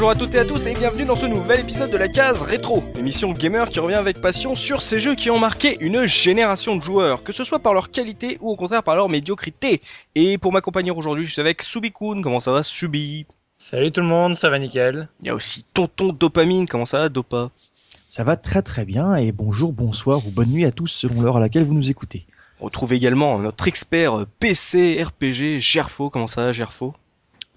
Bonjour à toutes et à tous et bienvenue dans ce nouvel épisode de la case rétro, émission gamer qui revient avec passion sur ces jeux qui ont marqué une génération de joueurs, que ce soit par leur qualité ou au contraire par leur médiocrité. Et pour m'accompagner aujourd'hui, je suis avec Subikun, comment ça va Subi? Salut tout le monde, ça va nickel. Il y a aussi Tonton Dopamine, comment ça va Dopa? Ça va très très bien et bonjour, bonsoir ou bonne nuit à tous selon l'heure à laquelle vous nous écoutez. On retrouve également notre expert PC RPG, Gerfo, comment ça va Gerfo?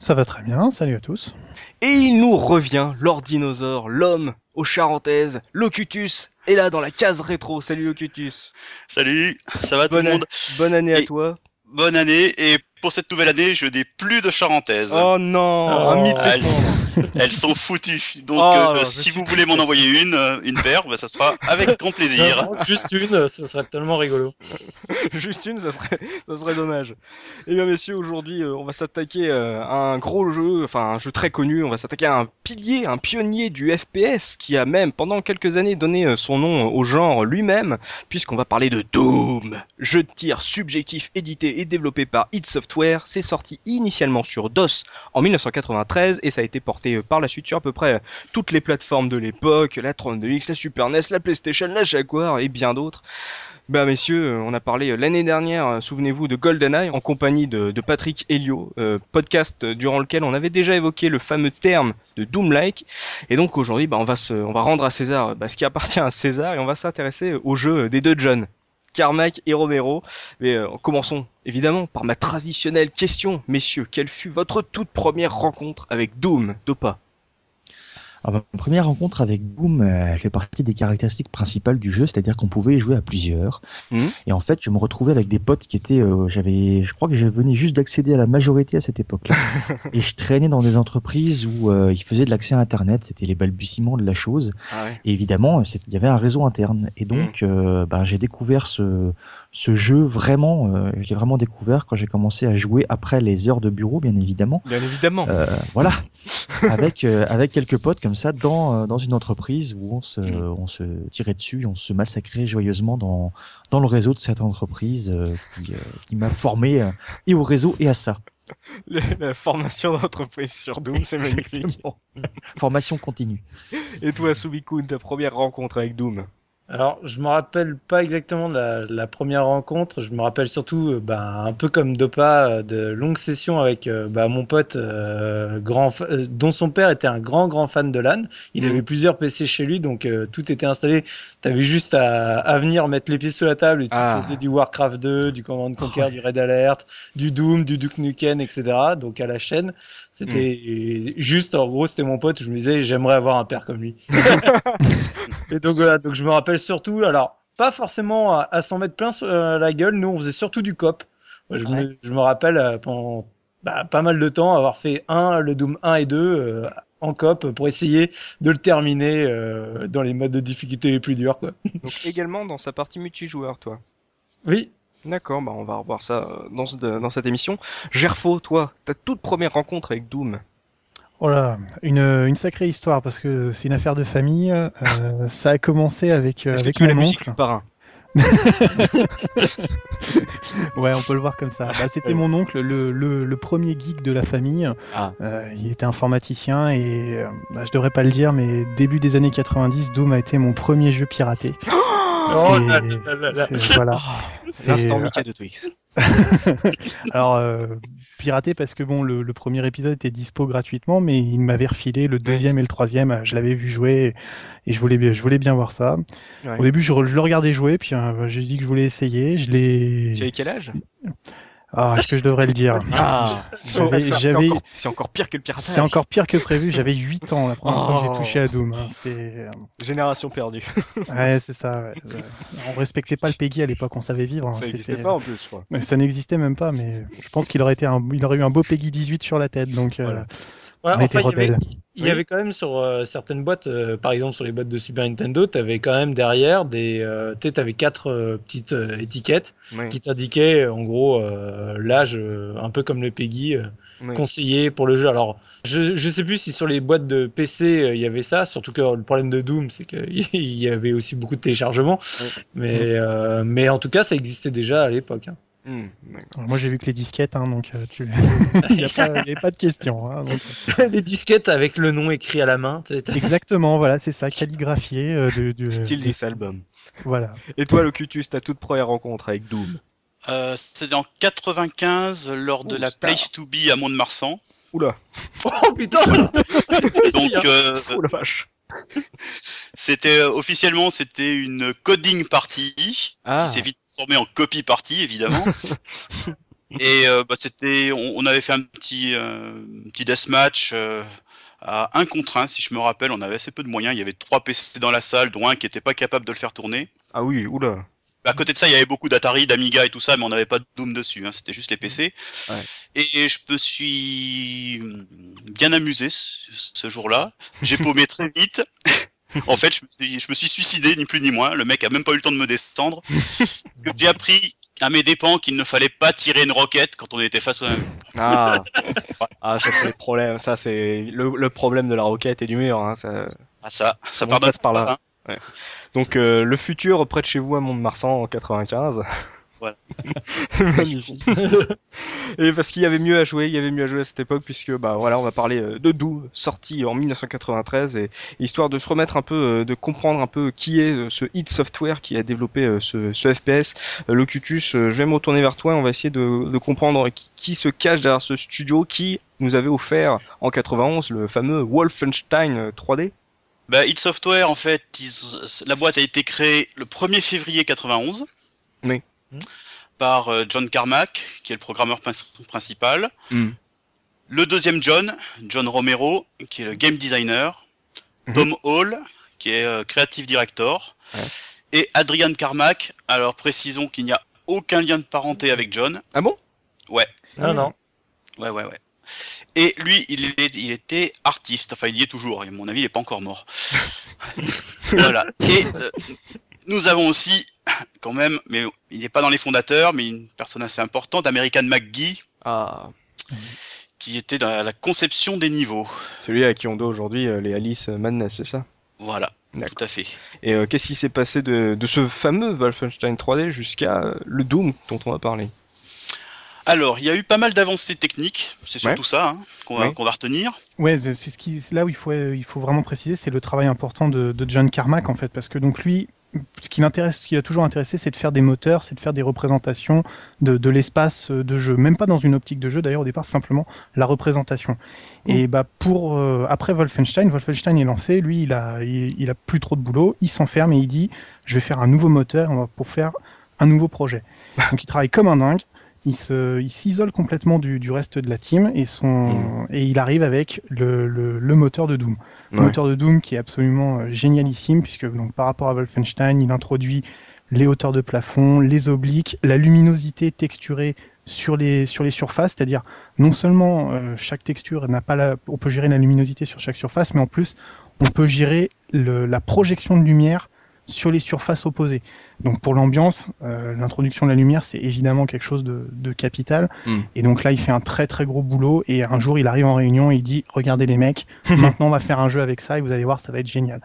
Ça va très bien, salut à tous. Et il nous revient, Dinosaure, l'homme aux charentaises, Locutus, est là dans la case rétro. Salut Locutus. Salut, ça va tout le monde Bonne année à toi. Bonne année et pour cette nouvelle année, je n'ai plus de charentaise. Oh non, un mythe elles, elles, sont foutues. Donc, oh, euh, si vous voulez m'en envoyer une, euh, une paire, bah, ça sera avec grand plaisir. juste une, ce serait tellement rigolo. juste une, ça serait, ça serait dommage. Eh bien, messieurs, aujourd'hui, euh, on va s'attaquer à un gros jeu, enfin un jeu très connu. On va s'attaquer à un pilier, un pionnier du FPS qui a même, pendant quelques années, donné son nom au genre lui-même, puisqu'on va parler de Doom, jeu de tir subjectif édité et développé par id Software c'est sorti initialement sur DOS en 1993 et ça a été porté euh, par la suite sur à peu près euh, toutes les plateformes de l'époque, la 32X, la Super NES, la PlayStation, la Jaguar et bien d'autres. Bah messieurs, euh, on a parlé l'année dernière, souvenez-vous, de GoldenEye en compagnie de, Patrick Helio, podcast durant lequel on avait déjà évoqué le fameux terme de Doom-like. Et donc aujourd'hui, bah, on va se, rendre à César bah, ce qui appartient à César et on va s'intéresser au jeu des deux John. Carmack et Romero. Mais euh, commençons évidemment par ma traditionnelle question, messieurs. Quelle fut votre toute première rencontre avec Doom, Dopa? Alors, ma première rencontre avec Boom elle fait partie des caractéristiques principales du jeu, c'est-à-dire qu'on pouvait jouer à plusieurs. Mmh. Et en fait, je me retrouvais avec des potes qui étaient, euh, j'avais, je crois que je venais juste d'accéder à la majorité à cette époque-là, et je traînais dans des entreprises où euh, ils faisaient de l'accès à Internet, c'était les balbutiements de la chose. Ah et évidemment, il y avait un réseau interne, et donc, mmh. euh, ben, j'ai découvert ce ce jeu vraiment, euh, je l'ai vraiment découvert quand j'ai commencé à jouer après les heures de bureau, bien évidemment. Bien évidemment. Euh, voilà, avec euh, avec quelques potes comme ça dans euh, dans une entreprise où on se mm. on se tirait dessus, on se massacrait joyeusement dans dans le réseau de cette entreprise euh, qui, qui m'a formé et au réseau et à ça. La formation d'entreprise sur Doom, c'est magnifique. formation continue. Et toi, Subikun, ta première rencontre avec Doom? Alors, je me rappelle pas exactement de la, la première rencontre. Je me rappelle surtout, bah, un peu comme Dopa, euh, de longues sessions avec euh, bah, mon pote, grand, dont son père était un grand grand fan de LAN. Il mhm. avait plusieurs PC chez lui, donc tout était installé. T'avais juste à, à, venir mettre les pieds sur la table et tu ah. du Warcraft 2, du Command Conquer, du Red Alert, du Doom, du Duke Nukem, etc. Donc à la chaîne. C'était juste, en gros, c'était mon pote. Je me disais, j'aimerais avoir un père comme lui. et donc voilà, donc je me rappelle surtout, alors pas forcément à, s'en mettre plein sur euh, la gueule. Nous, on faisait surtout du cop. Je, me, je me, rappelle euh, pendant bah, pas mal de temps avoir fait un, le Doom 1 et 2 euh, en cop pour essayer de le terminer dans les modes de difficulté les plus durs. Quoi. Donc également dans sa partie multijoueur, toi. Oui, D'accord, bah on va revoir ça dans, dans cette émission. Gerfo, toi, ta toute première rencontre avec Doom Oh là, une, une sacrée histoire parce que c'est une affaire de famille. Euh, ça a commencé avec, euh, avec que tu la musique du parrain ouais, on peut le voir comme ça. Bah, c'était mon oncle, le, le, le, premier geek de la famille. Ah. Euh, il était informaticien et bah, je devrais pas le dire, mais début des années 90, Doom a été mon premier jeu piraté. Oh là là voilà. L'instant Mickey de Twix. Alors, euh, piraté parce que bon, le, premier épisode était dispo gratuitement, mais il m'avait refilé le deuxième et le troisième. Je l'avais vu jouer et je voulais, je voulais bien voir ça. Au début, je, le regardais jouer, puis euh, j'ai dit que je voulais essayer. Je l'ai. Tu avais quel âge? Ah, est-ce que je devrais le dire ah, C'est encore, pire que le piratage. C'est encore pire que prévu. J'avais 8 ans la première fois que j'ai oh. touché à Doom. Hein. Euh, génération perdue. ouais, c'est ça. Ouais. On respectait pas le Peggy à l'époque. On savait vivre. Hein. Ça n'existait pas en plus, je crois. Mais ça n'existait même pas. Mais je pense qu'il aurait été un... il aurait eu un beau Peggy 18 sur la tête. Donc. Euh, on était rebelles. Il y avait quand même sur euh, certaines boîtes, euh, par exemple sur les boîtes de Super Nintendo, tu avais quand même derrière des, euh, tu avais quatre euh, petites étiquettes qui t'indiquaient en gros l'âge, un peu comme le Peggy conseillé pour le jeu. Alors, je je sais plus si sur les boîtes de PC il y avait ça, surtout que le problème de Doom, c'est qu'il y avait aussi beaucoup de téléchargements, mais mais en tout cas ça existait déjà à l'époque. Hein. Hmm, moi j'ai vu que les disquettes, hein, donc euh, tu... il n'y a, pas de question. Hein, les disquettes avec le nom écrit à la main. Exactement, voilà, c'est ça, calligraphié. Euh, de, de, Style de... this album. Voilà. Et toi, Locutus, ta toute première rencontre avec Doom euh, C'était en 95 lors de la Place to Be à Mont-de-Marsan. Oula. Oh putain Donc, euh, oh la vache. C'était euh, officiellement c'était une coding party ah. qui s'est vite transformée en copy party évidemment. Et euh, bah, c'était on, on, avait fait un petit euh, petit deathmatch euh, à un contre un si je me rappelle, on avait assez peu de moyens, il y avait trois PC dans la salle dont un qui était pas capable de le faire tourner. Ah oui, oula. Bah, à côté de ça, il y avait beaucoup d'Atari, d'Amiga et tout ça, mais on n'avait pas de Doom dessus. Hein, C'était juste les PC. Ouais. Et je me suis bien amusé ce, ce jour-là. J'ai paumé très vite. en fait, je me, suis, je me, suis, suicidé, ni plus ni moins. Le mec a même pas eu le temps de me descendre. J'ai appris à mes dépens qu'il ne fallait pas tirer une roquette quand on était face au. Ah, ah ça c'est le problème. Ça c'est le, le, problème de la roquette et du mur. Hein, ça... Ah ça, ça pardonne par là. Hein. Ouais. Donc euh, le futur près de chez vous à Mont-de-Marsan en 95. Voilà. Magnifique. et parce qu'il y avait mieux à jouer, il y avait mieux à jouer à cette époque puisque bah voilà, on va parler de Doom sorti en 1993 et, histoire de se remettre un peu, euh, de comprendre un peu qui est euh, ce hit software qui a développé ce, ce FPS. Locutus, je vais me retourner vers toi, on va essayer de, de comprendre qui, qui, se cache derrière ce studio qui nous avait offert en 91 le fameux Wolfenstein 3D. Bah, Hit Software, en fait, ils, la boîte a été créée le 1er février 91. Oui. Par euh, John Carmack, qui est le programmeur principal. Mm. Le deuxième John, John Romero, qui est le game designer. Mhm. Tom Hall, qui est euh, creative director. Ouais. Et Adrian Carmack. Alors, précisons qu'il n'y a aucun lien de parenté avec John. Ah bon? Ouais. Ah non. Ouais, ouais, ouais. Et lui, il, est, il était artiste. Enfin, il y est toujours. Et à mon avis, il n'est pas encore mort. voilà. Et euh, nous avons aussi, quand même, mais il n'est pas dans les fondateurs, mais une personne assez importante, American McGee. Ah. Qui était dans la conception des niveaux. Celui à qui on doit aujourd'hui euh, les Alice Madness, c'est ça? Voilà. Tout à fait. Et euh, qu'est-ce qui s'est passé de, de, ce fameux Wolfenstein 3D jusqu'à le Doom dont on va parler? Alors, il y a eu pas mal d'avancées techniques, c'est surtout ouais. ça hein, qu'on va, Ouais. qu va, retenir. Ouais, c'est ce qui, là où il faut, il faut vraiment préciser, c'est le travail important de, de, John Carmack en fait, parce que donc lui, ce qui l'intéresse, ce qui l'a toujours intéressé, c'est de faire des moteurs, c'est de faire des représentations de, de l'espace de jeu, même pas dans une optique de jeu d'ailleurs au départ, simplement la représentation. Mmh. Et bah pour euh, après Wolfenstein, Wolfenstein est lancé, lui il a, il, il a plus trop de boulot, il s'enferme et il dit, je vais faire un nouveau moteur, pour faire un nouveau projet. Donc il travaille comme un dingue il se, il s'isole complètement du, du, reste de la team et son, mmh. et il arrive avec le, le, le moteur de Doom. Ouais. moteur de Doom qui est absolument euh, génialissime puisque donc par rapport à Wolfenstein, il introduit les hauteurs de plafond, les obliques, la luminosité texturée sur les sur les surfaces, c'est-à-dire non seulement euh, chaque texture n'a pas la, on peut gérer la luminosité sur chaque surface, mais en plus on peut gérer la projection de lumière sur les surfaces opposées. Donc pour l'ambiance, euh, l'introduction de la lumière, c'est évidemment quelque chose de, de capital. Mm. Et donc là, il fait un très très gros boulot. Et un jour, il arrive en réunion et il dit "Regardez les mecs, maintenant on va faire un jeu avec ça et vous allez voir, ça va être génial."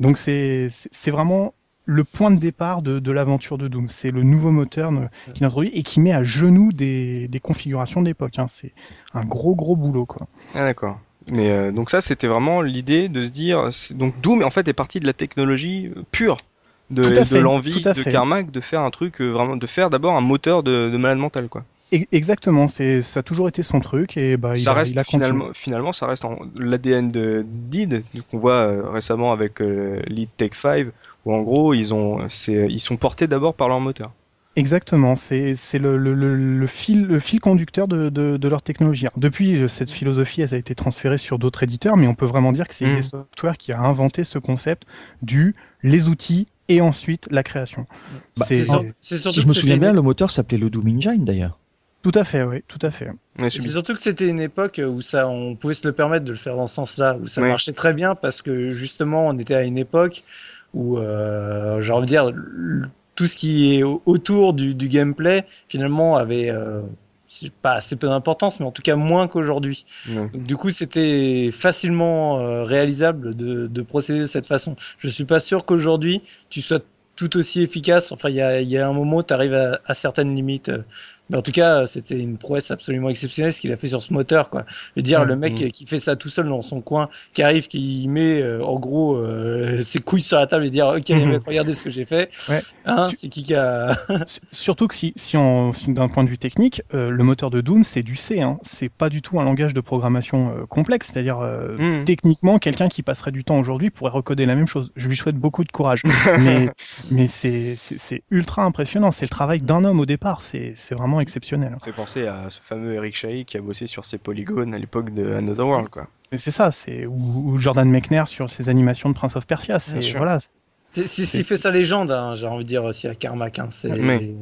Donc c'est c'est vraiment le point de départ de, de l'aventure de Doom. C'est le nouveau moteur qu'il introduit et qui met à genoux des, des configurations de l'époque. Hein. C'est un gros gros boulot quoi. Ah d'accord. Mais euh, donc ça, c'était vraiment l'idée de se dire. Donc Doom, en fait, est parti de la technologie euh, pure, de, de l'envie de. Carmack de faire un truc euh, vraiment, de faire d'abord un moteur de, de malade mental, quoi. Exactement, c'est ça a toujours été son truc et bah ça il a, reste il a finalement, finalement, ça reste l'ADN de Did qu'on voit euh, récemment avec Lead Tech 5 où en gros ils ont, c'est, ils sont portés d'abord par leur moteur. Exactement, c'est le, le, le, le, fil le fil conducteur de, de, de leur technologie. Alors, depuis, cette philosophie, elle a été transférée sur d'autres éditeurs, mais on peut vraiment dire que c'est Mm. des softwares qui a inventé ce concept du les outils et ensuite la création. Bah, c'est c'est si je me souviens bien, le moteur s'appelait le Doom Engine d'ailleurs. tout à fait, oui, tout à fait. Ouais, C'est surtout que c'était une époque où ça, on pouvait se le permettre de le faire dans ce sens-là, où ça Ouais. marchait très bien parce que justement, on était à une époque où, euh, j'ai envie de dire, tout ce qui est au- autour du, du gameplay, finalement, avait euh, pas assez peu d'importance, mais en tout cas moins qu'aujourd'hui. Du coup, c'était facilement euh, réalisable de, de procéder de cette façon. Je suis pas sûr qu'aujourd'hui, tu sois tout aussi efficace. Enfin, il y a, y a un moment où tu arrives à, à certaines limites euh, Mais en tout cas, c'était une prouesse absolument exceptionnelle ce qu'il a fait sur ce moteur, quoi. Je veux dire, le mec mm. qui fait ça tout seul dans son coin, qui arrive, qui met euh, en gros euh, ses couilles sur la table et dire ok, mm-hmm. regardez ce que j'ai fait. Ouais. Hein, c'est qui qui a. Surtout que si, si, on, d'un point de vue technique, euh, le moteur de Doom c'est du C, hein. c'est pas du tout un langage de programmation complexe. C'est-à-dire mm. techniquement, quelqu'un qui passerait du temps aujourd'hui pourrait recoder la même chose. Je lui souhaite beaucoup de courage, mais, mais c'est ultra impressionnant. C'est le travail d'un homme au départ. C'est vraiment exceptionnel. Ça fait penser à ce fameux Eric Chahi qui a bossé sur ses polygones à l'époque de Another World, quoi. Mais c'est ça, c'est ou, Jordan Mechner sur ses animations de Prince of Persia. C'est voilà. C'est ce qui fait sa légende, hein, j'ai envie de dire aussi à Carmack. Hein, mais,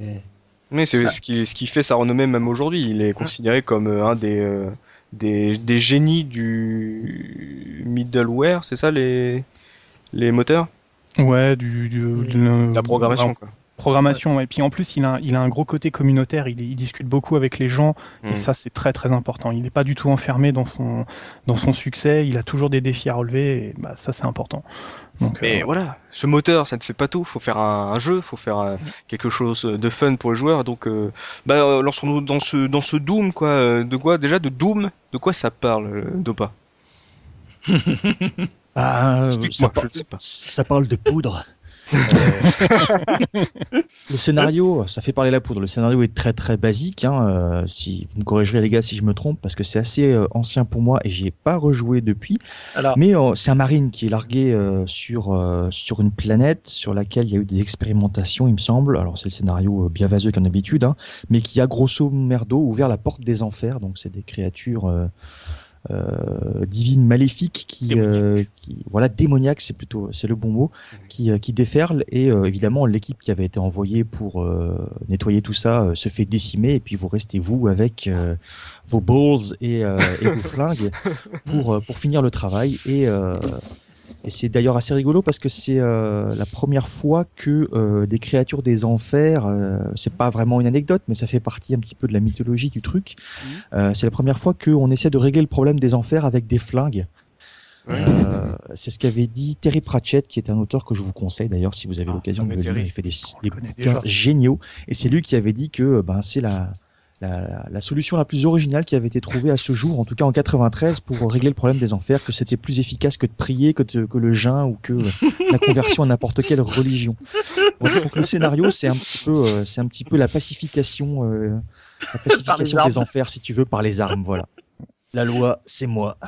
mais c'est ce qui, ce qui fait sa renommée même aujourd'hui. Il est considéré comme euh, un des, euh, des, des génies du middleware, c'est ça les les moteurs? Ouais, du, de la programmation quoi programmation. Et puis en plus, il a, il a un gros côté communautaire. Il, il discute beaucoup avec les gens. Et mm. ça, c'est très très important. Il n'est pas du tout enfermé dans son, dans son succès. Il a toujours des défis à relever. Et bah, ça, c'est important. Donc, Mais euh, voilà, ce moteur, ça ne fait pas tout. Faut faire un, jeu, faut faire euh, quelque chose de fun pour les joueurs. Donc, euh, bah, lançons-nous dans ce, dans ce Doom, quoi. De quoi déjà de Doom De quoi ça parle, Dopa? Ah, ça, ça parle de poudre. Euh, le scénario, ça fait parler la poudre. Le scénario est très très basique. Hein, euh, si vous me corrigerez les gars si je me trompe, parce que c'est assez euh, ancien pour moi et j'y ai pas rejoué depuis. Alors... Mais c'est un marine qui est largué sur sur une planète sur laquelle il y a eu des expérimentations, il me semble. Alors c'est le scénario bien vaseux comme d'habitude, hein, mais qui a grosso merdo ouvert la porte des enfers. Donc c'est des créatures divine maléfique qui, euh, qui, voilà démoniaque c'est plutôt c'est le bon mot qui, euh, qui déferle. Et évidemment l'équipe qui avait été envoyée pour nettoyer tout ça se fait décimer. Et puis vous restez vous avec vos balls et, et vos flingues pour pour finir le travail. Et et c'est d'ailleurs assez rigolo parce que c'est euh, la première fois que euh, des créatures des enfers, euh, c'est pas vraiment une anecdote, mais ça fait partie un petit peu de la mythologie du truc. Mmh. c'est la première fois qu'on essaie de régler le problème des enfers avec des flingues. c'est ce qu'avait dit Terry Pratchett, qui est un auteur que je vous conseille d'ailleurs si vous avez ah, l'occasion de le lire. Il fait des, des bouquins géniaux. Et c'est lui qui avait dit que ben, c'est la, la, solution la plus originale qui avait été trouvée à ce jour, en tout cas en 93, pour régler le problème des enfers, que c'était plus efficace que de prier, que, que le jeûne ou que la conversion à n'importe quelle religion. Donc, le scénario, c'est un petit peu, euh, c'est un petit peu la pacification, euh, la pacification des enfers, si tu veux, par les armes, voilà. La loi, c'est moi.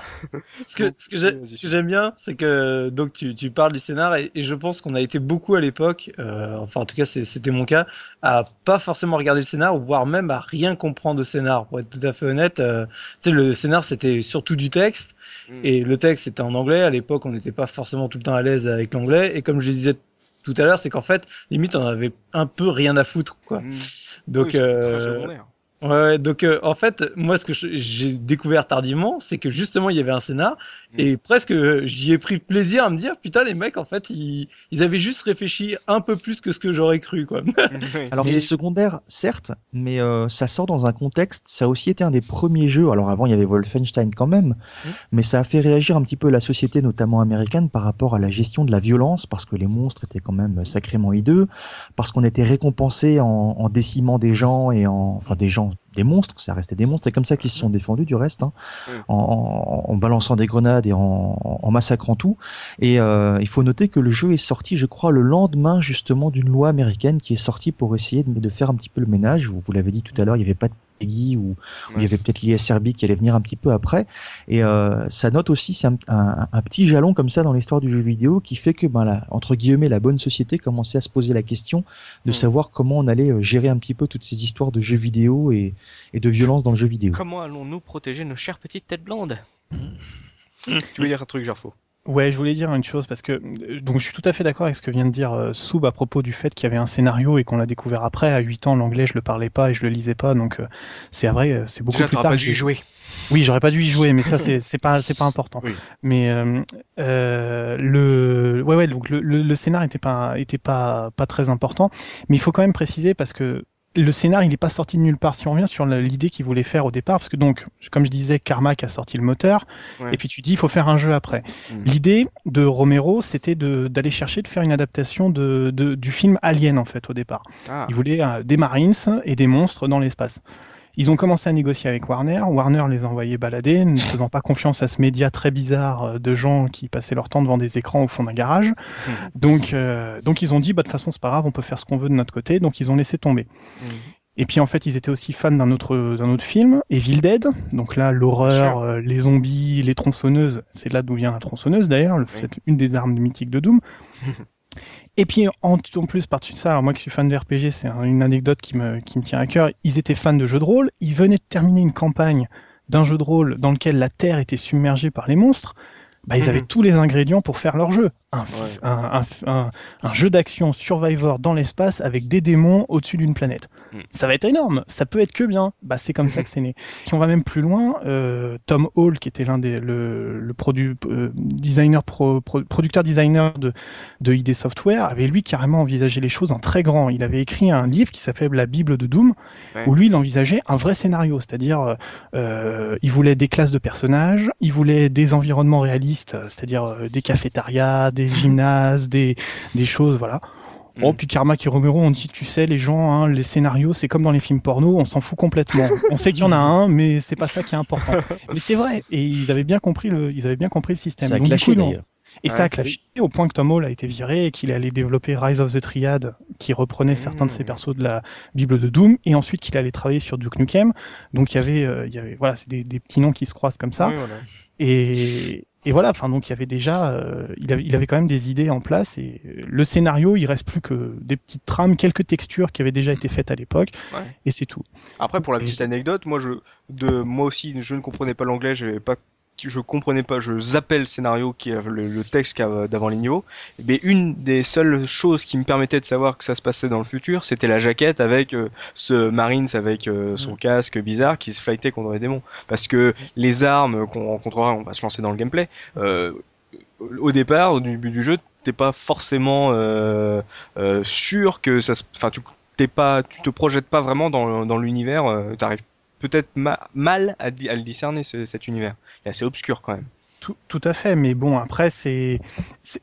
ce que, ce que j'aime bien, c'est que donc tu, tu, parles du scénar et, je pense qu'on a été beaucoup à l'époque, euh, enfin en tout cas c'était mon cas, à pas forcément regarder le scénar, voire même à rien comprendre au scénar. Pour être tout à fait honnête, euh, tu sais le scénar c'était surtout du texte hmm. et le texte était en anglais. À l'époque, on n'était pas forcément tout le temps à l'aise avec l'anglais et comme je disais tout à l'heure, c'est qu'en fait limite on avait un peu rien à foutre quoi. Hmm. Donc euh, Ouais, donc euh, en fait, moi, ce que j'ai découvert tardivement, c'est que justement, il y avait un scénar, mm. et presque j'y ai pris plaisir à me dire, putain, les mecs, en fait, ils, ils avaient juste réfléchi un peu plus que ce que j'aurais cru, quoi. alors, c'est secondaire, certes, mais euh, ça sort dans un contexte, ça a aussi été un des premiers jeux, alors avant, il y avait Wolfenstein quand même, mm. mais ça a fait réagir un petit peu la société, notamment américaine, par rapport à la gestion de la violence, parce que les monstres étaient quand même sacrément hideux, parce qu'on était récompensé en, en décimant des gens et en, enfin, des gens des monstres, ça restait des monstres. C'est comme ça qu'ils se sont défendus du reste, hein, en, balançant des grenades et en, massacrant tout. Et euh, il faut noter que le jeu est sorti, je crois, le lendemain justement d'une loi américaine qui est sortie pour essayer de, faire un petit peu le ménage. Vous, vous l'avez dit tout à l'heure, il n'y avait pas de Peggy ou, il y avait peut-être l'ISRB qui allait venir un petit peu après. Et euh, ça note aussi, c'est un, petit jalon comme ça dans l'histoire du jeu vidéo qui fait que, ben, la, entre guillemets, la bonne société commençait à se poser la question de mm. savoir comment on allait euh, gérer un petit peu toutes ces histoires de jeux vidéo et, de violence dans le jeu vidéo. Comment allons-nous protéger nos chères petites têtes blondes? Tu veux dire un truc, Gerfo? Ouais, je voulais dire une chose parce que euh, donc je suis tout à fait d'accord avec ce que vient de dire euh, Soub à propos du fait qu'il y avait un scénario et qu'on l'a découvert après. À 8 ans, l'anglais, je le parlais pas et je le lisais pas, donc euh, c'est vrai, euh, c'est beaucoup plus tard. pas dû y jouer. Oui, j'aurais pas dû y jouer, mais ça c'est c'est pas c'est pas important. Mais euh, le ouais ouais donc le, le, le scénar était pas était pas pas très important, mais il faut quand même préciser parce que le scénar, il n'est pas sorti de nulle part. Si on revient sur l'idée qu'il voulait faire au départ, parce que donc, comme je disais, Carmack a sorti le moteur, et puis tu dis, il faut faire un jeu après. Mm. L'idée de Romero, c'était d'aller chercher de faire une adaptation de, du film Alien, en fait, au départ. Ah. Il voulait euh, des Marines et des monstres dans l'espace. Ils ont commencé à négocier avec Warner. Warner les a envoyés balader, ne faisant pas confiance à ce média très bizarre euh, de gens qui passaient leur temps devant des écrans au fond d'un garage. Donc, euh, donc ils ont dit, bah, de toute façon, c'est pas grave, on peut faire ce qu'on veut de notre côté. Donc ils ont laissé tomber. Mmh. Et puis en fait, ils étaient aussi fans d'un autre d'un autre film, Evil Dead. Donc là, l'horreur, euh, les zombies, les tronçonneuses. C'est là d'où vient la tronçonneuse d'ailleurs. C'est une des armes mythiques de Doom. Et puis en, plus par-dessus ça, alors moi qui suis fan de RPG, c'est une anecdote qui me, qui me tient à cœur. Ils étaient fans de jeux de rôle. Ils venaient de terminer une campagne d'un jeu de rôle dans lequel la Terre était submergée par les monstres. Bah, ils avaient mhm. tous les ingrédients pour faire leur jeu un, un, un, jeu d'action Survivor dans l'espace avec des démons au-dessus d'une planète. Hmm. Ça va être énorme, ça peut être que bien. Bah, c'est comme ça que c'est né. Si on va même plus loin, euh, Tom Hall, qui était l'un des le, le euh, designer pro, producteur designer de, de ID Software, avait lui carrément envisagé les choses en très grand. Il avait écrit un livre qui s'appelle La Bible de Doom, où lui il envisageait un vrai scénario, c'est-à-dire euh, il voulait des classes de personnages, il voulait des environnements réalistes, c'est-à-dire des cafétérias, des gymnases, des, des choses, voilà. Mm. puis Karma et Romero on dit, tu sais, les gens, hein, les scénarios, c'est comme dans les films porno, on s'en fout complètement. on sait qu'il y en a un, mais c'est pas ça qui est important. mais c'est vrai, et ils avaient bien compris le, ils avaient bien compris le système. Ça a clashé, d'ailleurs. Et ça a clashé au point que Tom Hall a été viré et qu'il allait développer Rise of the Triad, qui reprenait certains de ses mm. persos de la Bible de Doom, et ensuite qu'il allait travailler sur Duke Nukem. Donc il y avait, euh, il y avait, voilà, c'est des, des, petits noms qui se croisent comme ça. Et, et voilà, enfin donc il y avait déjà, euh, il, avait, il, avait, quand même des idées en place et euh, le scénario, il reste plus que des petites trames, quelques textures qui avaient déjà été faites à l'époque et c'est tout. Après pour la petite anecdote, moi je, de moi aussi, je ne comprenais pas l'anglais, j'avais pas je comprenais pas, je zappais le scénario qui le, le texte d'avant les niveaux. Mais une des seules choses qui me permettait de savoir que ça se passait dans le futur, c'était la jaquette avec euh, ce Marines avec euh, son mm. casque bizarre qui se flightait contre les démons. Parce que les armes qu'on rencontrera, on va se lancer dans le gameplay. Euh, au départ, au début du jeu, t'es pas forcément euh, sûr que ça, enfin tu t'es pas, tu te projettes pas vraiment dans, dans l'univers. T'arrives peut-être mal à, le discerner cet univers. Il est assez obscur quand même. Tout, tout, à fait, mais bon, après, c'est,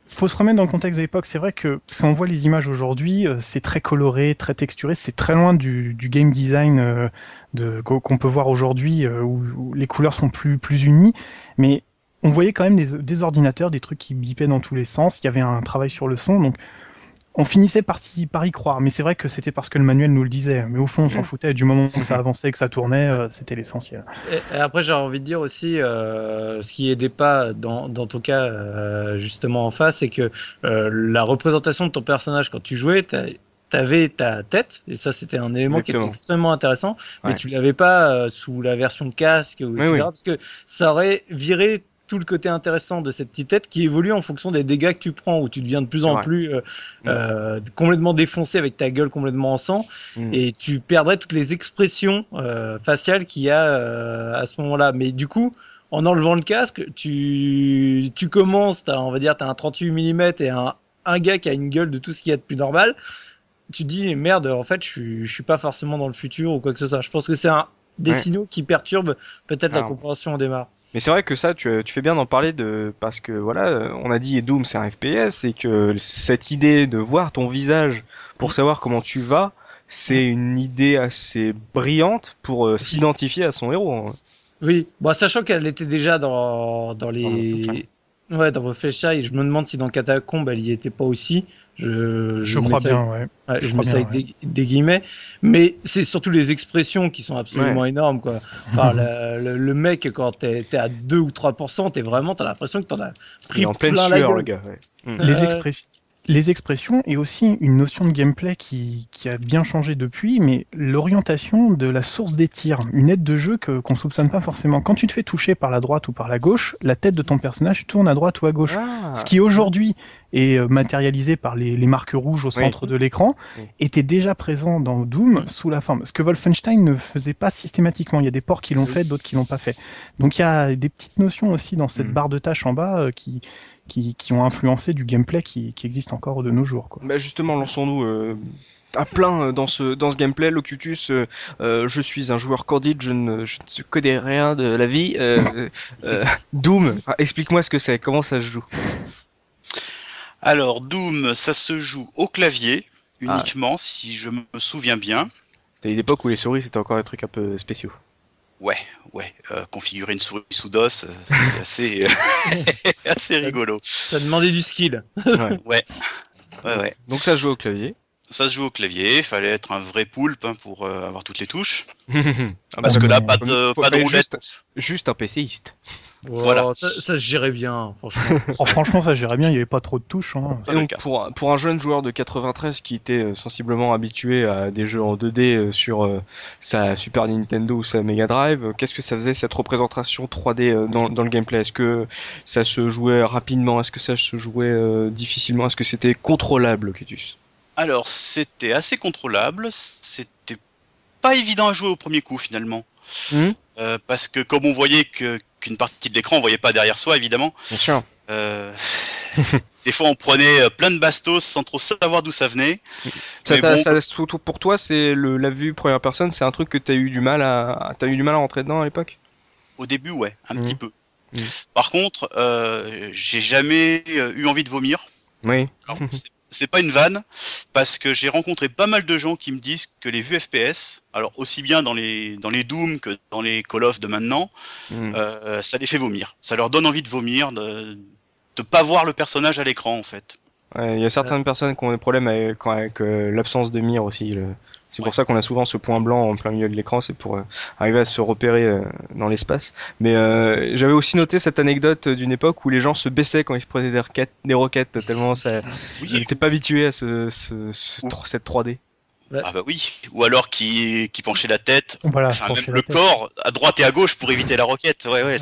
faut se remettre dans le contexte de l'époque. C'est vrai que si on voit les images aujourd'hui, euh, c'est très coloré, très texturé, c'est très loin du, du game design euh, de, qu'on peut voir aujourd'hui, euh, où, les couleurs sont plus, plus unies. Mais on voyait quand même des, des ordinateurs, des trucs qui bipaient dans tous les sens. Il y avait un travail sur le son, donc on finissait par, y croire, mais c'est vrai que c'était parce que le manuel nous le disait. Mais au fond, on s'en foutait. Du moment que ça avançait, que ça tournait, euh, c'était l'essentiel. Et, après, j'ai envie de dire aussi, euh, ce qui aidait pas dans, dans ton cas, euh, justement en face, c'est que la représentation de ton personnage quand tu jouais, t'avais ta tête, et ça c'était un élément qui était extrêmement intéressant, mais tu l'avais pas sous la version casque, ou, etc., parce que ça aurait viré tout le côté intéressant de cette petite tête qui évolue en fonction des dégâts que tu prends, où tu deviens de plus en plus euh, mm. euh, complètement défoncé avec ta gueule complètement en sang, mm. et tu perdrais toutes les expressions euh, faciales qu'il y a à ce moment-là. Mais du coup, en enlevant le casque, tu, tu commences, as, on va dire, tu as un 38 mm et un, un gars qui a une gueule de tout ce qu'il y a de plus normal. Tu dis, merde, en fait, je, je suis pas forcément dans le futur ou quoi que ce soit. Je pense que c'est un des signaux qui perturbent peut-être la compréhension au démarre. Mais c'est vrai que ça, tu, tu, fais bien d'en parler de parce que voilà, on a dit Doom c'est un FPS et que cette idée de voir ton visage pour savoir comment tu vas, c'est une idée assez brillante pour euh, s'identifier à son héros. Oui, bon, sachant qu'elle était déjà dans dans les Ouais, dans Wolfenstein, je me demande si dans Catacombe, elle y était pas aussi. Je, je, crois bien, ouais. je, mets ça avec des, guillemets. Mais c'est surtout les expressions qui sont absolument énormes, quoi. Enfin, le, mec, quand t'es es à 2 ou 3%, t'es vraiment, t'as l'impression que t'en as pris en pleine sueur, le gars. Les expressions les expressions et aussi une notion de gameplay qui, qui a bien changé depuis, mais l'orientation de la source des tirs, une aide de jeu que qu'on soupçonne pas forcément. Quand tu te fais toucher par la droite ou par la gauche, la tête de ton personnage tourne à droite ou à gauche. Ah. Ce qui aujourd'hui est euh, matérialisé par les, les marques rouges au centre de l'écran, était déjà présent dans Doom sous la forme. Ce que Wolfenstein ne faisait pas systématiquement. Il y a des ports qui l'ont fait, d'autres qui l'ont pas fait. Donc il y a des petites notions aussi dans cette mm. barre de tâches en bas euh, qui qui, qui ont influencé du gameplay qui, qui existe encore de nos jours. Quoi. Bah justement, lançons-nous euh, à plein dans ce dans ce gameplay. Locutus, euh, euh, je suis un joueur cordide, je ne, je ne connais rien de la vie. Euh, euh, Doom, explique-moi ce que c'est, comment ça se joue? Alors Doom, ça se joue au clavier uniquement, si je me souviens bien. C'était une époque où les souris c'était encore un truc un peu spéciaux. Ouais, ouais, euh, configurer une souris sous DOS, euh, c'est assez, euh, assez rigolo. Ça demandait du skill. Ouais. Ouais, ouais, ouais. Donc ça se joue au clavier. Ça se joue au clavier, il fallait être un vrai poulpe hein, pour euh, avoir toutes les touches. Ah Parce bah, que là, pas de, pas de fallait roulette. juste, juste un PCiste. Voilà. Ça, ça gérait bien, franchement. Oh, franchement, ça gérait bien, il n'y avait pas trop de touches. Hein. Et donc pour, pour un jeune joueur de 93 qui était euh, sensiblement habitué à des jeux en 2D euh, sur euh, sa Super Nintendo ou sa Mega Drive, qu'est-ce que ça faisait cette représentation 3D euh, dans, dans le gameplay? Est-ce que ça se jouait rapidement? Est-ce que ça se jouait euh, difficilement? Est-ce que c'était contrôlable, Locutus Alors, c'était assez contrôlable, c'était pas évident à jouer au premier coup finalement. Mhm. Euh, parce que comme on voyait que qu'une partie de l'écran, on voyait pas derrière soi évidemment. Bien sûr. Euh, des fois, on prenait euh, plein de bastos sans trop savoir d'où ça venait. Ça, bon. ça- surtout pour toi, c'est le la vue première personne, c'est un truc que t'as eu du mal à t'as eu du mal à rentrer dedans à l'époque? Au début, ouais, un petit peu. Mhm. Par contre, euh, j'ai jamais eu envie de vomir. Oui. C'est- pas une vanne, parce que j'ai rencontré pas mal de gens qui me disent que les vues FPS, alors aussi bien dans les dans les Doom que dans les Call of de maintenant, Mm. euh, ça les fait vomir. Ça leur donne envie de vomir, de de pas voir le personnage à l'écran en fait. Ouais, Il y a certaines personnes qui ont des problèmes avec, euh, l'absence de mire aussi. le- C'est pour ça qu'on a souvent ce point blanc en plein milieu de l'écran, c'est pour euh, arriver à se repérer euh, dans l'espace. Mais euh, j'avais aussi noté cette anecdote d'une époque où les gens se baissaient quand ils se prenaient des roquettes, des roquettes tellement ça, ils Oui, n'étaient pas habitués à ce, ce, cette 3D. ah bah oui. Ou alors qui qui penchait la tête, Voilà, enfin même la le tête. corps à droite et à gauche pour éviter la roquette. Ouais ouais.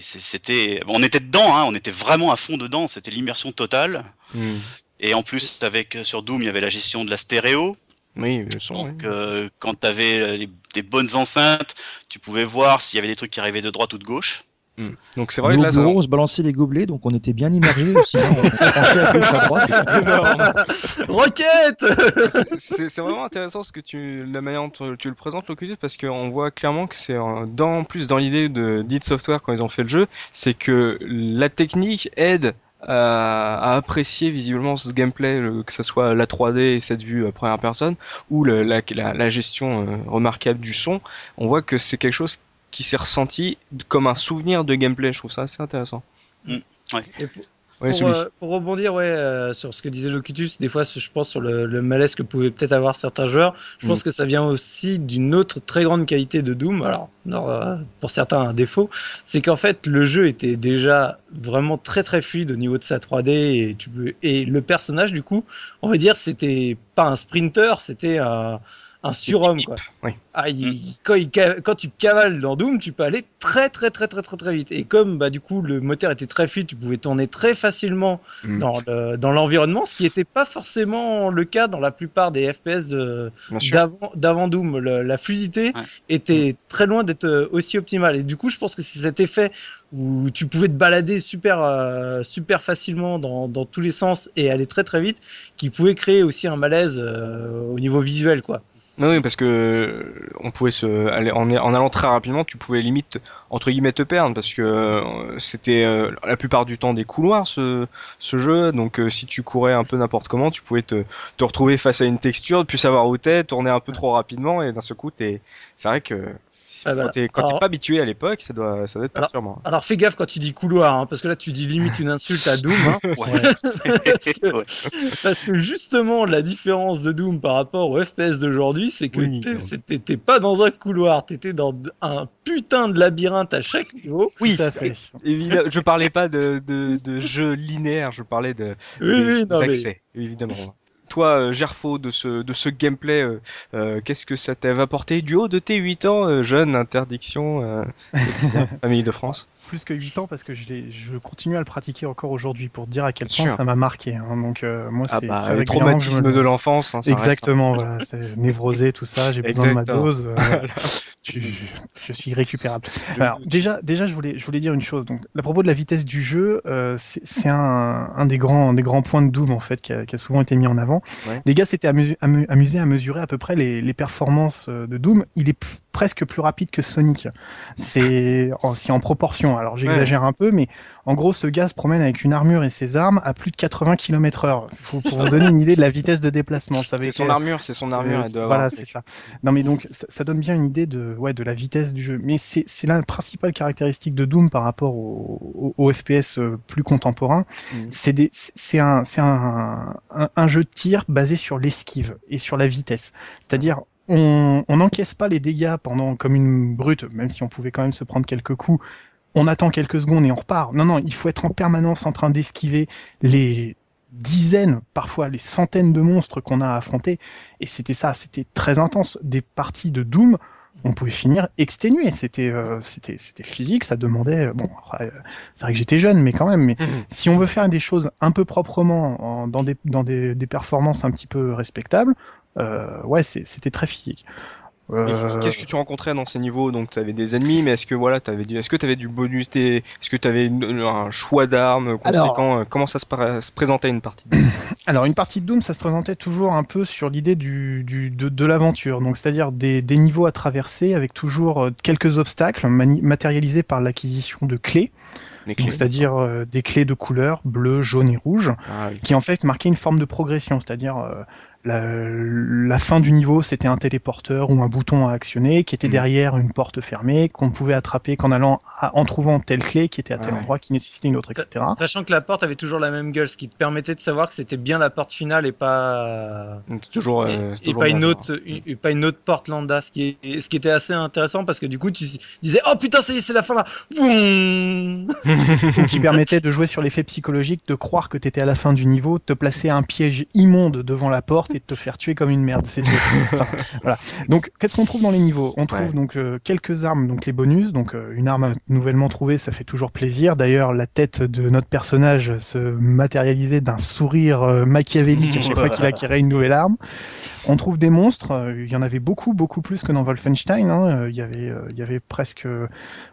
C'était, bon, on était dedans, hein, on était vraiment à fond dedans. C'était l'immersion totale. Mm. Et en plus, avec sur Doom, il y avait la gestion de la stéréo. Oui, le son. Donc, oui. euh, quand tu avais des bonnes enceintes, tu pouvais voir s'il y avait des trucs qui arrivaient de droite ou de gauche. Mm. Donc c'est vrai Nos que là, ça... on se balançait les gobelets, donc on était bien immergés aussi. on penchait à gauche, à droite. Roquette c'est c'est vraiment intéressant ce que tu la manière dont tu le présentes Locutus parce qu'on voit clairement que c'est euh, dans plus dans l'idée de d'id Software quand ils ont fait le jeu c'est que la technique aide à, à apprécier visiblement ce gameplay le- que ce soit la 3D et cette vue à première personne ou le- la, la, la gestion euh, remarquable du son on voit que c'est quelque chose qui s'est ressenti comme un souvenir de gameplay. Je trouve ça assez intéressant. Et pour- ouais, pour, celui. euh, pour rebondir ouais, euh, sur ce que disait Locutus, des fois je pense sur le, le malaise que pouvaient peut-être avoir certains joueurs, je pense Mm. que ça vient aussi d'une autre très grande qualité de Doom, alors non, euh, pour certains un défaut, c'est qu'en fait le jeu était déjà vraiment très très fluide au niveau de sa 3D et, tu peux... et le personnage du coup, on va dire c'était pas un sprinter, c'était un, un surhomme quoi. Oui. Ah, il- quand, il quand tu cavales dans Doom, tu peux aller très très très très très très vite. Et comme bah du coup le moteur était très fluide, tu pouvais tourner très facilement Mm. dans le- dans l'environnement, ce qui n'était pas forcément le cas dans la plupart des FPS d'avant Doom. Le- la fluidité Ouais. était très loin d'être euh, aussi optimale. Et du coup, je pense que c'est cet effet où tu pouvais te balader super euh, super facilement dans, dans tous les sens et aller très très vite, qui pouvait créer aussi un malaise euh, au niveau visuel quoi. Non, oui, parce que on pouvait se aller en, en allant très rapidement, tu pouvais limite entre guillemets te perdre parce que euh, c'était euh, la plupart du temps des couloirs ce jeu. Donc euh, si tu courais un peu n'importe comment, tu pouvais te te retrouver face à une texture, plus savoir où t'es, tourner un peu trop rapidement et d'un seul coup t'es. C'est vrai que Ah, quand voilà. t'es quand t'es Alors- pas habitué à l'époque, ça doit ça doit être Alors- perturbant. Alors fais gaffe quand tu dis couloir, hein, parce que là tu dis limite une insulte à Doom. Hein. Ouais. Parce que- Ouais. Parce que justement, la différence de Doom par rapport au FPS d'aujourd'hui, c'est que Oui. t'étais pas dans un couloir, t'étais dans un putain de labyrinthe à chaque niveau. Oui, Tout à fait. évidemment, je parlais pas de de, de jeu linéaire, je parlais de Oui, des, oui, non, des mais accès, évidemment. Toi, Gerfo, de ce, de ce gameplay Qu'est-ce que ça t'avait apporté? Du haut de tes 8 ans, jeune interdiction, famille de France plus que 8 ans parce que je, je continue à le pratiquer encore aujourd'hui pour dire à quel point ça m'a marqué. Hein. Donc euh, moi ah c'est bah, le traumatisme de l'enfance. Hein, Exactement, voilà, névrosé tout ça, j'ai besoin de ma dose. Euh, je, je, suis récupérable. Alors déjà, déjà je voulais, je voulais dire une chose. Donc à propos de la vitesse du jeu, euh, c'est un, un, des grands, des grands points de Doom en fait qui a, qui a souvent été mis en avant. Les gars s'étaient amusés à mesurer à peu près les, performances de Doom. Il est presque plus rapide que Sonic. C'est si en proportion. Alors j'exagère un peu, mais en gros, ce gars se promène avec une armure et ses armes à plus de 80 km/h. Faut pour vous donner une idée de la vitesse de déplacement. C'est son armure, c'est son armure. Voilà, c'est ça. Non, mais donc ça, donne bien une idée de ouais de la vitesse du jeu. Mais c'est c'est la principale caractéristique de Doom par rapport au, FPS euh, plus contemporain. Mm. C'est c'est un c'est un, un jeu de tir basé sur l'esquive et sur la vitesse. C'est-à-dire on n'encaisse pas les dégâts pendant comme une brute, même si on pouvait quand même se prendre quelques coups. On attend quelques secondes et on repart. Non, non, il faut être en permanence en train d'esquiver les dizaines, parfois les centaines de monstres qu'on a affrontés. Et c'était ça, c'était très intense. Des parties de Doom, on pouvait finir exténué. C'était, euh, c'était, c'était physique. Ça demandait. Bon, euh, c'est vrai que j'étais jeune, mais quand même. Mais mhm. si on veut faire des choses un peu proprement, dans des dans des, des performances un petit peu respectables, euh, ouais, c'était très physique. Euh, qu'est-ce que tu rencontrais dans ces niveaux? Donc tu avais des ennemis, mais est-ce que voilà, avais du... est-ce que tu avais du bonus Est-ce que tu avais un choix d'armes conséquent euh, Comment ça se, présentait une partie de Alors une partie de Doom, ça se présentait toujours un peu sur l'idée du, du, de, l'aventure, donc c'est-à-dire des, des, niveaux à traverser avec toujours quelques obstacles matérialisés par l'acquisition de clés. C'est-à-dire des clés de couleur bleu, jaune et rouge, ah qui en fait marquaient une forme de progression, c'est-à-dire la, fin du niveau, c'était un téléporteur ou un bouton à actionner qui était mm. derrière une porte fermée qu'on pouvait attraper qu'en allant en trouvant telle clé qui était à tel endroit qui nécessitait une autre, etc. Sachant que la porte avait toujours la même gueule, ce qui te permettait de savoir que c'était bien la porte finale et pas toujours, euh, et, pas une autre pas une autre porte lambda, ce qui est ce qui était assez intéressant parce que du coup tu disais oh putain c'est la fin là, qui permettait de jouer sur l'effet psychologique, de croire que tu étais à la fin du niveau, de te placer un piège immonde devant la porte de te faire tuer comme une merde. C'est voilà. Donc, qu'est-ce qu'on trouve dans les niveaux? On trouve donc euh, quelques armes, donc les bonus. Donc, euh, une arme nouvellement trouvée, ça fait toujours plaisir. D'ailleurs, la tête de notre personnage se matérialisait d'un sourire euh, machiavélique à chaque fois qu'il acquérait une nouvelle arme. On trouve des monstres. Il y en avait beaucoup, beaucoup plus que dans Wolfenstein. Hein. Il y avait, il y avait presque,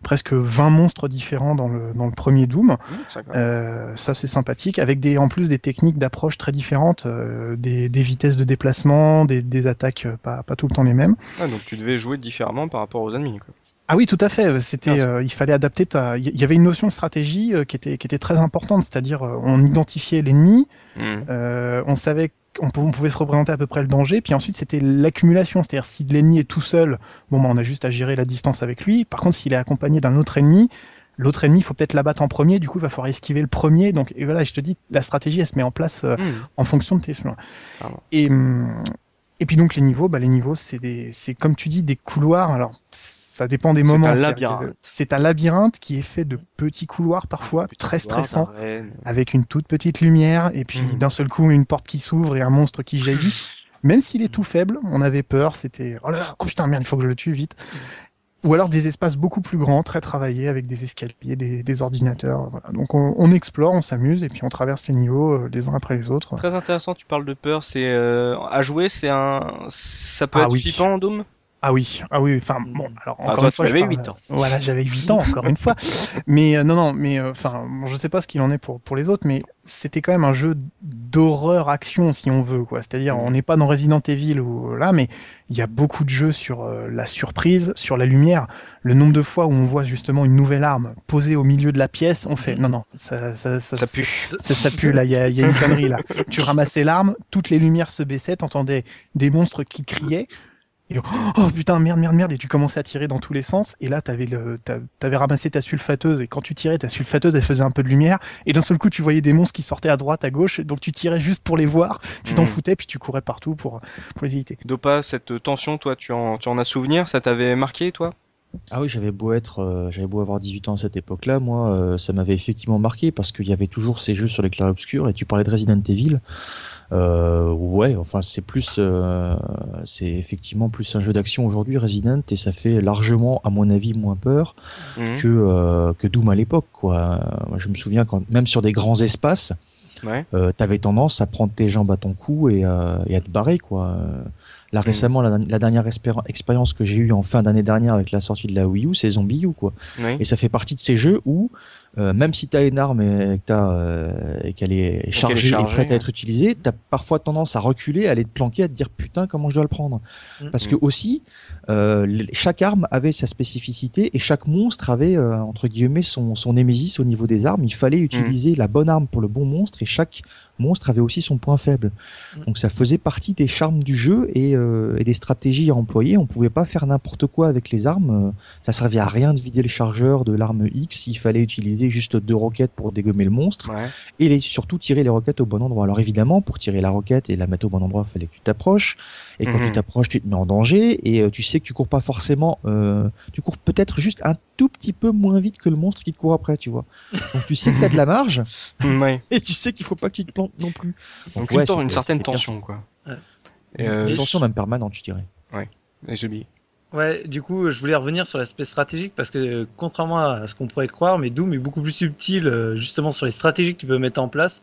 presque 20 monstres différents dans le, dans le premier Doom. Mmh, ça, c'est sympathique, avec des, en plus des techniques d'approche très différentes, des, des vitesses de déplacement, des, attaques euh, pas, pas, tout le temps les mêmes. Ah, donc tu devais jouer différemment par rapport aux ennemis. Quoi. Ah oui, tout à fait. C'était, euh, il fallait adapter. Ta... Il y avait une notion de stratégie euh, qui était qui était très importante, c'est-à-dire on identifiait l'ennemi, hmm. on savait qu'on pouvait se représenter à peu près le danger, puis ensuite c'était l'accumulation, c'est-à-dire si l'ennemi est tout seul, bon bah, on a juste à gérer la distance avec lui. Par contre, s'il est accompagné d'un autre ennemi, l'autre ennemi, il faut peut-être l'abattre en premier, du coup, il va falloir esquiver le premier. Donc, et voilà, je te dis, la stratégie, elle se met en place euh, hmm. en fonction de tes soins. Et, hum, et puis donc les niveaux, bah, les niveaux, c'est des, c'est comme tu dis, des couloirs. Alors, ça dépend des moments. C'est un labyrinthe. C'est un labyrinthe qui est fait de petits couloirs parfois très stressants, avec une toute petite lumière et puis hmm. d'un seul coup une porte qui s'ouvre et un monstre qui jaillit. Même s'il est tout faible, on avait peur. C'était oh, là, oh putain merde, il faut que je le tue vite ou alors des espaces beaucoup plus grands, très travaillés, avec des escaliers, des, des ordinateurs. Voilà. Donc on, on, explore, on s'amuse, et puis on traverse les niveaux euh, les uns après les autres. Très intéressant, tu parles de peur, c'est euh, à jouer, c'est un, ça peut ah, être oui. flippant, Doom? Ah oui, ah oui, enfin bon, alors encore toi, une fois, j'avais 8 ans. Voilà, j'avais 8 ans encore une fois. Mais euh, non non, mais euh, enfin, bon, je sais pas ce qu'il en est pour pour les autres mais c'était quand même un jeu d'horreur action si on veut quoi. C'est-à-dire on n'est pas dans Resident Evil ou là mais il y a beaucoup de jeux sur euh, la surprise, sur la lumière, le nombre de fois où on voit justement une nouvelle arme posée au milieu de la pièce, on fait non non, ça ça ça, ça pue. Ça, ça pue là, il y a, y a une connerie là. tu ramassais l'arme, toutes les lumières se baissaient, t'entendais des monstres qui criaient oh putain merde merde merde et tu commençais à tirer dans tous les sens et là t'avais le t'avais ramassé ta sulfateuse et quand tu tirais ta sulfateuse elle faisait un peu de lumière et d'un seul coup tu voyais des monstres qui sortaient à droite à gauche donc tu tirais juste pour les voir tu t'en mmh. foutais puis tu courais partout pour pour les éviter. Dopa cette tension toi tu en tu en as souvenir ça t'avait marqué toi? Ah oui, j'avais beau être, euh, j'avais beau avoir 18 ans à cette époque-là, moi, euh, ça m'avait effectivement marqué parce qu'il y avait toujours ces jeux sur les clairs obscurs et tu parlais de Resident Evil. Euh, ouais, enfin c'est plus, euh, c'est effectivement plus un jeu d'action aujourd'hui Resident et ça fait largement, à mon avis, moins peur mhm. que euh, que Doom à l'époque. Quoi. Je me souviens quand même sur des grands espaces, ouais. euh, t'avais tendance à prendre tes jambes à ton cou et, et à te barrer quoi. Là mhm. récemment, la, dernière expérience que j'ai eue en fin d'année dernière avec la sortie de la Wii U, c'est Zombie U quoi. Et ça fait partie de ces jeux où euh, même si tu as une arme et euh, qu'elle est chargée et, prête à être utilisée, tu as parfois tendance à reculer, à aller te planquer, à te dire putain comment je dois le prendre? Mm. Parce que aussi, euh, chaque arme avait sa spécificité et chaque monstre avait entre guillemets son, son némésis au niveau des armes. Il fallait mm. utiliser la bonne arme pour le bon monstre et chaque monstre avait aussi son point faible. Mm. Donc ça faisait partie des charmes du jeu et, et des stratégies à employer. On pouvait pas faire n'importe quoi avec les armes. Ça servait à rien de vider le chargeur de l'arme X. Il fallait utiliser juste deux roquettes pour dégommer le monstre et les, surtout tirer les roquettes au bon endroit. Alors évidemment, pour tirer la roquette et la mettre au bon endroit, il fallait que tu t'approches. Et quand tu mhm. t'approches, tu te mets en danger et euh, tu sais que tu cours pas forcément. Euh, tu cours peut-être juste un tout petit peu moins vite que le monstre qui te court après, tu vois. Donc tu sais que t'as de la marge et tu sais qu'il faut pas qu'il te plante non plus. Donc, Donc une certaine tension, quoi. Et euh, une tension même permanente, je dirais. Ouais. Et j'oublie. Ouais, du coup, je voulais revenir sur l'aspect stratégique parce que contrairement à ce qu'on pourrait croire, mais Doom est beaucoup plus subtil euh, justement sur les stratégies que tu peux mettre en place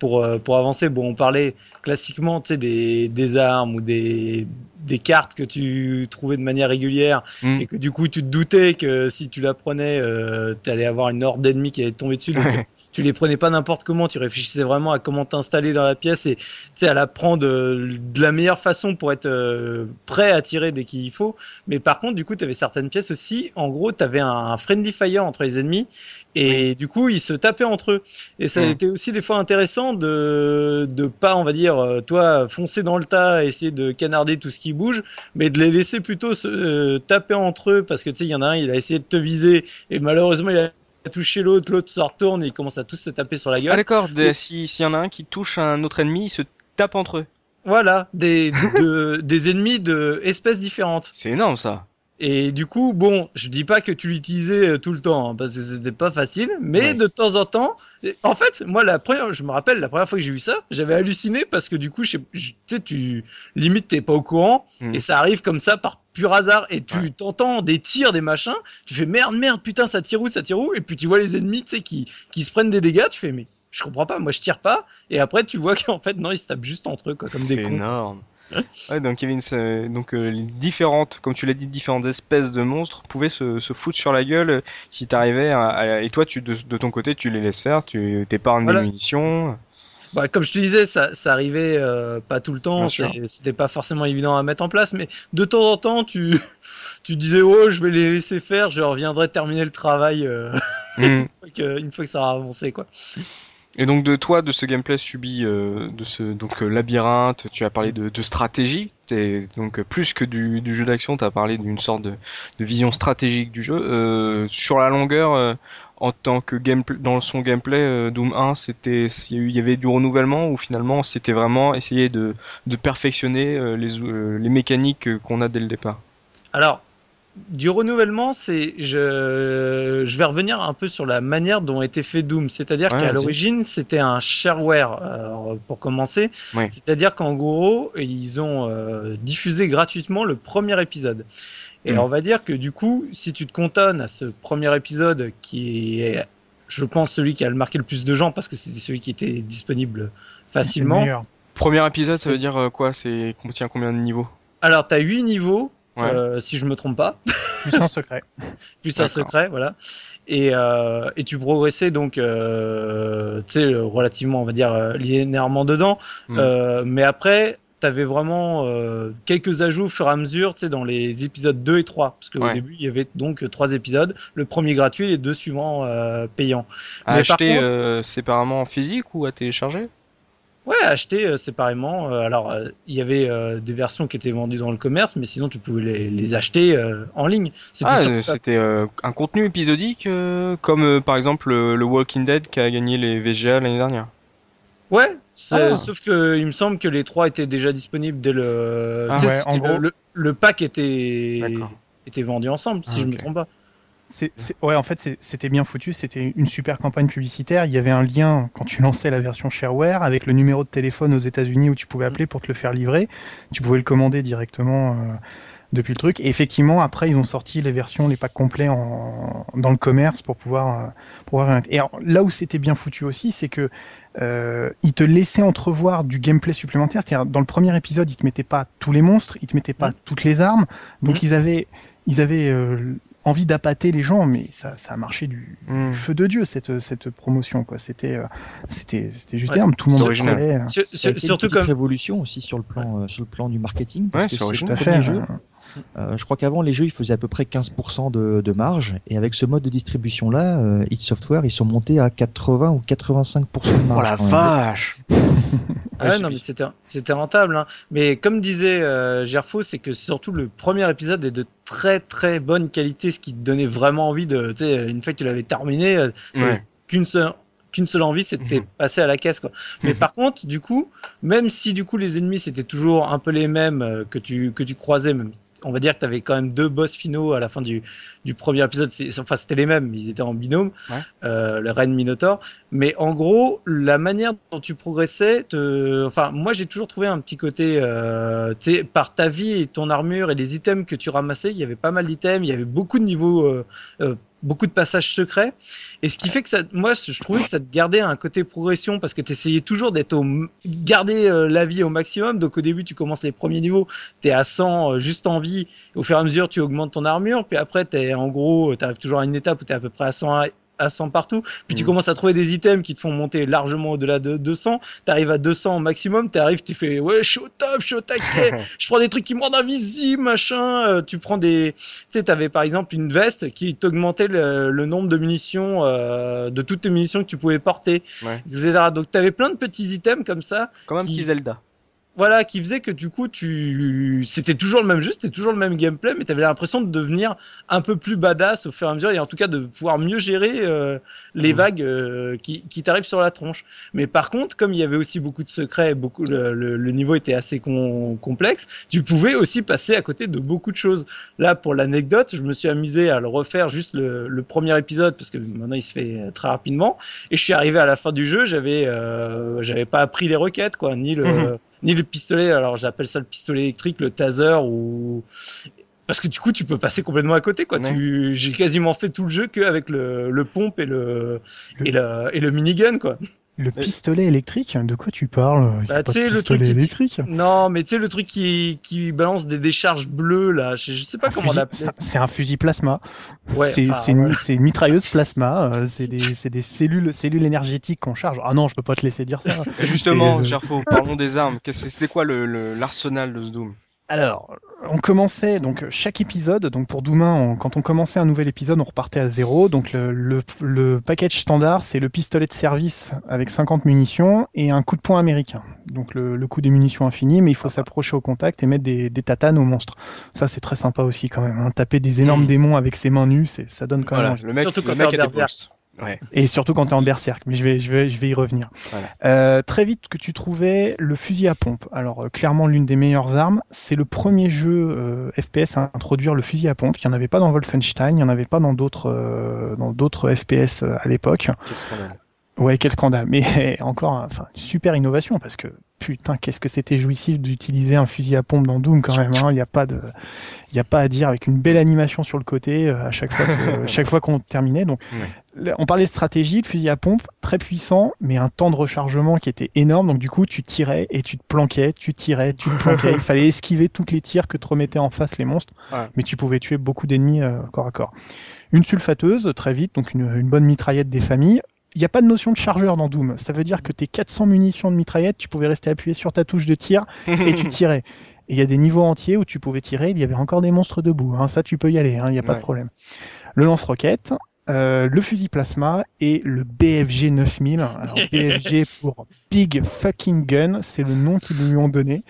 pour euh, pour avancer. Bon, on parlait classiquement, tu sais, des, des armes ou des des cartes que tu trouvais de manière régulière mm. et que du coup tu te doutais que si tu la prenais, euh, tu allais avoir une horde d'ennemis qui allait tomber dessus. Donc, tu les prenais pas n'importe comment, tu réfléchissais vraiment à comment t'installer dans la pièce et tu sais à la prendre de, la meilleure façon pour être euh, prêt à tirer dès qu'il faut. Mais par contre, du coup, tu avais certaines pièces aussi. En gros, tu avais un, friendly fire entre les ennemis et du coup, ils se tapaient entre eux. Et ça a été aussi des fois intéressant de de pas, on va dire, euh, toi foncer dans le tas, essayer de canarder tout ce qui bouge, mais de les laisser plutôt se euh, taper entre eux parce que tu sais, il y en a un, il a essayé de te viser et malheureusement, il a toucher l'autre, l'autre se retourne et ils commencent à tous se taper sur la gueule. Ah d'accord, s'il y en a un qui touche un autre ennemi, ils se tapent entre eux. Voilà, des, des ennemis de espèces différentes. C'est énorme ça. Et du coup, bon, je dis pas que tu l'utilisais euh, tout le temps, hein, parce que c'était pas facile, mais de temps en temps, en fait, moi, la première, je me rappelle, la première fois que j'ai vu ça, j'avais halluciné parce que du coup, tu sais, tu, limite, t'es pas au courant, hmm. et ça arrive comme ça par pur hasard, et tu t'entends des tirs, des machins, tu fais merde, merde, putain, ça tire où, ça tire où, et puis tu vois les ennemis, tu sais, qui, qui se prennent des dégâts, tu fais, mais je comprends pas, moi je tire pas, et après tu vois qu'en fait, non, ils se tapent juste entre eux, quoi, comme des. C'est énorme ouais, donc une, donc euh, différentes, comme tu l'as dit, différentes espèces de monstres pouvaient se, se foutre sur la gueule euh, si t'arrivais à, et toi tu de, ton côté tu les laisses faire, tu t'épargnes voilà. des munitions. Bah, comme je te disais, ça, ça arrivait euh, pas tout le temps, c'était pas forcément évident à mettre en place, mais de temps en temps, tu, tu disais, oh, je vais les laisser faire, je reviendrai terminer le travail euh, mm. une, fois que, une, fois que, ça aura avancé, quoi. Et donc de toi, de ce gameplay subi, euh, de ce donc euh, labyrinthe, tu as parlé de, de stratégie. Et donc plus que du, du jeu d'action, tu as parlé d'une sorte de, de, vision stratégique du jeu. Euh, sur la longueur, euh, en tant que gameplay, dans son gameplay, euh, Doom 1, c'était il y avait du renouvellement ou finalement c'était vraiment essayer de, de perfectionner les, les mécaniques qu'on a dès le départ? Alors du renouvellement, c'est je, je vais revenir un peu sur la manière dont a été fait Doom. C'est-à-dire qu'à l'origine, c'était un shareware euh, pour commencer. C'est-à-dire qu'en gros, ils ont euh, diffusé gratuitement le premier épisode. Et mm. on va dire que du coup, si tu te cantonnes à ce premier épisode qui est, je pense, celui qui a marqué le plus de gens parce que c'était celui qui était disponible facilement. Premier épisode, ça veut dire euh, quoi? C'est contient combien de niveaux? Alors, tu as 8 niveaux euh, si je me trompe pas. Plus un secret. Plus un secret, voilà. Et, euh, et tu progressais donc, euh, tu sais, relativement, on va dire, euh, linéairement dedans. Mm. Euh, mais après, tu avais vraiment euh, quelques ajouts au fur et à mesure, tu sais, dans les épisodes 2 et 3. Parce qu'au début, il y avait donc trois épisodes. Le premier gratuit et les deux suivants payants. À acheter séparément en physique ou à télécharger? Ouais, acheter euh, séparément. Euh, alors, euh, il y avait des versions qui étaient vendues dans le commerce, mais sinon tu pouvais les, les acheter en ligne. Ah, c'était un contenu épisodique, comme par exemple le Walking Dead qui a gagné les VGA l'année dernière. Ouais, ah. sauf que il me semble que les trois étaient déjà disponibles dès le. Ah ouais, en gros, le, le, pack était était vendu ensemble, si je me trompe pas. C'est, ouais, en fait, c'était bien foutu. C'était une super campagne publicitaire. Il y avait un lien quand tu lançais la version shareware avec le numéro de téléphone aux États-Unis où tu pouvais appeler pour te le faire livrer. Tu pouvais le commander directement euh, depuis le truc. Et effectivement, après, ils ont sorti les versions, les packs complets en, dans le commerce pour pouvoir, euh, pouvoir. Et là où c'était bien foutu aussi, c'est que euh, ils te laissaient entrevoir du gameplay supplémentaire. C'est-à-dire, dans le premier épisode, ils te mettaient pas tous les monstres, ils te mettaient pas mmh. toutes les armes. Donc, mmh. ils avaient, ils avaient euh, envie d'appâter les gens, mais ça, ça a marché du, mmh. feu de dieu cette cette promotion quoi. C'était euh, c'était c'était juste énorme. Tout le monde original. surtout comme révolution aussi sur le plan sur le plan du marketing. Parce ouais, c'est original. Jeu, euh, je crois qu'avant les jeux ils faisaient à peu près 15% de, de, marge et avec ce mode de distribution là, euh, It Software ils sont montés à 80 ou 85% de marge. Oh la vache Ah ouais, non, mais c'était c'était rentable. Hein. Mais comme disait euh, Gerfo, c'est que surtout le premier épisode est de très très bonne qualité, ce qui te donnait vraiment envie de, tu sais, une fois que tu l'avais terminé, euh, qu'une seule qu'une seule envie, c'était passer à la caisse. Quoi. Mais par contre, du coup, même si du coup les ennemis c'était toujours un peu les mêmes que tu que tu croisais, même on va dire que tu avais quand même deux boss finaux à la fin du, du premier épisode. Enfin, c'était les mêmes, ils étaient en binôme, euh, le Ren Minotaur. Mais en gros, la manière dont tu progressais, te... enfin, moi j'ai toujours trouvé un petit côté, euh, tu sais, par ta vie et ton armure et les items que tu ramassais, il y avait pas mal d'items, il y avait beaucoup de niveaux euh, euh beaucoup de passages secrets. Et ce qui fait que ça, moi, je trouvais que ça te gardait un côté progression parce que tu essayais toujours d'être au, garder euh, la vie au maximum. Donc au début, tu commences les premiers niveaux, tu es à 100 euh, juste en vie. Au fur et à mesure, tu augmentes ton armure. Puis après, tu es en gros, tu arrives toujours à une étape où tu es à peu près à 100 à 100 partout. Puis tu mm. commences à trouver des items qui te font monter largement au-delà de 200. Tu arrives à 200 au maximum. Tu arrives, tu fais ouais, je suis au top, je suis au taquet. je prends des trucs qui me rendent invisible, machin. Euh, tu prends des. Tu sais, t'avais par exemple une veste qui t'augmentait le, le, nombre de munitions, euh, de toutes tes munitions que tu pouvais porter, ouais. etc. Donc tu avais plein de petits items comme ça. Comme un petit Zelda voilà, qui faisait que du coup, tu, c'était toujours le même jeu, c'était toujours le même gameplay, mais tu avais l'impression de devenir un peu plus badass au fur et à mesure, et en tout cas de pouvoir mieux gérer euh, les mmh. vagues euh, qui, qui t'arrivent sur la tronche. Mais par contre, comme il y avait aussi beaucoup de secrets, beaucoup le, le, niveau était assez complexe, tu pouvais aussi passer à côté de beaucoup de choses. Là, pour l'anecdote, je me suis amusé à le refaire juste le, le, premier épisode parce que maintenant il se fait très rapidement, et je suis arrivé à la fin du jeu, j'avais, euh, j'avais pas appris les requêtes, quoi, ni le mmh ni le pistolet, alors j'appelle ça le pistolet électrique, le taser ou parce que du coup tu peux passer complètement à côté quoi. Tu j'ai quasiment fait tout le jeu qu'avec le, le pompe et le, et le et le minigun quoi. Le pistolet électrique De quoi tu parles? Bah, pas le truc électrique Non, mais tu sais, le truc qui, qui balance des décharges bleues, là, je, sais pas comment l'appeler. C'est un fusil plasma. Ouais, c'est une, une, mitrailleuse plasma. Euh, c'est des, des, cellules, cellules énergétiques qu'on charge. Ah non, je peux pas te laisser dire ça. Justement, Gerfo, parlons des armes. C'était quoi l'arsenal le, de ce Doom? Alors, on commençait donc chaque épisode. Donc pour Doumain, quand on commençait un nouvel épisode, on repartait à zéro. Donc le, le, le package standard, c'est le pistolet de service avec 50 munitions et un coup de poing américain. Donc le, le coup des munitions infini, mais il faut s'approcher au contact et mettre des, des tatanes aux monstres. Ça c'est très sympa aussi quand même. Hein. Taper des énormes mmh. démons avec ses mains nues, ça donne quand même. Le mec, Surtout le mec a des et surtout quand tu es en berserk, mais je vais, je vais, je vais y revenir. Euh, très vite que tu trouvais le fusil à pompe. Alors euh, clairement l'une des meilleures armes. C'est le premier jeu euh, FPS à introduire le fusil à pompe. Il n'y en avait pas dans Wolfenstein, il n'y en avait pas dans d'autres dans d'autres FPS à l'époque. Quel scandale. Ouais, quel scandale. Mais encore, enfin, super innovation parce que putain, qu'est-ce que c'était jouissif d'utiliser un fusil à pompe dans Doom quand même. Hein. Il n'y a pas de, il a pas à dire avec une belle animation sur le côté euh, à chaque fois, chaque fois qu'on terminait. Donc, on parlait de stratégie, le fusil à pompe très puissant, mais un temps de rechargement qui était énorme. Donc du coup, tu tirais et tu te planquais, tu tirais, tu te planquais. Il fallait esquiver toutes les tirs que te remettaient en face les monstres, mais tu pouvais tuer beaucoup d'ennemis euh, corps à corps. Une sulfateuse très vite, donc une, une bonne mitraillette des familles il n'y a pas de notion de chargeur dans Doom. Ça veut dire que tes 400 munitions de mitraillette, tu pouvais rester appuyé sur ta touche de tir et tu tirais. Et il y a des niveaux entiers où tu pouvais tirer, il y avait encore des monstres debout. Hein. Ça, tu peux y aller, il hein, n'y a pas de problème. Le lance-roquette, euh, le fusil plasma et le BFG 9000. Alors, BFG pour Big Fucking Gun, c'est le nom qu'ils lui ont donné.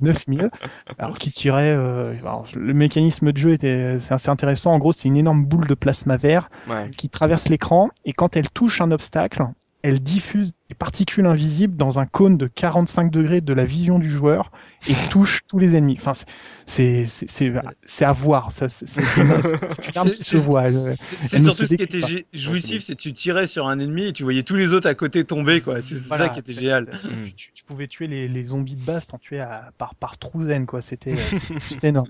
9000. Euh, alors qui tirait. Euh, le mécanisme de jeu était c'est assez intéressant. En gros, c'est une énorme boule de plasma vert qui traverse l'écran et quand elle touche un obstacle, elle diffuse des particules invisibles dans un cône de 45 degrés de la vision du joueur et touche tous les ennemis. Enfin, c'est c'est à voir. Ça, c'est une arme qui se voit. C'est surtout ce qui était jouissif, c'est tu tirais sur un ennemi et tu voyais tous les autres à côté tomber. quoi. C'est ça qui était génial. Tu, tu, pouvais tuer les, les zombies de base, t'en tuais à, par par trouzaine quoi. C'était énorme.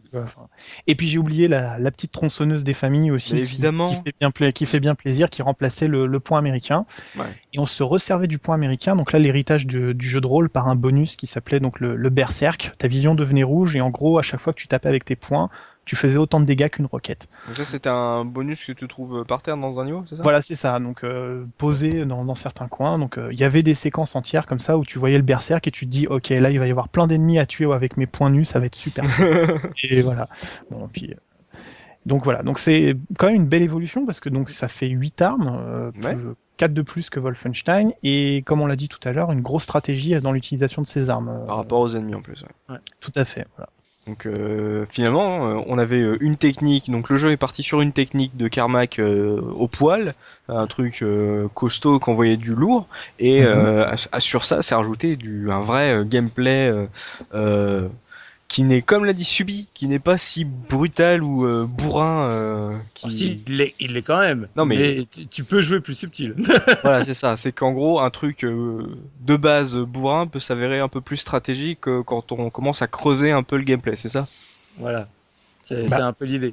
Et puis j'ai oublié la, la, petite tronçonneuse des familles aussi, qui, évidemment. Qui, fait bien, qui fait bien plaisir, qui remplaçait le, le point américain. Ouais. Et on se resservait du point américain. Donc là, l'héritage du, du, jeu de rôle par un bonus qui s'appelait donc le, le berserk. Ta vision devenait rouge et en gros, à chaque fois que tu tapais avec tes points, tu faisais autant de dégâts qu'une roquette. Donc ça, c'était un bonus que tu trouves par terre dans un niveau, c'est ça? Voilà, c'est ça. Donc euh, posé dans, dans, certains coins. Donc il euh, y avait des séquences entières comme ça où tu voyais le berserk et tu te dis, ok, là il va y avoir plein d'ennemis à tuer avec mes points nus, ça va être super. et voilà. Bon, puis. Euh, donc voilà, donc c'est quand même une belle évolution parce que donc ça fait 8 armes, euh, ouais. 4 de plus que Wolfenstein, et comme on l'a dit tout à l'heure, une grosse stratégie dans l'utilisation de ces armes. Par rapport aux ennemis en plus. Ouais. Ouais, tout à fait. Voilà. Donc euh, finalement, euh, on avait une technique. Donc le jeu est parti sur une technique de Carmack euh, au poil, un truc costaud qu'on voyait du lourd, et mm -hmm. sur ça, c'est rajouté du un vrai gameplay qui n'est, comme l'a dit Subi, qui n'est pas si brutal ou euh, bourrin. Euh, qui... Oh, si, il l'est, il l'est quand même. Non mais, mais tu, tu, peux jouer plus subtil. voilà, c'est ça. C'est qu'en gros, un truc euh, de base bourrin peut s'avérer un peu plus stratégique quand on commence à creuser un peu le gameplay, c'est ça? Voilà, c'est bah. un peu l'idée.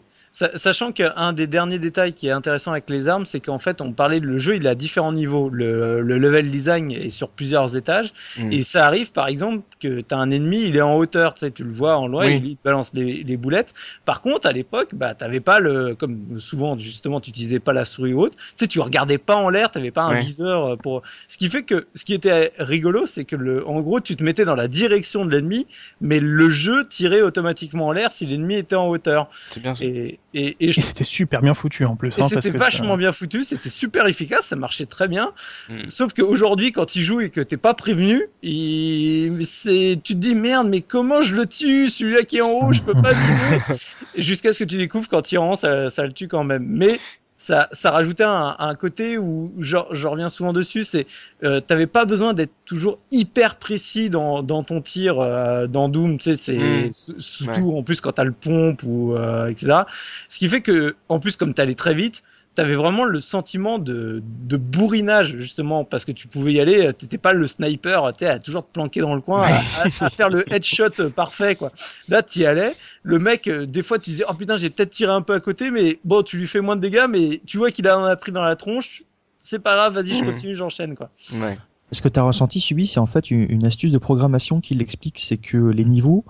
Sachant qu'un des derniers détails qui est intéressant avec les armes, c'est qu'en fait, on parlait de le jeu, il est à différents niveaux. Le, le level design est sur plusieurs étages. Mmh. Et ça arrive, par exemple, que tu as un ennemi, il est en hauteur, tu sais, tu le vois en loin, oui. il balance les, les, boulettes. Par contre, à l'époque, bah, t'avais pas le, comme souvent, justement, tu utilisais pas la souris haute. Tu sais, tu regardais pas en l'air, t'avais pas un ouais. viseur pour, ce qui fait que, ce qui était rigolo, c'est que le, en gros, tu te mettais dans la direction de l'ennemi, mais le jeu tirait automatiquement en l'air si l'ennemi était en hauteur. C'est bien ça. Et, et, et, je... et c'était super bien foutu en plus. Hein, c'était vachement bien foutu, c'était super efficace, ça marchait très bien. Mm. Sauf qu'aujourd'hui, quand il joue et que t'es pas prévenu, il... c'est, tu te dis merde, mais comment je le tue Celui-là qui est en haut, je peux pas le tuer. Jusqu'à ce que tu découvres qu'en tirant, ça, ça le tue quand même. Mais ça, ça rajoutait un, un côté où je, je, reviens souvent dessus, c'est euh, t'avais pas besoin d'être toujours hyper précis dans, dans ton tir euh, dans Doom, tu sais, c'est mmh. surtout ouais. en plus quand t'as le pompe ou euh, etc. Ce qui fait que en plus comme t'allais très vite, t'avais vraiment le sentiment de, de bourrinage justement parce que tu pouvais y aller, t'étais pas le sniper, tu à toujours te planquer dans le coin, ouais. à, à, faire le headshot parfait quoi. Là t'y allais, le mec des fois tu disais oh putain j'ai peut-être tiré un peu à côté mais bon tu lui fais moins de dégâts mais tu vois qu'il en a pris dans la tronche, c'est pas grave vas-y je continue j'enchaîne quoi. Ouais. Ce que tu as ressenti, Subi, c'est en fait une, une, astuce de programmation qui l'explique, c'est que les niveaux,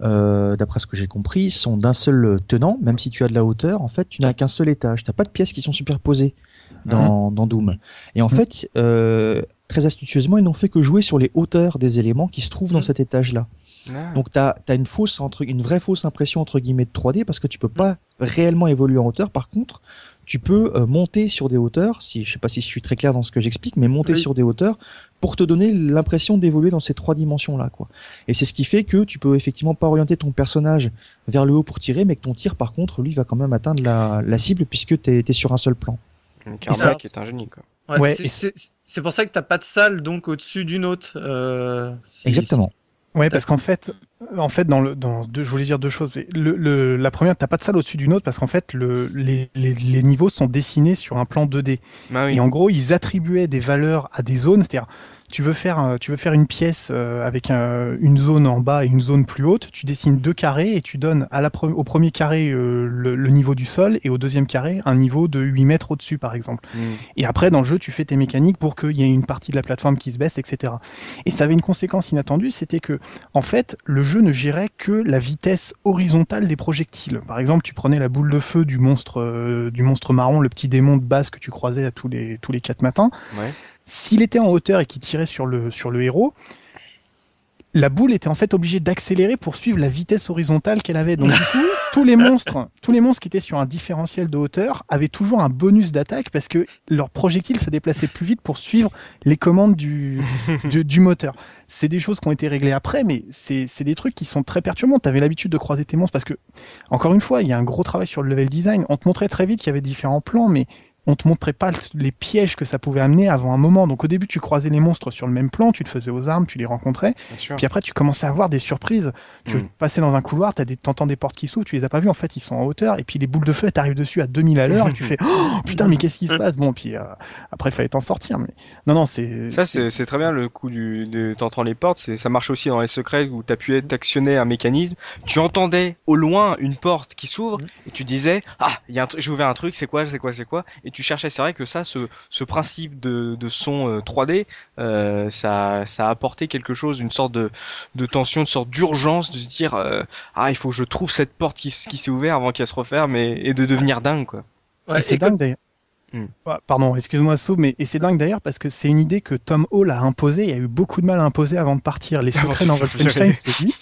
euh, d'après ce que j'ai compris, sont d'un seul tenant, même si tu as de la hauteur, en fait, tu n'as qu'un seul étage. Tu n'as pas de pièces qui sont superposées dans, mmh. dans Doom. Et en mmh. fait, euh, très astucieusement, ils n'ont fait que jouer sur les hauteurs des éléments qui se trouvent dans mmh. cet étage-là. Ah. Donc tu as, as, une fausse entre une vraie fausse impression entre guillemets de 3D parce que tu peux pas réellement évoluer en hauteur. Par contre, tu peux euh, monter sur des hauteurs, si je sais pas si je suis très clair dans ce que j'explique, mais monter oui. sur des hauteurs pour te donner l'impression d'évoluer dans ces trois dimensions là quoi. Et c'est ce qui fait que tu peux effectivement pas orienter ton personnage vers le haut pour tirer, mais que ton tir par contre lui va quand même atteindre la, la cible puisque tu es, es, sur un seul plan. Carmack est un génie quoi. Ouais, ouais c'est pour ça que t'as pas de salle donc au-dessus d'une autre. Euh, Exactement. Ouais, parce qu'en fait, en fait, dans le, dans deux, je voulais dire deux choses. Le, le, la première, t'as pas de salle au-dessus d'une autre parce qu'en fait, le, les, les, les, niveaux sont dessinés sur un plan 2D. Bah oui. Et en gros, ils attribuaient des valeurs à des zones, c'est-à-dire tu veux faire, tu veux faire une pièce euh, avec un, une zone en bas et une zone plus haute, tu dessines deux carrés et tu donnes à la pre au premier carré euh, le, le, niveau du sol et au deuxième carré un niveau de 8 mètres au-dessus, par exemple. Mm. Et après, dans le jeu, tu fais tes mécaniques pour qu'il y ait une partie de la plateforme qui se baisse, etc. Et ça avait une conséquence inattendue, c'était que, en fait, le jeu ne gérait que la vitesse horizontale des projectiles. Par exemple, tu prenais la boule de feu du monstre, euh, du monstre marron, le petit démon de base que tu croisais à tous les, tous les quatre matins. Ouais s'il était en hauteur et qu'il tirait sur le, sur le héros, la boule était en fait obligée d'accélérer pour suivre la vitesse horizontale qu'elle avait. Donc du coup, tous les monstres, tous les monstres qui étaient sur un différentiel de hauteur avaient toujours un bonus d'attaque parce que leur projectile se déplaçait plus vite pour suivre les commandes du, du, du moteur. C'est des choses qui ont été réglées après, mais c'est des trucs qui sont très perturbants. Tu avais l'habitude de croiser tes monstres parce que, encore une fois, il y a un gros travail sur le level design. On te montrait très vite qu'il y avait différents plans, mais on te montrait pas les pièges que ça pouvait amener avant un moment. Donc au début, tu croisais les monstres sur le même plan, tu te faisais aux armes, tu les rencontrais. Puis après, tu commençais à avoir des surprises. Tu mm. passais dans un couloir, tu des, t'entends des portes qui s'ouvrent, tu les as pas vues, en fait, ils sont en hauteur. Et puis les boules de feu, t'arrives dessus à 2000 à l'heure et tu fais oh, putain, mais qu'est-ce qui se passe? Bon, puis euh, après, il fallait t'en sortir. Mais non, non, c'est. Ça, c'est très bien le coup du. De, t'entends les portes. Ça marche aussi dans les secrets où t'appuyais, t'actionnais un mécanisme. Tu entendais au loin une porte qui s'ouvre mm. et tu disais ah, y a j'ai ouvert un truc, c'est quoi, c'est quoi, c'est quoi? Et tu cherchais. C'est vrai que ça, ce, ce principe de, de son 3D, euh, euh, ça, ça a apporté quelque chose, une sorte de, de tension, une sorte d'urgence de se dire euh, ah il faut que je trouve cette porte qui, qui s'est ouverte avant qu'elle se referme et, et de devenir dingue quoi. Ouais, c'est dingue d'ailleurs. Hmm. Pardon, excuse-moi Sou, mais et c'est dingue d'ailleurs parce que c'est une idée que Tom Hall a imposée. Il a eu beaucoup de mal à imposer avant de partir. Les secrets dans Wolfenstein, c'est lui.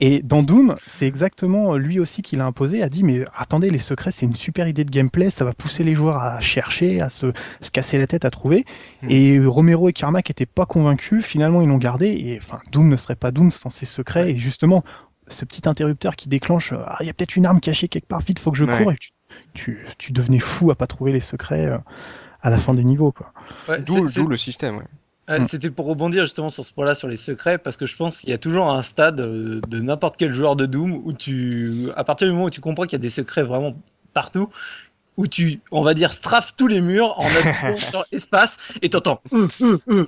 Et dans Doom, c'est exactement lui aussi qui l'a imposé. A dit mais attendez, les secrets, c'est une super idée de gameplay. Ça va pousser les joueurs à chercher, à se, se casser la tête à trouver. Hmm. Et Romero et Carmack étaient pas convaincus. Finalement, ils l'ont gardé. Et enfin, Doom ne serait pas Doom sans ses secrets. Et justement, ce petit interrupteur qui déclenche, ah, il y a peut-être une arme cachée quelque part. Vite, faut que je cours. Et tu, tu, devenais fou à pas trouver les secrets euh, à la fin des niveaux. quoi. D'où le système. Ouais. Mm. C'était pour rebondir justement sur ce point-là, sur les secrets, parce que je pense qu'il y a toujours un stade euh, de n'importe quel joueur de Doom où tu, à partir du moment où tu comprends qu'il y a des secrets vraiment partout, où tu, on va dire, strafes tous les murs en appuyant sur espace et t'entends. Euh, euh, euh,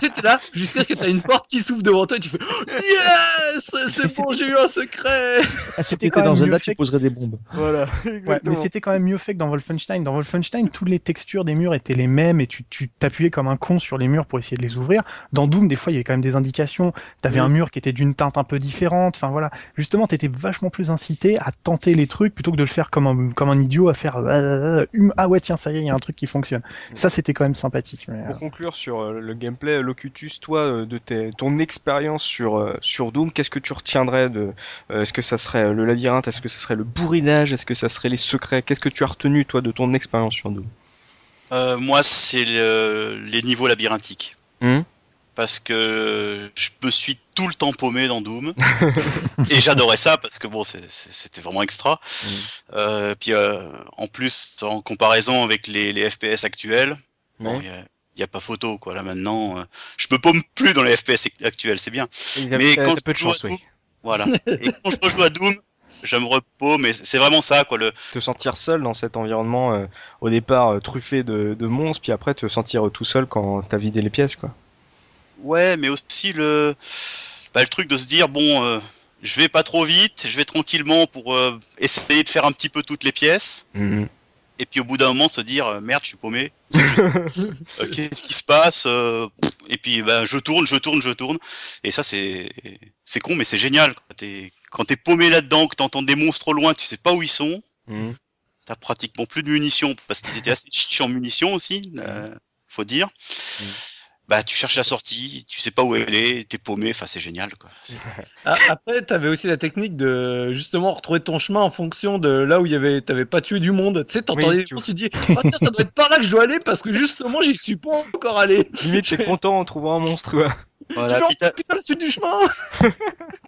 tu là jusqu'à ce que tu as une porte qui s'ouvre devant toi et tu fais Yes C'est bon, j'ai eu un secret C'était dans Zelda, tu poserais des bombes. Voilà, exactement. mais c'était quand même mieux fait que dans Wolfenstein. Dans Wolfenstein, toutes les textures des murs étaient les mêmes et tu t'appuyais comme un con sur les murs pour essayer de les ouvrir. Dans Doom, des fois, il y avait quand même des indications. T'avais un mur qui était d'une teinte un peu différente. Enfin voilà. Justement, t'étais vachement plus incité à tenter les trucs plutôt que de le faire comme un, comme un idiot à faire euh, ah ouais tiens ça y est il y a un truc qui fonctionne. Ça c'était quand même sympathique pour euh, conclure sur euh, le gameplay Locutus toi de ton expérience sur sur Doom qu'est-ce que tu retiendrais de est-ce que ça serait le labyrinthe est-ce que ça serait le bourrinage est-ce que ça serait les secrets qu'est-ce que tu as retenu toi de ton expérience sur Doom? Moi c'est les niveaux labyrinthiques. Hmm? Parce que je me suis tout le temps paumé dans Doom et j'adorais ça parce que bon c'était vraiment extra. Mm. Euh, puis euh, en plus en comparaison avec les, les FPS actuels, il n'y a, a, pas photo quoi. Là maintenant, euh, je me paume plus dans les FPS actuels, c'est bien. Mais quand je joue à Doom, voilà. et quand je rejoue à Doom, je me repose, mais c'est vraiment ça, quoi. Le... Te sentir seul dans cet environnement, euh, au départ euh, truffé de, de, monstres, puis après te sentir tout seul quand t'as vidé les pièces, quoi. Ouais, mais aussi le, bah, le truc de se dire bon, euh, je vais pas trop vite, je vais tranquillement pour euh, essayer de faire un petit peu toutes les pièces. Mhm. Et puis au bout d'un moment se dire euh, merde, je suis paumé. Qu'est-ce qui se passe Et puis bah, je tourne, je tourne, je tourne. Et ça c'est c'est con, mais c'est génial. Quand t'es paumé là-dedans, que t'entends des monstres au loin, tu sais pas où ils sont. Mhm. T'as pratiquement plus de munitions parce qu'ils étaient assez chiches en munitions aussi, faut dire. Mhm bah tu cherches la sortie, tu sais pas où elle est, t'es paumé, enfin c'est génial quoi. Ah, après, t'avais aussi la technique de justement retrouver ton chemin en fonction de là où il y avait, t'avais pas tué du monde. Tu sais, t'entendais, tu... tu dis, oh, tiens, ça doit être par là que je dois aller parce que justement j'y suis pas encore allé. Limite, t'es content en trouvant un monstre. Quoi. Voilà, putain, la suite du chemin.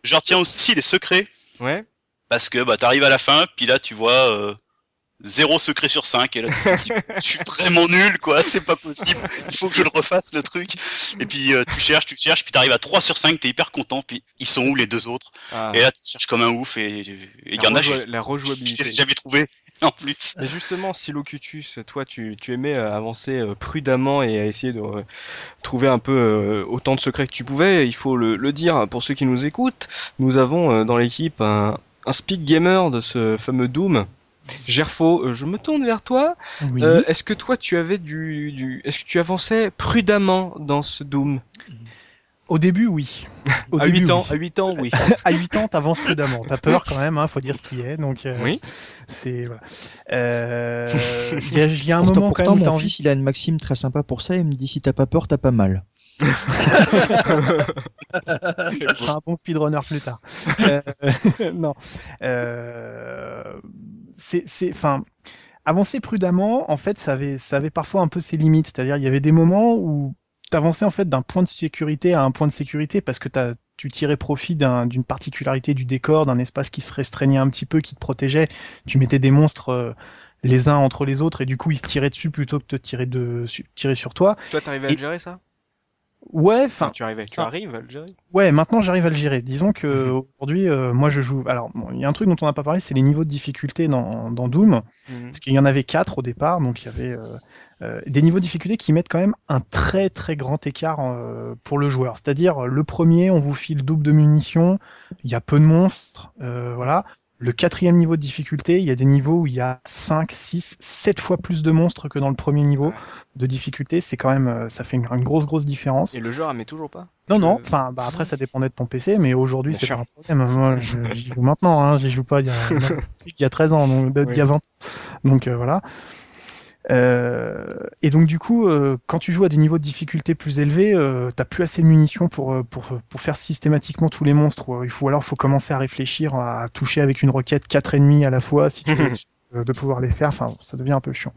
Je retiens aussi les secrets. Ouais. Parce que bah t'arrives à la fin, puis là tu vois. Euh zéro secret sur 5 et là je suis vraiment nul quoi c'est pas possible il faut que je le refasse le truc. Et puis euh, tu cherches tu cherches puis t'arrives à 3 sur 5 t'es hyper content puis ils sont où les deux autres? Ah. et là tu cherches comme un ouf et il y en a la rejouabilité. j'ai jamais trouvé en plus. Et justement si Locutus toi tu, tu aimais euh, avancer euh, prudemment et essayer de trouver un peu autant de secrets que tu pouvais. Il faut le, le dire pour ceux qui nous écoutent nous avons dans l'équipe un, un speed gamer de ce fameux Doom Gerfo, euh, je me tourne vers toi. Euh, est-ce que toi tu avais du, du... est-ce que tu avançais prudemment dans ce Doom Au début, oui. Au à 8 ans, oui. à 8 ans, oui. à 8 ans, t'avances prudemment. T'as peur quand même, hein, faut dire ce qui est. Donc, euh, oui. C'est voilà. Euh, il y a, y a un moment quand même. Mon fils, il a une maxime très sympa pour ça. Il me dit si t'as pas peur, t'as pas mal. un bon speedrunner plus tard. Euh, non. Euh, c'est, enfin, avancer prudemment, en fait, ça avait, ça avait parfois un peu ses limites. C'est-à-dire, il y avait des moments où t'avançais en fait d'un point de sécurité à un point de sécurité parce que t'as, tu tirais profit d'une particularité du décor, d'un espace qui se restreignait un petit peu, qui te protégeait. Tu mettais des monstres euh, les uns entre les autres et du coup ils se tiraient dessus plutôt que de tirer de tirer sur toi. Toi, t'arrivais à gérer ça? Ouais, enfin. tu arrives, tu arrives à le gérer. Ouais, maintenant j'arrive à le gérer. Disons que mhm. aujourd'hui, euh, moi je joue. Alors, il y a un truc dont on n'a pas parlé, c'est les niveaux de difficulté dans, dans Doom, mhm. parce qu'il y en avait quatre au départ, donc il y avait euh, euh, des niveaux de difficulté qui mettent quand même un très très grand écart pour le joueur. C'est-à-dire le premier, on vous file double de munitions, il y a peu de monstres, voilà. Le quatrième niveau de difficulté, il y a des niveaux où il y a 5, 6, 7 fois plus de monstres que dans le premier niveau de difficulté. C'est quand même, euh, ça fait une, grosse, grosse différence. Et le jeu, mais toujours pas? Non, non, enfin, bah, après, ça dépendait de ton PC, mais aujourd'hui, c'est pas un problème. Moi, j'y joue maintenant, hein, j'y joue pas il y, a, il y a 13 ans, donc, il y a 20 ans. Donc, euh, voilà. Euh, et donc du coup, euh, quand tu joues à des niveaux de difficulté plus élevés, euh, t'as plus assez de munitions pour, pour, pour faire systématiquement tous les monstres. Il faut alors faut commencer à réfléchir à toucher avec une roquette quatre ennemis à la fois si tu veux de pouvoir les faire. Enfin, ça devient un peu chiant.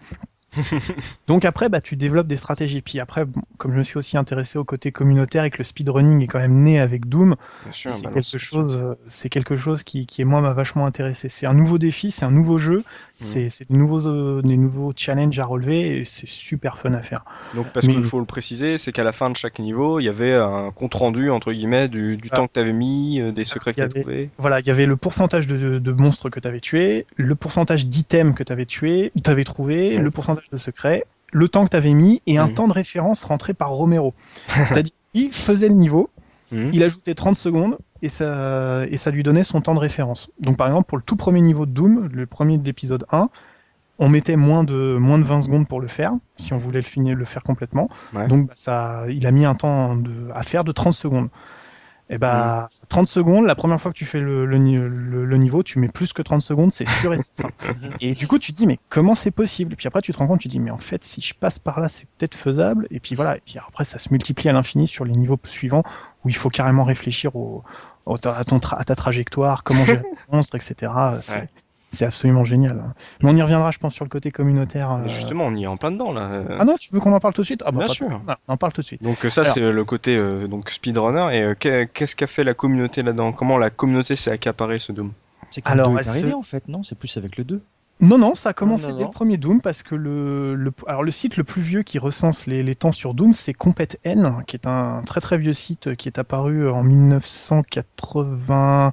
Donc après, bah, tu développes des stratégies. Puis après, comme je me suis aussi intéressé au côté communautaire et que le speedrunning est quand même né avec Doom, c'est bah quelque chose, euh, c'est quelque chose qui, qui moi m'a vachement intéressé. C'est un nouveau défi, c'est un nouveau jeu, mmh. c'est des nouveaux, euh, des nouveaux challenges à relever et c'est super fun à faire. Donc parce qu'il faut le préciser, c'est qu'à la fin de chaque niveau, il y avait un compte rendu entre guillemets du, du temps que tu avais mis, euh, des secrets que tu avais trouvés. Voilà, il y avait le pourcentage de, de, monstres que tu avais tué, le pourcentage d'items que tu avais tué, tu avais trouvé, le pourcentage de secret, le temps que tu avais mis et un temps de référence rentré par Romero. C'est-à-dire qu'il faisait le niveau, mhm. il ajoutait 30 secondes et ça, et ça lui donnait son temps de référence. Donc par exemple, pour le tout premier niveau de Doom, le premier de l'épisode 1, on mettait moins de, moins de 20 secondes pour le faire, si on voulait le finir, le faire complètement. Donc bah, ça, il a mis un temps de, à faire de 30 secondes. Et eh bah, 30 secondes, la première fois que tu fais le, le, le, niveau, tu mets plus que 30 secondes, c'est sûr et certain. et du coup, tu te dis, mais comment c'est possible? Et puis après, tu te rends compte, tu te dis, mais en fait, si je passe par là, c'est peut-être faisable. Et puis voilà, et puis après, ça se multiplie à l'infini sur les niveaux suivants, où il faut carrément réfléchir au, à, ton à ta trajectoire, comment gérer les monstres, etc. C'est c'est absolument génial. Mais on y reviendra, je pense, sur le côté communautaire. Euh. Justement, on y est en plein dedans là. Ah non, tu veux qu'on en parle tout de suite? Ah, bah, Bien sûr. on en parle tout de suite. Donc ça, c'est le côté euh, donc speedrunner. Et euh, qu'est-ce qu'a fait la communauté là-dedans? Comment la communauté s'est accaparée ce Doom? C'est quand Alors, est arrivé en fait, non? C'est plus avec le 2. Non, non, ça a commencé dès le premier Doom parce que le, le, alors le site le plus vieux qui recense les, les temps sur Doom, c'est Compet N, qui est un très très vieux site qui est apparu en 1980.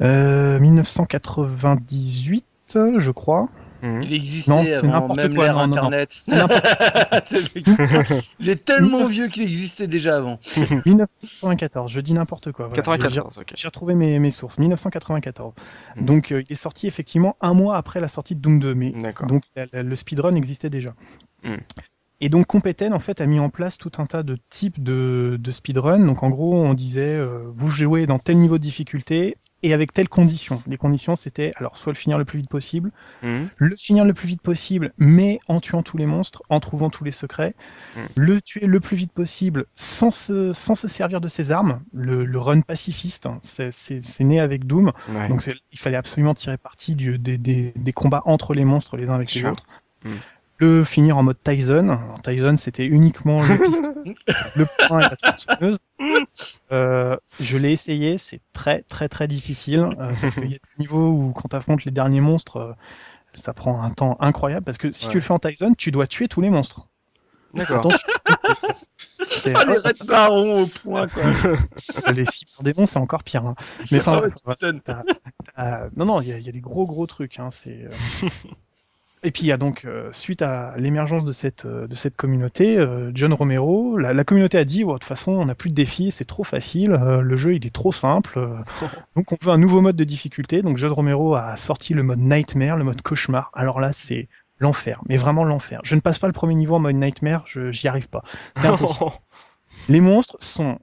1998, euh, je crois. Mhm. Il existait non, c'est n'importe quoi, Internet. il est tellement vieux qu'il existait déjà avant. 1994, je dis n'importe quoi. 94, J'ai retrouvé mes, mes, sources. 1994. Mhm. Donc euh, il est sorti effectivement un mois après la sortie de Doom 2, mais donc le speedrun existait déjà. Mhm. Et donc Competen en fait a mis en place tout un tas de types de, de speedrun. Donc en gros on disait euh, vous jouez dans tel niveau de difficulté, et avec telles conditions. Les conditions, c'était alors soit le finir le plus vite possible, mmh. le finir le plus vite possible, mais en tuant tous les monstres, en trouvant tous les secrets, mmh. le tuer le plus vite possible sans se, sans se servir de ses armes, le, le run pacifiste, hein, c'est né avec Doom, donc il fallait absolument tirer parti du, des, des, des, combats entre les monstres les uns avec les autres. Mmh le finir en mode Tyson. Tyson, c'était uniquement le piston, le point et la tronçonneuse. Euh, je l'ai essayé, c'est très très très difficile euh, parce qu'il y a des niveaux où quand tu affrontes les derniers monstres, euh, ça prend un temps incroyable parce que si tu le fais en Tyson, tu dois tuer tous les monstres. D'accord. C'est ah, les Red Baron au point quoi. les cyber démons c'est encore pire. Hein. Mais enfin, ah non non, il y, y, a des gros gros trucs. Hein. C'est euh, et puis il y a donc, euh, suite à l'émergence de cette, euh, de cette communauté, euh, John Romero, la, la, communauté a dit, de toute façon, on n'a plus de défis, c'est trop facile, le jeu il est trop simple, donc on veut un nouveau mode de difficulté. Donc John Romero a sorti le mode Nightmare, le mode cauchemar. Alors là, c'est l'enfer, mais vraiment l'enfer. Je ne passe pas le premier niveau en mode Nightmare, je j'y arrive pas. C'est impossible. Les monstres sont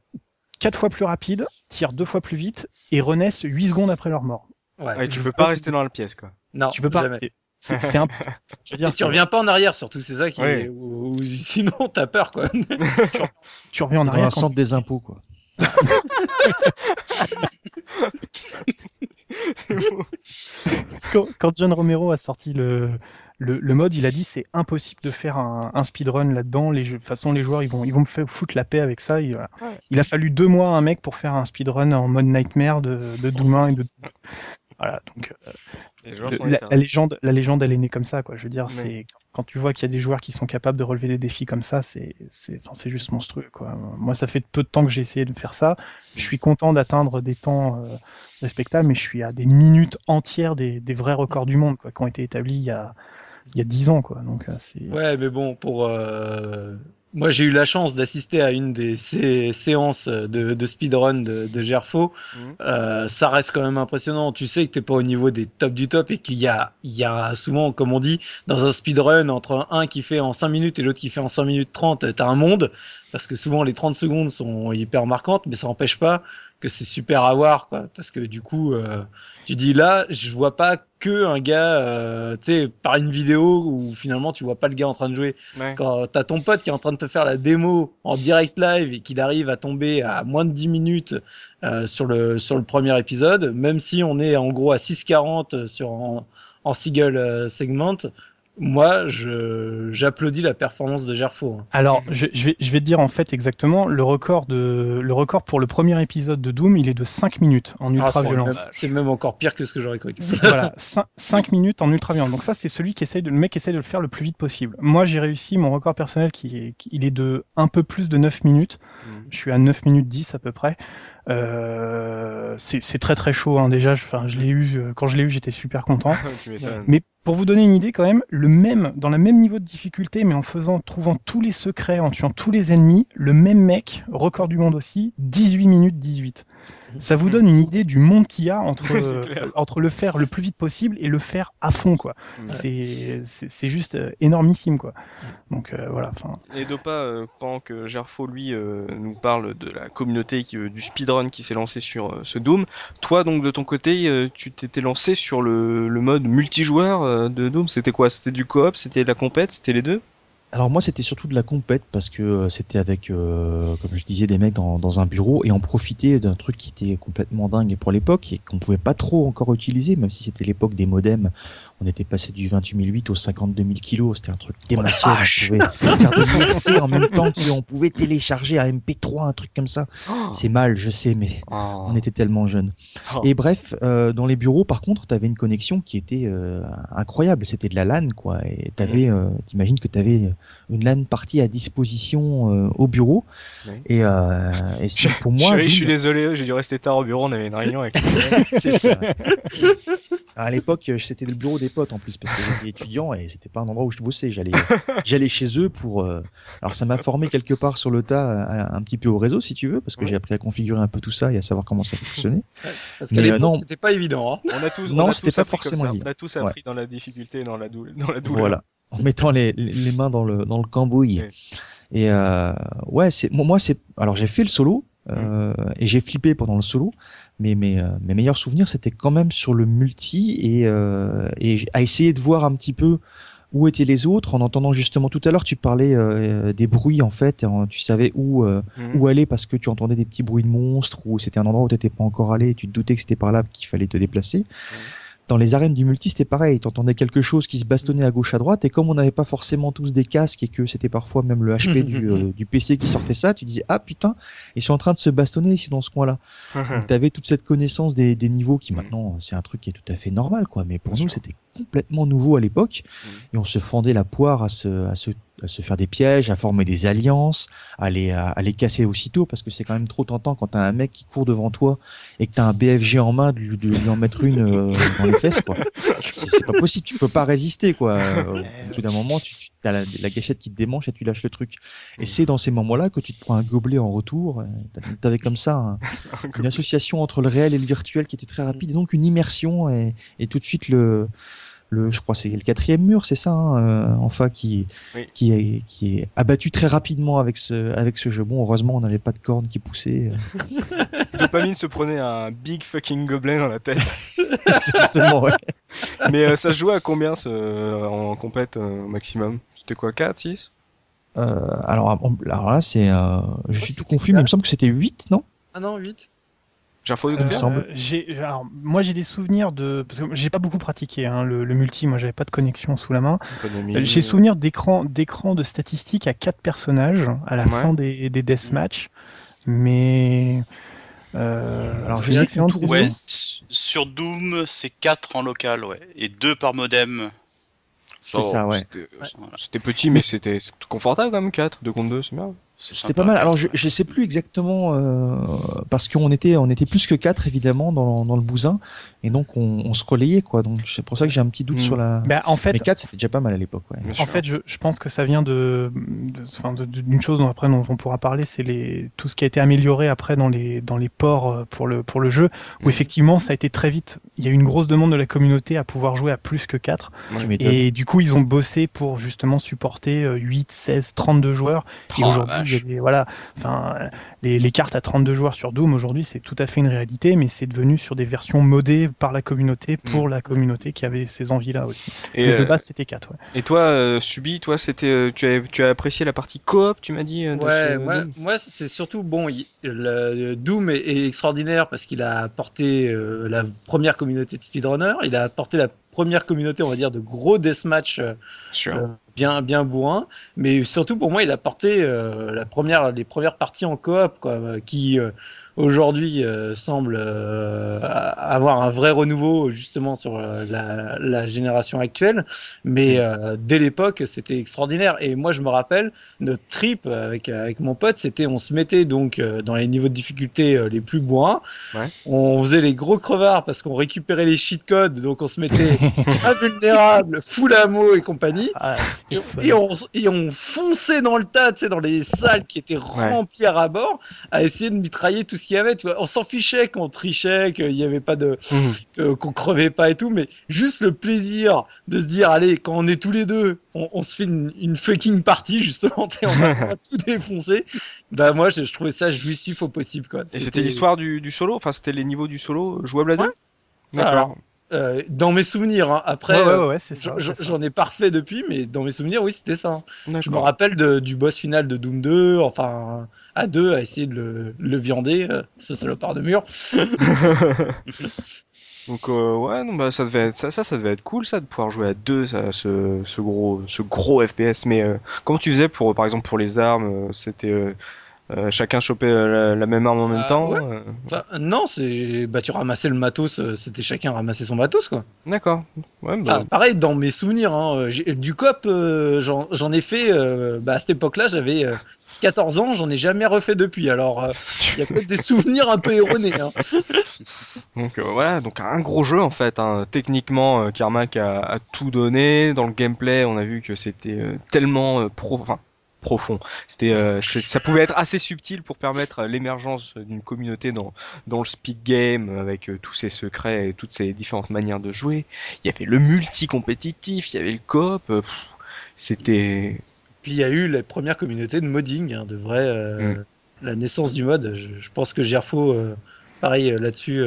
quatre fois plus rapides, tirent deux fois plus vite et renaissent 8 secondes après leur mort. Ouais, tu peux pas rester dans la pièce, quoi. Non, tu peux pas. Jamais. C'est un... Je veux dire, tu reviens pas en arrière, surtout, c'est ça qui est... ou, sinon t'as peur, quoi. tu, reviens en arrière. Dans centre des impôts, quoi. quand, John Romero a sorti le, le, le mode, il a dit c'est impossible de faire un, un speedrun là-dedans. Les jeux, de toute façon, les joueurs ils vont, ils vont me faire foutre la paix avec ça. Il, il a fallu deux mois à un mec pour faire un speedrun en mode nightmare de, de Doom 1 et de Voilà, donc la, légende, la légende, elle est née comme ça, quoi. Je veux dire, c'est quand tu vois qu'il y a des joueurs qui sont capables de relever des défis comme ça, c'est, c'est, enfin, c'est juste monstrueux, quoi. Moi, ça fait peu de temps que j'ai essayé de faire ça. Je suis content d'atteindre des temps respectables, mais je suis à des minutes entières des, des vrais records du monde, quoi, qui ont été établis il y a il y a 10 ans, quoi. Donc, c'est... Ouais, mais bon, pour euh, moi, j'ai eu la chance d'assister à une des séances de, de speedrun de, de Gerfo. Mhm. Euh, ça reste quand même impressionnant. Tu sais que t'es pas au niveau des top du top et qu'il y a, il y a souvent, comme on dit, dans un speedrun, entre un qui fait en 5 minutes et l'autre qui fait en 5 minutes 30, t'as un monde. Parce que souvent, les 30 secondes sont hyper marquantes, mais ça n'empêche pas que c'est super à voir, quoi. Parce que du coup, euh, tu dis là, je vois pas que un gars, euh, tu sais, par une vidéo où finalement tu vois pas le gars en train de jouer. Quand t'as ton pote qui est en train de te faire la démo en direct live et qu'il arrive à tomber à moins de 10 minutes euh, sur le sur le premier épisode, même si on est en gros à 6,40 sur en, en single segment, moi, je, j'applaudis la performance de Gerfo. Hein. Alors, je, je, vais, je vais te dire en fait exactement, le record, de, le record pour le premier épisode de Doom, il est de 5 minutes en ah, ultra-violence. c'est même encore pire que ce que j'aurais cru. voilà, 5, minutes en ultra-violence. Donc ça, c'est celui qui essaye de, le mec essaie de le faire le plus vite possible. Moi, j'ai réussi, mon record personnel, qui est, il est de un peu plus de 9 minutes. Mmh. Je suis à 9 minutes 10 à peu près. Euh, c'est très très chaud hein, déjà. Enfin, je l'ai eu euh, quand je l'ai eu, j'étais super content. mais pour vous donner une idée quand même, le même dans le même niveau de difficulté, mais en faisant, trouvant tous les secrets, en tuant tous les ennemis, le même mec, record du monde aussi, 18 minutes 18. Ça vous donne une idée du monde qu'il y a entre, euh, entre le faire le plus vite possible et le faire à fond, quoi. C'est, c'est juste euh, énormissime, quoi. Donc euh, voilà. Fin... Et Dopa, pendant que Gerfo lui nous parle de la communauté du speedrun qui s'est lancé sur ce Doom, toi donc de ton côté, tu t'étais lancé sur le, le mode multijoueur de Doom. C'était quoi? C'était du coop? C'était de la compète? C'était les deux? Alors moi c'était surtout de la compète parce que euh, c'était avec, euh, comme je disais, des mecs dans, un bureau et on profitait d'un truc qui était complètement dingue pour l'époque et qu'on pouvait pas trop encore utiliser, même si c'était l'époque des modems on était passé du 28008 au 52 000 kilos, c'était un truc oh démentiel. on pouvait faire des en même temps qu'on pouvait télécharger un MP3, un truc comme ça. Oh. C'est mal, je sais, mais oh. on était tellement jeunes. Et bref, euh, dans les bureaux, par contre, tu avais une connexion qui était euh, incroyable. C'était de la LAN, quoi. Et t'avais, euh, t'imagines que tu avais une LAN partie à disposition au bureau. Et, et pour moi, je suis désolé, j'ai dû rester tard au bureau. On avait une réunion avec. à l'époque, c'était le bureau des potes en plus parce que j'étais étudiant et c'était pas un endroit où je bossais. J'allais, j'allais chez eux pour. Euh, alors ça m'a formé quelque part sur le tas un petit peu au réseau si tu veux parce que j'ai appris à configurer un peu tout ça et à savoir comment ça fonctionnait. parce l'époque, euh, c'était pas évident. Hein. On a tous, non, c'était pas forcément évident. On a tous appris dans la difficulté, dans la, douleur, dans la douleur. Voilà, en mettant les, les mains dans le dans le cambouis. Et euh, ouais, c'est moi c'est alors j'ai fait le solo euh, et j'ai flippé pendant le solo, mais mes, euh, mes meilleurs souvenirs c'était quand même sur le multi et, euh, et à essayer de voir un petit peu où étaient les autres en entendant justement tout à l'heure tu parlais euh, des bruits en fait tu savais où mhm. où aller parce que tu entendais des petits bruits de monstres ou c'était un endroit où tu n'étais pas encore allé tu te doutais que c'était par là qu'il fallait te déplacer mhm dans les arènes du multi, c'était pareil. T'entendais quelque chose qui se bastonnait à gauche à droite, et comme on n'avait pas forcément tous des casques et que c'était parfois même le HP du, euh, du, PC qui sortait ça, tu disais ah putain, ils sont en train de se bastonner ici dans ce coin-là. Donc t'avais toute cette connaissance des, des niveaux qui maintenant c'est un truc qui est tout à fait normal quoi, mais pour nous c'était complètement nouveau à l'époque. Et on se fendait la poire à se, à se à se faire des pièges, à former des alliances, à les, à, les casser aussitôt, parce que c'est quand même trop tentant quand t'as un mec qui court devant toi et que t'as un BFG en main de lui, de lui en mettre une euh, dans les fesses, quoi. C'est pas possible, tu peux pas résister, quoi. Au bout d'un moment, tu, tu as la, gâchette qui te démange et tu lâches le truc. Et c'est dans ces moments-là que tu te prends un gobelet en retour. T'avais comme ça une association entre le réel et le virtuel qui était très rapide, et donc une immersion et, et tout de suite le le, je crois c'est le quatrième mur, c'est ça, hein, euh, enfin qui qui est qui est abattu très rapidement avec ce avec ce jeu. Bon, heureusement, on n'avait pas de cornes qui poussaient. Euh. Dopamine se prenait un big fucking gobelet dans la tête. Exactement, ouais. Mais euh, ça se jouait à combien ce, en compète au maximum? C'était quoi, 4, 6 alors, alors là, c'est, je suis tout confus, mais il me semble que c'était 8, non? Ah non, 8 euh, j'ai alors, moi j'ai des souvenirs de parce que j'ai pas beaucoup pratiqué hein, le, multi, moi j'avais pas de connexion sous la main. J'ai souvenir d'écran d'écran de statistiques à quatre personnages à la fin des, des deathmatch, mais euh, alors je sais que c'est ouais, sur Doom, c'est 4 en local, ouais, et 2 par modem. C'est ça, ouais. C'était petit, mais c'était confortable quand même, 4, 2 contre 2, c'est bien. C'était pas mal. Alors je, je sais plus exactement euh, parce qu'on était on était plus que quatre évidemment dans, dans le bousin et donc on, on se relayait quoi. Donc c'est pour ça que j'ai un petit doute sur la. Bah, en fait, mais quatre c'était déjà pas mal à l'époque. Ouais. En fait, je, je, pense que ça vient de, de d'une chose dont après on pourra parler, c'est les tout ce qui a été amélioré après dans les dans les ports euh, pour le pour le jeu où mm. effectivement ça a été très vite. Il y a eu une grosse demande de la communauté à pouvoir jouer à plus que 4 et du coup ils ont bossé pour justement supporter 8, 16, 32 joueurs. et oh, aujourd'hui voilà enfin les, les, cartes à 32 joueurs sur Doom aujourd'hui c'est tout à fait une réalité, mais c'est devenu sur des versions modées par la communauté pour mm. la communauté qui avait ces envies-là aussi. Et de euh, base c'était 4. Ouais. Et toi, euh, Subi, toi c'était, euh, tu as, tu as apprécié la partie coop, tu m'as dit. ouais, moi, moi c'est surtout bon. le, Doom est, est, extraordinaire parce qu'il a apporté la première communauté de speedrunner, il a apporté la première communauté, on va dire, de gros deathmatch euh, bien bien bourrin. Mais surtout pour moi, il a porté euh, la première, les premières parties en coop, quoi, qui euh, aujourd'hui euh, semble euh, avoir un vrai renouveau justement sur euh, la, la, génération actuelle, mais mm. dès l'époque c'était extraordinaire. Et moi je me rappelle notre trip avec avec mon pote, c'était on se mettait donc dans les niveaux de difficulté les plus ouais. on faisait les gros crevards parce qu'on récupérait les cheat codes, donc on se mettait invulnérable, full ammo et compagnie, ah, et, on, et on fonçait dans le tas, tu sais, dans les salles qui étaient remplies à ras bord, à essayer de mitrailler tout ce qu'il y avait. Tu vois, on s'en fichait qu'on trichait, qu'il n'y avait pas de, mmh. qu'on crevait pas et tout, mais juste le plaisir de se dire, allez, quand on est tous les deux, on, on se fait une, une, fucking partie justement, on va tout défoncer. Bah moi, je, je, trouvais ça jouissif au possible quoi. Et c'était l'histoire du, du, solo, enfin c'était les niveaux du solo jouable à deux? Ouais. D'accord. Euh, dans mes souvenirs, hein. après, ouais, ouais, euh, j'en ai parfait depuis, mais dans mes souvenirs, oui, c'était ça. Je me rappelle de, du boss final de Doom 2, enfin, à deux, à essayer de le, le viander, euh, ce salopard de mur. Donc euh, ouais, non, bah ça devait être, ça, ça, ça devait être cool, ça, de pouvoir jouer à deux, ça, ce, ce gros, ce gros FPS. Mais euh, comment tu faisais pour, par exemple, pour les armes, c'était euh, chacun choper euh, la, même arme en même ah, temps euh. Non, c'est bah tu ramassais le matos, c'était chacun ramasser son matos quoi. D'accord. Ouais, bah... pareil dans mes souvenirs, hein, du cop, j'en ai fait. bah, à cette époque-là, j'avais 14 ans, j'en ai jamais refait depuis. Alors il y a peut-être des souvenirs un peu erronés. Hein. donc voilà, donc un gros jeu en fait. Hein. Techniquement, Carmack a, a, tout donné. Dans le gameplay, on a vu que c'était tellement pro, enfin profond. C'était, euh, ça pouvait être assez subtil pour permettre l'émergence d'une communauté dans dans le speed game avec euh, tous ses secrets et toutes ces différentes manières de jouer. Il y avait le multi compétitif, il y avait le coop. Euh, c'était. Puis il y a eu la première communauté de modding, hein, de vrai, mm. la naissance du mode. Je, pense que Gerfo, pareil là-dessus.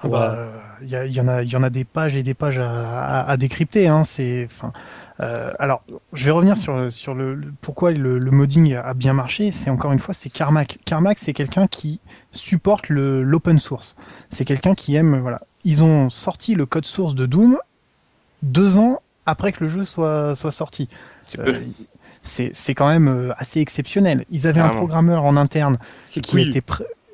Ah bah, il y, y, en a, il y en a des pages et des pages à, à, à décrypter. Hein. C'est, enfin, euh, alors, je vais revenir sur, sur le, pourquoi le, le, modding a bien marché. C'est encore une fois, c'est Carmack. Carmack, c'est quelqu'un qui supporte l'open source. C'est quelqu'un qui aime, voilà. Ils ont sorti le code source de Doom deux ans après que le jeu soit, soit sorti. C'est euh, c'est quand même euh, assez exceptionnel. Ils avaient un programmeur en interne qui était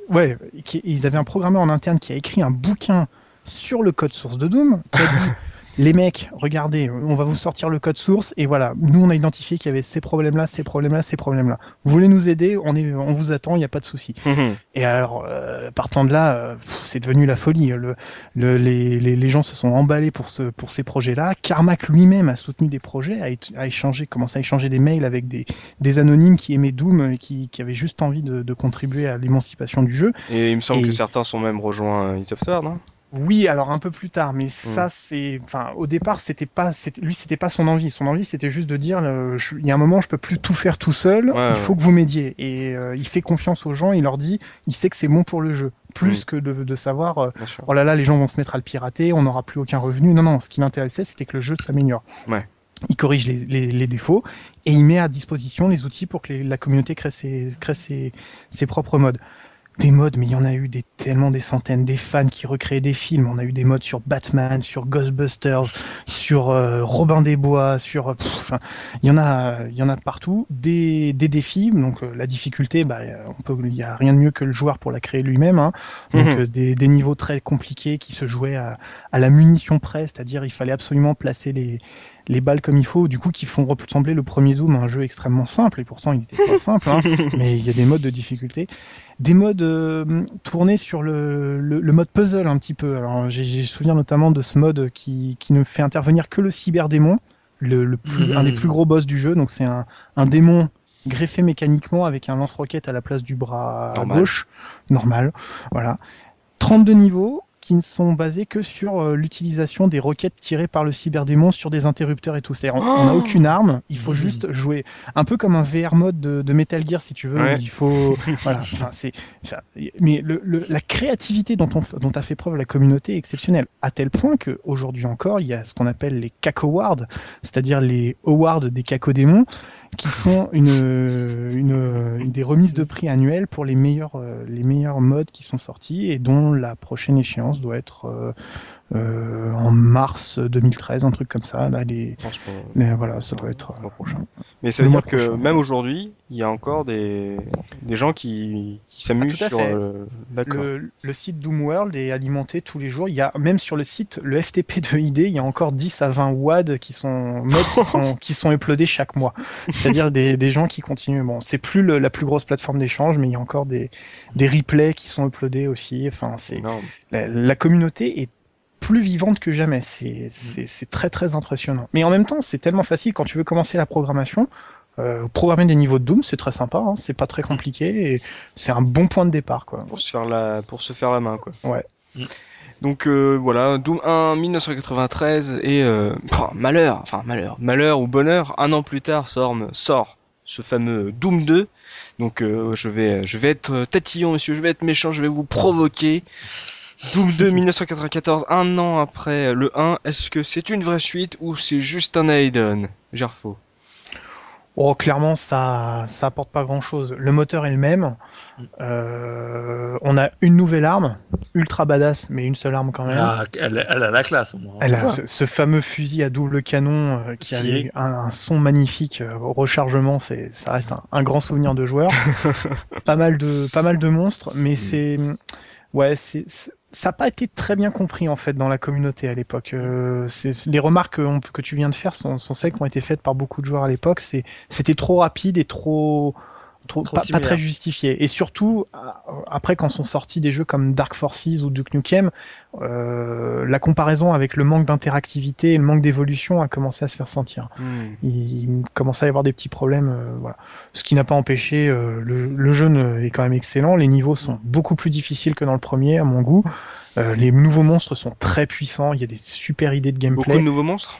ouais, qui, ils avaient un programmeur en interne qui a écrit un bouquin sur le code source de Doom qui a dit les mecs, regardez, on va vous sortir le code source et voilà, nous on a identifié qu'il y avait ces problèmes-là, ces problèmes-là, ces problèmes-là. Vous voulez nous aider On est, on vous attend, il n'y a pas de souci. Mhm. Et alors, euh, partant de là, euh, c'est devenu la folie. Le, le, les, les, les, gens se sont emballés pour ce, pour ces projets-là. Carmack lui-même a soutenu des projets, a, a échangé, commencé à échanger des mails avec des, des anonymes qui aimaient Doom, qui, qui avaient juste envie de, de contribuer à l'émancipation du jeu. Et il me semble que certains sont même rejoints Is non oui, alors un peu plus tard, mais ça mm. c'est, enfin, au départ c'était pas, lui c'était pas son envie. Son envie c'était juste de dire, euh, il y a un moment je peux plus tout faire tout seul, il faut que vous m'aidiez. Et euh, il fait confiance aux gens, il leur dit, il sait que c'est bon pour le jeu, plus mm. que de, de savoir, euh, oh là là, les gens vont se mettre à le pirater, on n'aura plus aucun revenu. Non non, ce qui l'intéressait c'était que le jeu s'améliore. Ouais. Il corrige les, les, les, défauts et il met à disposition les outils pour que la communauté crée ses, crée ses, ses propres modes. Des modes, mais il y en a eu des, tellement des centaines, des fans qui recréaient des films. On a eu des modes sur Batman, sur Ghostbusters, sur euh, Robin des Bois, sur, enfin, il y en a, il y en a partout. Des, des défis, donc euh, la difficulté, bah, on peut, il y a rien de mieux que le joueur pour la créer lui-même. Hein. Donc mhm. des, des, niveaux très compliqués qui se jouaient à, à la munition près, c'est-à-dire il fallait absolument placer les les balles comme il faut, du coup qui font ressembler le premier Doom à un jeu extrêmement simple, et pourtant il était pas simple, hein, mais il y a des modes de difficulté. Des modes euh, tournés sur le, le, mode puzzle un petit peu. Alors j'ai souviens notamment de ce mode qui, qui ne fait intervenir que le cyberdémon, le, le plus, un des plus gros boss du jeu, donc c'est un, un démon greffé mécaniquement avec un lance-roquette à la place du bras gauche, normal, voilà. 32 niveaux, qui ne sont basés que sur euh, l'utilisation des roquettes tirées par le cyberdémon sur des interrupteurs et tout. C'est on n'a oh aucune arme, il faut mmh. juste jouer un peu comme un VR mode de, Metal Gear si tu veux. Il faut voilà. Enfin, c'est mais le, la créativité dont on dont a fait preuve la communauté est exceptionnelle à tel point que aujourd'hui encore il y a ce qu'on appelle les caco awards, c'est-à-dire les awards des cacodémons qui sont une, des remises de prix annuelles pour les meilleurs, euh, les meilleurs modes qui sont sortis et dont la prochaine échéance doit être euh, euh, en mars 2013, un truc comme ça. Là, les... Mais voilà, ça doit être le prochain. Mais ça veut dire que même aujourd'hui, il y a encore des, des gens qui, qui s'amusent ah, sur le... le... site Doomworld est alimenté tous les jours. Il y a même sur le site, le FTP de ID, il y a encore 10 à 20 WAD qui sont qui sont, qui sont uploadés chaque mois. C'est-à-dire des, des gens qui continuent. Bon, c'est plus la plus grosse plateforme d'échange, mais il y a encore des, des replays qui sont uploadés aussi. Enfin, c'est la, la communauté est plus vivante que jamais. Mm. C'est très très impressionnant. Mais en même temps, c'est tellement facile quand tu veux commencer la programmation. Euh, programmer des niveaux de Doom, c'est très sympa, hein. c'est pas très compliqué et c'est un bon point de départ quoi. Pour se faire la pour se faire la main quoi. Ouais. Mm. Donc euh, voilà, Doom 1 1993 et euh, oh, malheur, enfin malheur, malheur ou bonheur, un an plus tard sort sort ce fameux Doom 2. Donc euh, je vais je vais être tatillon monsieur, je vais être méchant, je vais vous provoquer. Doom 2 1994, un an après le 1, est-ce que c'est une vraie suite ou c'est juste un add-on Gerfo? Oh, clairement, ça, ça apporte pas grand chose. Le moteur est le même. Euh, on a une nouvelle arme, ultra badass, mais une seule arme quand même. Ah, elle, a la classe. Elle a ce, fameux fusil à double canon euh, qui a un, son magnifique euh, au rechargement. C'est, ça reste un, grand souvenir de joueur. pas mal de, pas mal de monstres, mais mm. c'est, ouais, c'est ça n'a pas été très bien compris en fait dans la communauté à l'époque. Euh, les remarques que, tu viens de faire sont, sont, celles qui ont été faites par beaucoup de joueurs à l'époque. C'était trop rapide et trop pas, très justifié. Et surtout, après, quand sont sortis des jeux comme Dark Forces ou Duke Nukem, euh, la comparaison avec le manque d'interactivité et le manque d'évolution a commencé à se faire sentir. Hmm. Il, commençait à y avoir des petits problèmes. Euh, voilà. Ce qui n'a pas empêché, euh, le, le, jeu est quand même excellent. Les niveaux sont beaucoup plus difficiles que dans le premier, à mon goût. Euh, les nouveaux monstres sont très puissants. Il y a des super idées de gameplay. Beaucoup de nouveaux monstres?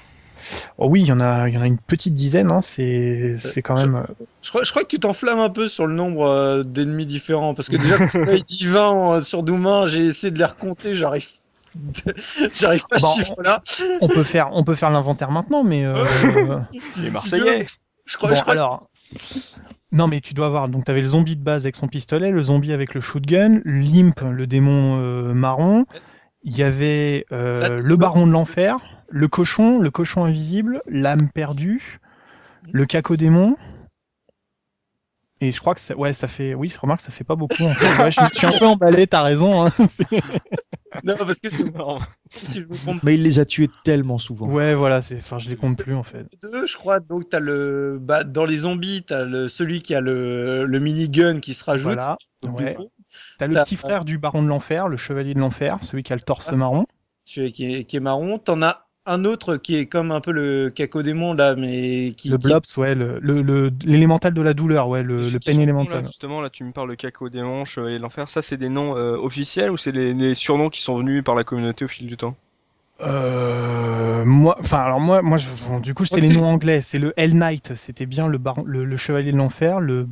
Oh oui, il y en a, il y en a une petite dizaine. Hein, c'est, c'est quand même. Je, crois, je crois que tu t'enflammes un peu sur le nombre euh, d'ennemis différents parce que déjà quand tu 20 euh, sur Doom j'ai essayé de les recompter, j'arrive. J'arrive pas à ce chiffre-là. On peut faire, on peut faire l'inventaire maintenant, mais. Euh... Les Marseillais. Je crois. Bon, je crois alors. Non, mais tu dois avoir. Donc, tu avais le zombie de base avec son pistolet, le zombie avec le shotgun, l'imp, le démon euh, marron. Il y avait euh, le baron de l'enfer le cochon, le cochon invisible, l'âme perdue, le cacodémon. Et je crois que ça, ouais, ça fait, oui, remarque, ça fait pas beaucoup. En fait. je, suis un peu emballé, t'as raison. Hein. non, parce que Mais il les a tués tellement souvent. Ouais, voilà, c'est, enfin, je les compte plus en fait. Deux, je crois. Donc t'as le, bah, dans les zombies, t'as le celui qui a le, le minigun qui se rajoute. Voilà. Ouais. T'as le petit frère du baron de l'enfer, le chevalier de l'enfer, celui qui a le torse ah. marron. Celui qui est, qui est marron. T'en as un autre qui est comme un peu le cacodémon là, mais qui. Le Blops, ouais, l'élémental le, de la douleur, ouais, le, le peine élémental. justement, là, tu me parles de cacodémon, chevalier de l'enfer. Ça, c'est des noms euh, officiels ou c'est des, surnoms qui sont venus par la communauté au fil du temps? Euh, moi, enfin, alors moi, moi, je, du coup, c'était les noms anglais. C'est le Hell Knight, c'était bien le, baron, le, chevalier de l'enfer, le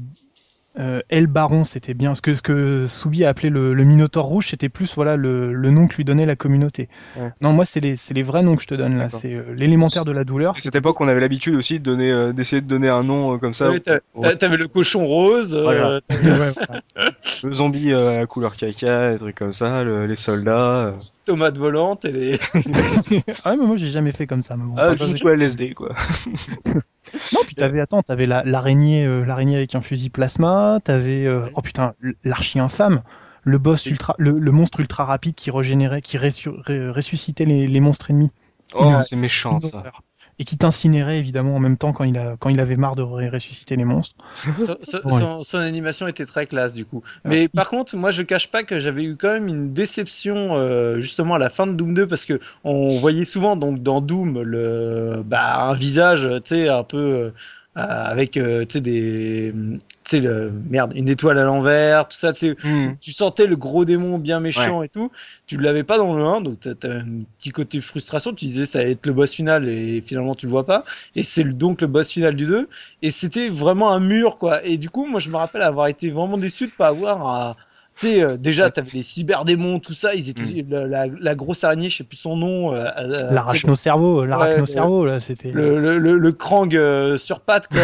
Euh, El Baron, c'était bien. Ce que, ce que Soubi a appelé le, le Minotaure rouge, c'était plus voilà le, le, nom que lui donnait la communauté. Ouais. Non, moi, c'est les, les, vrais noms que je te donne là. C'est euh, l'élémentaire de la douleur. À cette époque, on avait l'habitude aussi de donner, euh, d'essayer de donner un nom euh, comme ça. Oui, T'avais le cochon rose. Voilà. ouais, le zombie à couleur caca, des trucs comme ça, le, les soldats. Tomates volantes et les. ah, mais moi, j'ai jamais fait comme ça. Mais bon, ah, juste LSD, quoi. non, puis t'avais, attends, t'avais l'araignée, la, l'araignée avec un fusil plasma, t'avais, euh, oh putain, l'archi infâme, le boss ultra, le, le, monstre ultra rapide qui régénérait, qui ressuscitait les, les, monstres ennemis. Oh, c'est méchant ça. Et qui t'incinérait évidemment en même temps quand il, a, quand il avait marre de ressusciter les monstres. son, son, son, animation était très classe du coup. Mais par contre, moi je cache pas que j'avais eu quand même une déception euh, justement à la fin de Doom 2 parce que on voyait souvent donc dans Doom le, bah, un visage, tu sais, un peu. Euh, avec euh, tu sais des tu sais le merde une étoile à l'envers tout ça tu mm. tu sentais le gros démon bien méchant ouais. et tout. Tu l'avais pas dans le 1 donc t'as as un petit côté frustration. Tu disais ça allait être le boss final et finalement tu le vois pas. Et c'est donc le boss final du 2 et c'était vraiment un mur quoi. Et du coup moi je me rappelle avoir été vraiment déçu de pas avoir un tu sais, euh, déjà, t'avais les cyberdémons, tout ça, ils étaient, mm. la, la, la, grosse araignée, je sais plus son nom. Euh, euh L'arachno-cerveau, l'arachno-cerveau, là, c'était. Le, le, le, le krang euh, sur pattes, quoi,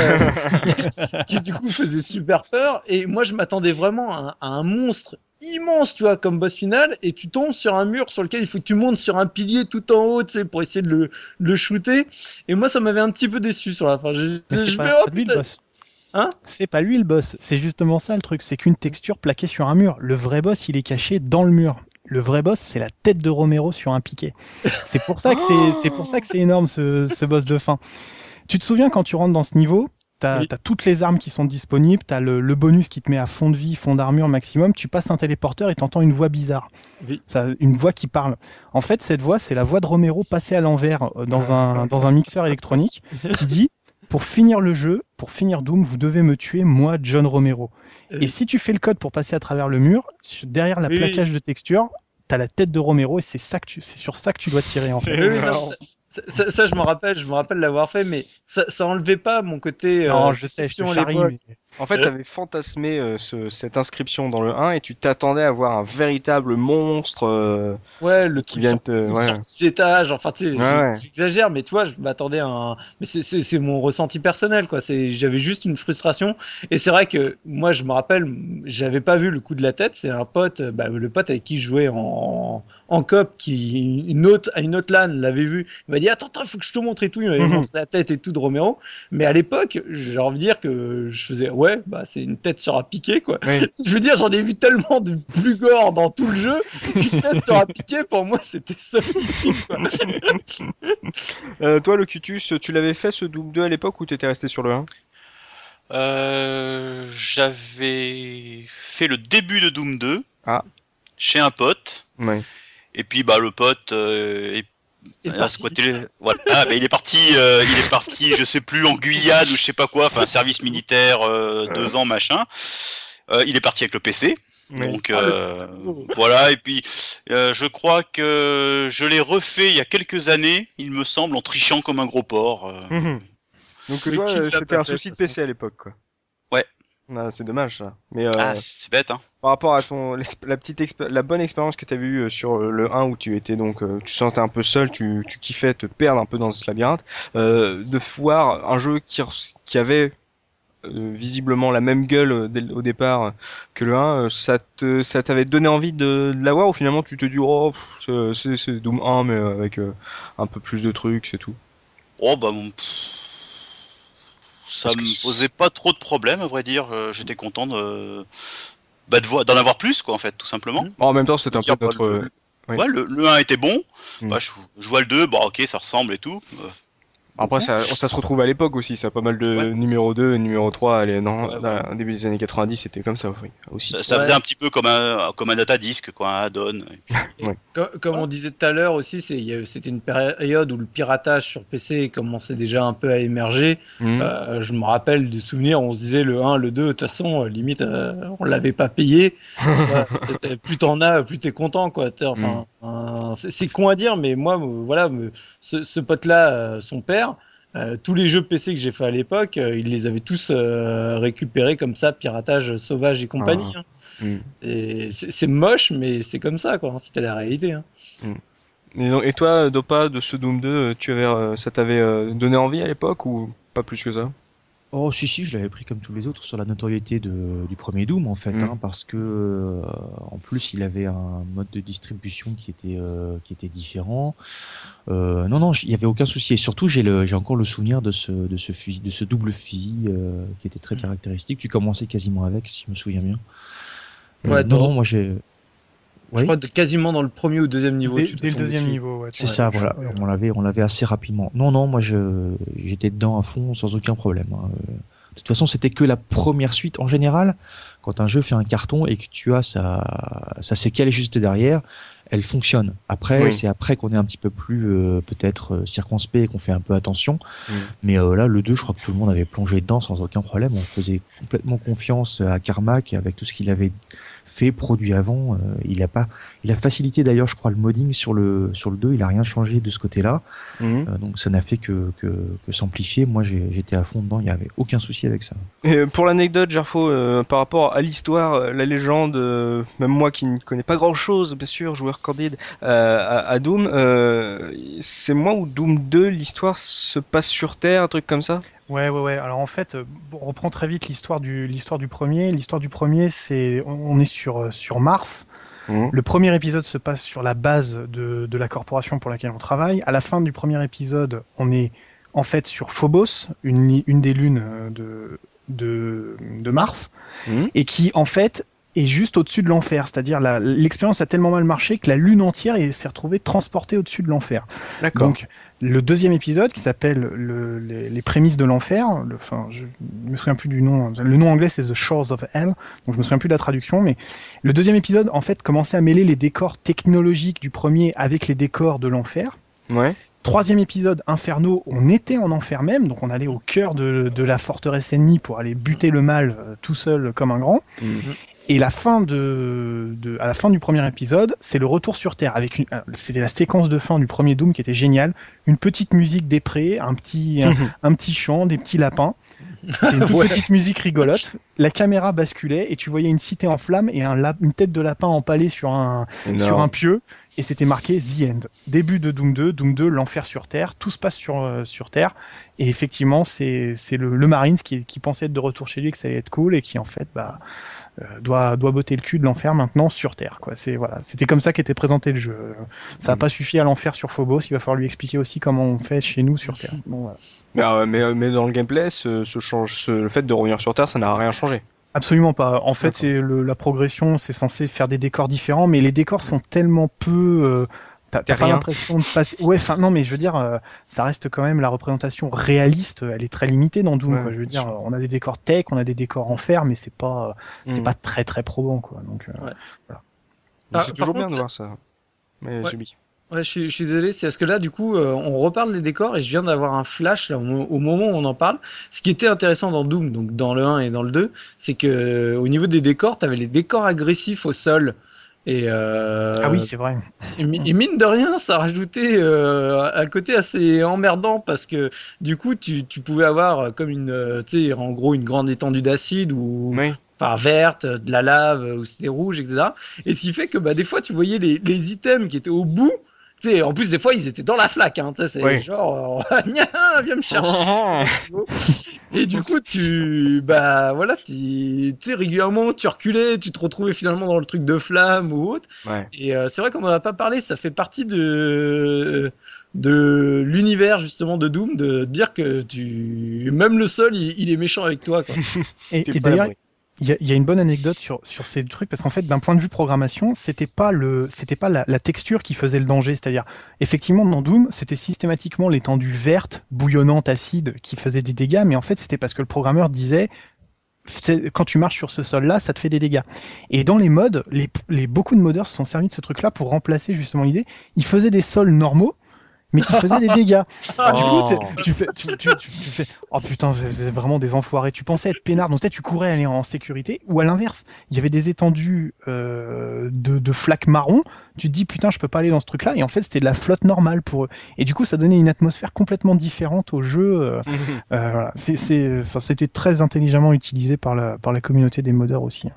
qui, qui, du coup faisait super peur. Et moi, je m'attendais vraiment à, à, un monstre immense, tu vois, comme boss final, et tu tombes sur un mur sur lequel il faut que tu montes sur un pilier tout en haut, tu sais, pour essayer de le, le shooter. Et moi, ça m'avait un petit peu déçu sur la fin. Je, Mais je pas, me pas lui, le boss. Hein c'est pas lui le boss, c'est justement ça le truc, c'est qu'une texture plaquée sur un mur. Le vrai boss, il est caché dans le mur. Le vrai boss, c'est la tête de Romero sur un piquet. C'est pour ça que c'est pour ça que c'est énorme ce, ce, boss de fin. Tu te souviens quand tu rentres dans ce niveau, t'as oui. toutes les armes qui sont disponibles, t'as le, le bonus qui te met à fond de vie, fond d'armure maximum. Tu passes un téléporteur et t'entends une voix bizarre, oui. ça, une voix qui parle. En fait, cette voix, c'est la voix de Romero passée à l'envers euh, dans un dans un mixeur électronique qui dit pour finir le jeu, pour finir Doom, vous devez me tuer, moi, John Romero. Euh... Et si tu fais le code pour passer à travers le mur, derrière la oui. plaquage de texture, t'as la tête de Romero et c'est ça que tu, c'est sur ça que tu dois tirer en fait. Oui, non, ça, ça, ça, je me rappelle, je me rappelle l'avoir fait, mais ça, ça enlevait pas mon côté. Non, euh, je sais, je te charrie. Mais... En fait, tu avais fantasmé euh, ce, cette inscription dans le 1 et tu t'attendais à voir un véritable monstre. Euh, ouais, le qui vient te. Ouais. étages, enfin, tu sais, ouais, j'exagère, mais tu vois, je m'attendais à un. Mais c'est mon ressenti personnel, quoi. J'avais juste une frustration. Et c'est vrai que moi, je me rappelle, j'avais pas vu le coup de la tête. C'est un pote, bah, le pote avec qui je jouais en, en cop, qui une autre, à une autre LAN l'avait vu. Il m'a dit Attends, attends, il faut que je te montre et tout. Il m'avait montré la tête et tout de Romero. Mais à l'époque, j'ai envie de dire que je faisais Ouais, bah c'est une tête sur un piqué quoi. Oui. Je veux dire, j'en ai vu tellement de plus gore dans tout le jeu qu'une tête sur un piqué pour moi c'était solide. euh, toi, Locutus, tu l'avais fait ce Doom 2 à l'époque ou t'étais resté sur le 1 euh, J'avais fait le début de Doom 2 ah. chez un pote. Ouais. Et puis bah le pote euh, est ah, voilà. Ah, bah, il est parti, euh, il est parti, je sais plus en Guyane ou je sais pas quoi, enfin service militaire, euh, deux ans machin. Euh, il est parti avec le PC. Donc ah, voilà et puis je crois que je l'ai refait il y a quelques années, il me semble, en trichant comme un gros porc. Mmh. Donc c'était un souci de PC à l'époque quoi. Ah, c'est dommage ça. Mais euh, ah, c'est bête hein. Par rapport à ton la petite la bonne expérience que tu as eue sur le 1 où tu étais donc euh, tu sentais un peu seul, tu tu kiffais te perdre un peu dans ce labyrinthe, euh, de voir un jeu qui qui avait euh, visiblement la même gueule dès, au départ que le 1, ça te ça t'avait donné envie de, de l'avoir ou finalement tu te dis oh c'est Doom 1 mais avec un peu plus de trucs, c'est tout? Oh bah mon ça me posait pas trop de problèmes, à vrai dire. Euh, J'étais content de, bah, d'en de avoir plus, quoi, en fait, tout simplement. Mmh. En même temps, c'était un peu notre. Le, oui. ouais, le, le, 1 était bon. Mmh. Bah, je, je, vois le 2, bon, ok, ça ressemble et tout. Euh, après, ça, ça se retrouve à l'époque aussi, ça a pas mal de ouais. numéro 2 numéro 3, allez, non, ouais, ouais. début des années 90, c'était comme ça oui, aussi. Ça, ça faisait un petit peu comme un, comme un datadisc, quoi, un add-on. comme, comme on disait tout à l'heure aussi, c'était une période où le piratage sur PC commençait déjà un peu à émerger. Mmh. Euh, je me rappelle des souvenirs, on se disait le 1, le 2, de toute façon, limite, euh, on l'avait pas payé. plus t'en as, plus t'es content, quoi. Enfin, mmh. euh, c'est con à dire, mais moi, voilà, ce, ce pote-là, son père, tous les jeux PC que j'ai fait à l'époque, ils les avaient tous récupérés comme ça, piratage sauvage et compagnie. Ah. Hein. Mm. C'est moche, mais c'est comme ça, quoi. Hein, c'était la réalité. Hein. Mm. Et, toi, Dopa, de ce Doom 2, tu avais, ça t'avait donné envie à l'époque ou pas plus que ça? Oh si si, je l'avais pris comme tous les autres sur la notoriété de, du premier Doom en fait, mm. hein, parce que euh, en plus il avait un mode de distribution qui était euh, qui était différent. Euh, non non, il y avait aucun souci et surtout j'ai encore le souvenir de ce de ce fusil de ce double fusil qui était très mm. caractéristique. Tu commençais quasiment avec, si je me souviens bien. Ouais, non, non, moi j'ai je crois quasiment dans le premier ou deuxième niveau. Dès, le deuxième niveau, ouais. C'est ça, voilà. On l'avait, on l'avait assez rapidement. Non, non, moi je, j'étais dedans à fond sans aucun problème. Hein. De toute façon, c'était que la première suite. En général, quand un jeu fait un carton et que tu as sa, sa séquelle juste derrière, elle fonctionne. Après, c'est après qu'on est un petit peu plus euh, peut-être euh, circonspect et qu'on fait un peu attention. Mais euh, là, le 2, je crois que tout le monde avait plongé dedans sans aucun problème. On faisait complètement confiance à Carmack avec tout ce qu'il avait fait, produit avant. Euh, il a pas, il a facilité d'ailleurs, je crois, le modding sur le sur le 2. Il a rien changé de ce côté-là. Mhm. Euh, donc ça n'a fait que, que, que s'amplifier. Moi, j'étais à fond dedans. Il y avait aucun souci avec ça. Et pour l'anecdote, Gerfo, euh, par rapport à l'histoire, la légende, même moi qui ne connais pas grand-chose, bien sûr, joueur candide à, à, Doom, c'est moi ou Doom 2, l'histoire se passe sur Terre, un truc comme ça? Ouais, ouais, ouais. Alors en fait, euh, on reprend très vite l'histoire du l'histoire du premier. L'histoire du premier, c'est on est sur euh, sur Mars. Mmh. Le premier épisode se passe sur la base de, de la corporation pour laquelle on travaille. À la fin du premier épisode, on est en fait sur Phobos, une, une des lunes euh, de, de, de Mars, mmh. et qui en fait est juste au-dessus de l'enfer. C'est-à-dire l'expérience a tellement mal marché que la lune entière s'est retrouvée transportée au-dessus de l'enfer. D'accord. Donc le deuxième épisode qui s'appelle le, les, les, prémices de l'enfer. Enfin, je me souviens plus du nom. Le nom anglais c'est The Shores of Hell. Donc je me souviens plus de la traduction, mais le deuxième épisode en fait commençait à mêler les décors technologiques du premier avec les décors de l'enfer. Ouais. Troisième épisode, Inferno, on était en enfer même, donc on allait au cœur de, de la forteresse ennemie pour aller buter le mal euh, tout seul comme un grand. Mhm. Et la fin de, de, à la fin du premier épisode, c'est le retour sur Terre avec une, c'était la séquence de fin du premier Doom qui était géniale, une petite musique des prés, un petit, un, petit chant, des petits lapins, une petite musique rigolote. La caméra basculait et tu voyais une cité en flammes et un une tête de lapin empalée sur un, sur un pieu. Et c'était marqué The End. Début de Doom 2, Doom 2, l'enfer sur Terre, tout se passe sur, euh, sur Terre. Et effectivement, c'est, c'est le, le Marines qui, qui pensait être de retour chez lui, que ça allait être cool et qui en fait, bah, euh, doit doit botter le cul de l'enfer maintenant sur Terre. Quoi. C'est voilà, c'était comme ça qu'était présenté le jeu. Ça n'a mm. pas suffi à l'enfer sur Phobos. Il va falloir lui expliquer aussi comment on fait chez nous sur Terre. Bon, voilà. mais, euh, mais, dans le gameplay, ce, ce change, ce, le fait de revenir sur Terre, ça n'a rien changé. Absolument pas. En fait, c'est la progression, c'est censé faire des décors différents, mais les décors sont tellement peu euh, T'as pas l'impression de passer. Ouais, non, mais je veux dire, euh, ça reste quand même la représentation réaliste. Elle est très limitée dans Doom. quoi. Je veux dire, on a des décors tech, on a des décors en fer, mais c'est pas, c'est mm. pas très très probant, quoi. Donc, euh, voilà. Ah, c'est toujours bien de voir ça. Mais ouais. Ouais, je suis, je suis désolé. C'est parce que là, du coup, euh, on reparle des décors et je viens d'avoir un flash là, au, moment où on en parle. Ce qui était intéressant dans Doom, donc dans le 1 et dans le 2, c'est que au niveau des décors, tu avais les décors agressifs au sol et euh, ah oui, c'est vrai. Et, mine de rien, ça rajoutait euh, un côté assez emmerdant parce que du coup, tu, tu pouvais avoir comme une, euh, tu sais, en gros, une grande étendue d'acide ou oui. par verte, de la lave ou c'était rouge, etc. Et ce qui fait que bah, des fois, tu voyais les, les items qui étaient au bout sais, en plus, des fois, ils étaient dans la flaque. Hein, c'est genre, viens me chercher. et du coup, tu, bah voilà, tu sais, régulièrement, tu reculais, tu te retrouvais finalement dans le truc de flamme ou autre. Et euh, c'est vrai qu'on n'en a pas parlé, ça fait partie de de l'univers justement de Doom de dire que tu même le sol il, est méchant avec toi quoi. et, et d'ailleurs il y, a une bonne anecdote sur, sur ces trucs parce qu'en fait, d'un point de vue programmation, c'était pas le, c'était pas la, la, texture qui faisait le danger. C'est-à-dire, effectivement, dans Doom, c'était systématiquement l'étendue verte, bouillonnante, acide, qui faisait des dégâts, mais en fait, c'était parce que le programmeur disait, quand tu marches sur ce sol-là, ça te fait des dégâts. Et dans les modes, les, les beaucoup de modeurs se sont servis de ce truc-là pour remplacer justement l'idée. Ils faisaient des sols normaux mais qui faisait des dégâts. Du coup, oh. tu fais, tu, tu, tu, fais, oh putain, c'est vraiment des enfoirés. Tu pensais être peinard, donc tu courais aller en sécurité, ou à l'inverse, il y avait des étendues euh, de, de flaques marron. Tu te dis putain, je peux pas aller dans ce truc-là, et en fait c'était de la flotte normale pour eux. Et du coup, ça donnait une atmosphère complètement différente au jeu. Euh, euh, voilà. c'est, enfin, c'était très intelligemment utilisé par la, par la communauté des modeurs aussi.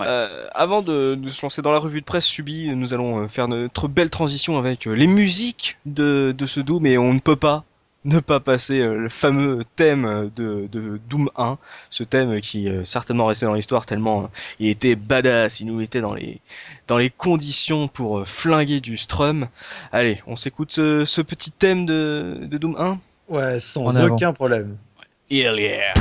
Euh, avant de, de, se lancer dans la revue de presse subie, nous allons faire notre belle transition avec les musiques de, de ce Doom, et on ne peut pas ne pas passer euh, le fameux thème de, de, Doom 1, ce thème qui est certainement resté dans l'histoire tellement euh, il était badass, il nous était dans les dans les conditions pour euh, flinguer du strum. Allez, on s'écoute ce, petit thème de, de Doom 1 Ouais, sans aucun problème. Hell yeah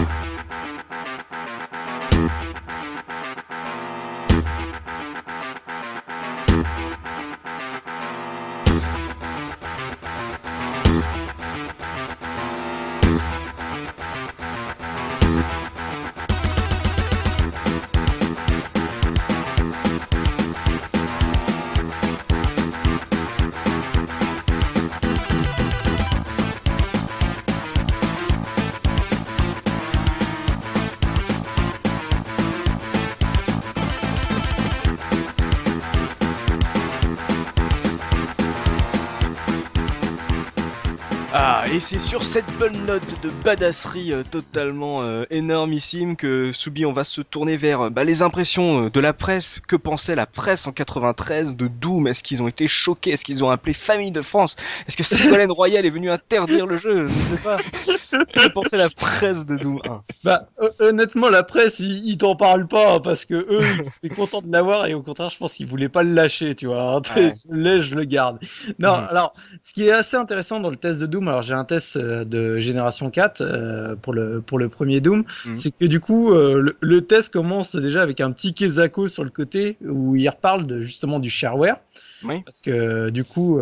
Et c'est sur cette bonne note de badasserie euh, totalement euh, énormissime que Soubi on va se tourner vers euh, bah, les impressions de la presse. Que pensait la presse en 93 de Doom? Est-ce qu'ils ont été choqués? Est-ce qu'ils ont appelé Famille de France? Est-ce que Ségolène Royal est venu interdire le jeu? Je ne sais pas. Que pensait la presse de Doom 1 Bah honnêtement la presse ils, t'en parlent pas hein, parce que eux ils étaient contents de l'avoir et au contraire je pense qu'ils voulaient pas le lâcher tu vois. Ouais. Je le garde. Non mhm. alors ce qui est assez intéressant dans le test de Doom alors j'ai un test euh, de génération 4 euh, pour le pour le premier Doom, mhm. c'est que du coup euh, le, test commence déjà avec un petit Kezako sur le côté où il reparle de, justement du shareware. Oui. Parce que du coup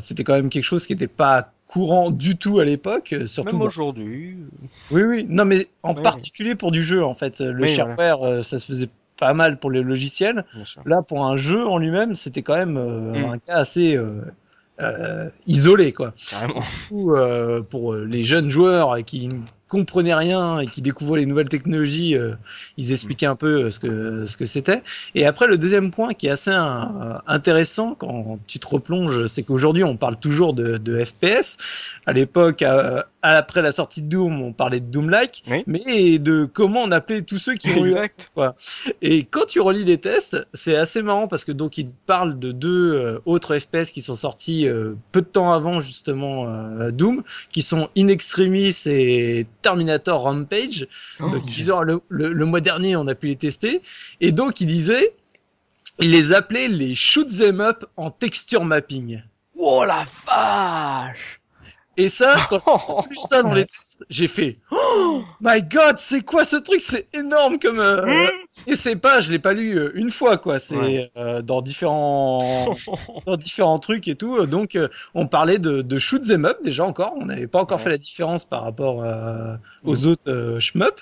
c'était quand même quelque chose qui n'était pas courant du tout à l'époque, surtout même aujourd'hui. Oui oui, non mais en particulier pour du jeu en fait, le shareware ça se faisait pas mal pour les logiciels. Là pour un jeu en lui-même, c'était quand même mm. un cas assez euh, isolé quoi. Carrément. Euh, pour les jeunes joueurs qui comprenaient rien et qui découvraient les nouvelles technologies, euh, ils expliquaient un peu euh, ce que ce que c'était. Et après le deuxième point qui est assez euh, intéressant quand tu te replonges, c'est qu'aujourd'hui on parle toujours de, de FPS. À l'époque, après la sortie de Doom, on parlait de Doom-like, mais de comment on appelait tous ceux qui ont exact. quoi. Et quand tu relis les tests, c'est assez marrant parce que donc ils parlent de deux autres FPS qui sont sortis peu de temps avant justement Doom, qui sont In Extremis et Terminator Rampage. Oh, donc, le, le, mois dernier, on a pu les tester. Et donc, il disait, il les appelait les shoot them up en texture mapping. Oh la vache et ça, quand j'ai vu ça dans les tests, j'ai fait Oh my god, c'est quoi ce truc? C'est énorme comme. Euh, hmm. Et c'est pas, je l'ai pas lu euh, une fois quoi. C'est euh, dans différents dans différents trucs et tout. Donc on parlait de, de shoot them up déjà encore. On n'avait pas encore fait la différence par rapport aux hmm. autres shmup.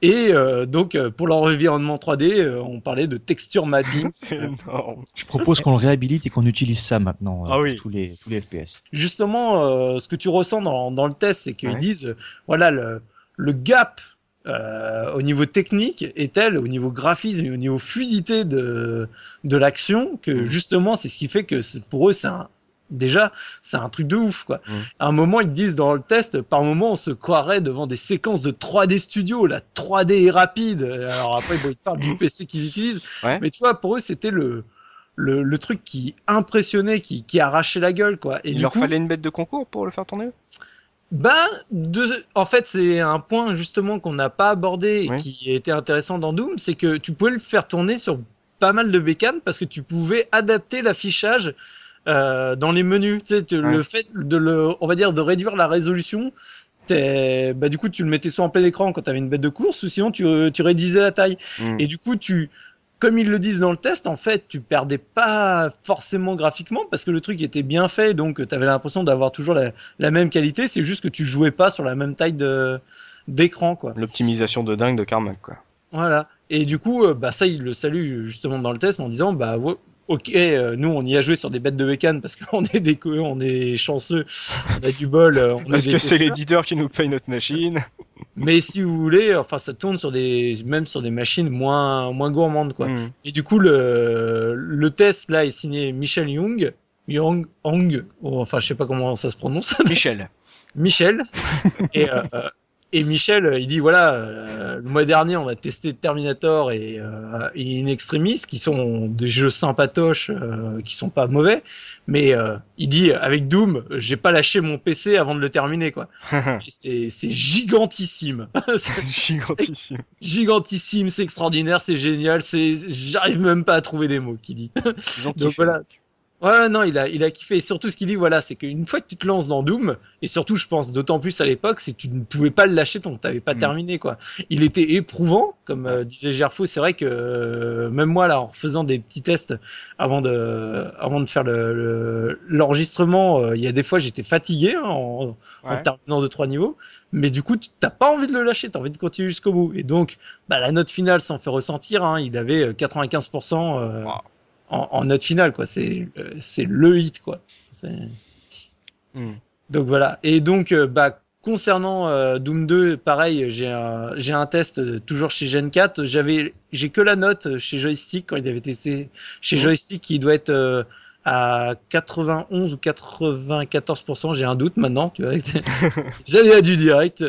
Et donc pour leur environnement 3D, on parlait de texture mapping. c'est énorme. Je propose qu'on le réhabilite et qu'on utilise ça maintenant ah, oui. tous les tous les FPS. Justement, ce que tu ressent dans, dans le test, c'est qu'ils disent, euh, voilà, le, le gap euh, au niveau technique est tel, au niveau graphisme et au niveau fluidité de, de l'action, que mm. justement, c'est ce qui fait que pour eux, c'est un, déjà, c'est un truc de ouf, quoi. Mm. À un moment, ils disent dans le test, par moment, on se croirait devant des séquences de 3D studio, la 3D est rapide. Alors après, ils parlent du PC qu'ils utilisent. Mais tu vois, pour eux, c'était le, le, le, truc qui impressionnait, qui, qui arrachait la gueule, quoi. Et Il leur fallait une bête de concours pour le faire tourner? Ben, de... en fait, c'est un point justement qu'on n'a pas abordé et qui était intéressant dans Doom, c'est que tu pouvais le faire tourner sur pas mal de bécanes parce que tu pouvais adapter l'affichage euh, dans les menus. Tu sais, le fait de le, on va dire, de réduire la résolution. Bah, du coup, tu le mettais soit en plein écran quand tu avais une bête de course, ou sinon tu, tu réduisais la taille. Mm. Et du coup, tu, comme ils le disent dans le test, en fait, tu perdais pas forcément graphiquement parce que le truc était bien fait, donc tu avais l'impression d'avoir toujours la, même qualité. C'est juste que tu jouais pas sur la même taille de d'écran, quoi. L'optimisation de dingue de Carmack, quoi. Voilà. Et du coup, euh, bah ça, il le salue justement dans le test en disant, bah ok, euh, nous on y a joué sur des bêtes de bécane parce qu'on est des on est chanceux, on a du bol. parce que c'est l'éditeur qui nous paye notre machine. mais si vous voulez, enfin, ça tourne sur des, même sur des machines moins, moins gourmandes, quoi. Mm. Et du coup, le, le test là est signé Michel Young, Young, Hong, enfin, je sais pas comment ça se prononce. Michel. Michel. et, euh, et Michel, euh, il dit voilà, euh, le mois dernier, on a testé Terminator et, euh, et In Extremis, qui sont des jeux sympatoches, euh, qui sont pas mauvais, mais euh, il dit avec Doom, j'ai pas lâché mon PC avant de le terminer, quoi. c'est gigantissime. gigantissime. Gigantissime, c'est extraordinaire, c'est génial, c'est, j'arrive même pas à trouver des mots, qui dit. Donc voilà. Ouais, non, il a, il a kiffé. Et surtout, ce qu'il dit, voilà, c'est qu'une fois que tu te lances dans Doom, et surtout, je pense, d'autant plus à l'époque, c'est que tu ne pouvais pas le lâcher tant que tu n'avais pas mm. terminé, quoi. Il était éprouvant, comme euh, disait Gerfo. C'est vrai que euh, même moi, là, en faisant des petits tests avant de, avant de faire le, l'enregistrement, euh, il y a des fois, j'étais fatigué hein, en, en, terminant de trois niveaux. Mais du coup, tu t'as pas envie de le lâcher, tu as envie de continuer jusqu'au bout. Et donc, bah, la note finale s'en fait ressentir. Hein, il avait 95% en, note finale, quoi. C'est c'est le hit, quoi. Hmm. Donc voilà. Et donc, euh, bah, concernant euh, Doom 2, pareil, j'ai un, j'ai un test euh, toujours chez Gen 4. J'avais, j'ai que la note chez Joystick quand il avait testé chez Joystick qui doit être à 91 ou 94%, j'ai un doute maintenant, tu vois. a du direct.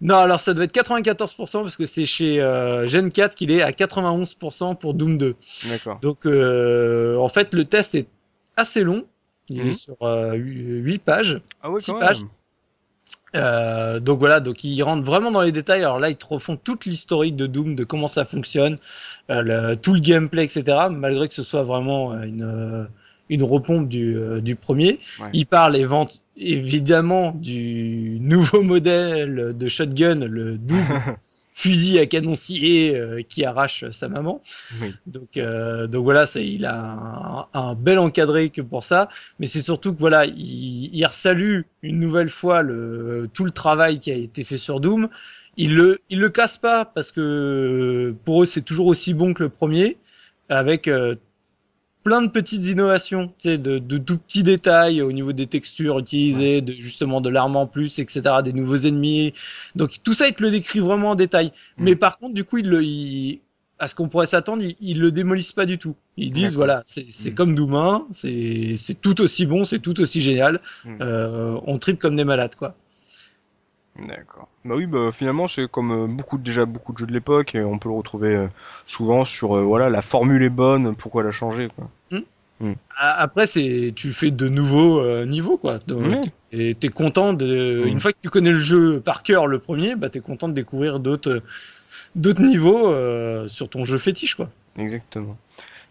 Non, alors ça doit être 94% parce que c'est chez euh, Gen 4 qu'il est à 91% pour Doom 2. D'accord. Donc euh, en fait le test est assez long, il est mhm. sur 8 euh, pages, ah ouais, 6 pages. Euh, donc voilà, donc ils rentrent vraiment dans les détails. Alors là, ils te refont toute l'historique de Doom, de comment ça fonctionne, euh, tout le gameplay, etc. Malgré que ce soit vraiment une une repompe du, euh, du premier. Il parle évidemment du nouveau modèle de shotgun, le double fusil à canon euh, qui arrache sa maman. Donc, euh, donc voilà, ça, il a un, bel encadré que pour ça. Mais c'est surtout que voilà, il, il salue une nouvelle fois le, tout le travail qui a été fait sur Doom. Il le, il le casse pas parce que pour eux c'est toujours aussi bon que le premier, avec plein de petites innovations, tu sais, de, de tout petits détails au niveau des textures utilisées, de justement de l'arme en plus, etc., des nouveaux ennemis. Donc tout ça, il te le décrit vraiment en détail. Mm. Mais par contre, du coup, il le, il, à ce qu'on pourrait s'attendre, ils, il le démolissent pas du tout. Ils disent voilà, c'est mm. comme Doom c'est c'est tout aussi bon, c'est tout aussi génial. Mm. Euh, on tripe comme des malades, quoi. D'accord. Bah oui, bah finalement c'est comme euh, beaucoup déjà beaucoup de jeux de l'époque et on peut le retrouver euh, souvent sur euh, voilà la formule est bonne, pourquoi la changer quoi. Hmm. Hmm. Après c'est tu fais de nouveaux niveaux quoi. Donc, Et t'es content de hmm. une fois que tu connais le jeu par cœur le premier, bah t'es content de découvrir d'autres d'autres niveaux sur ton jeu fétiche quoi. Exactement.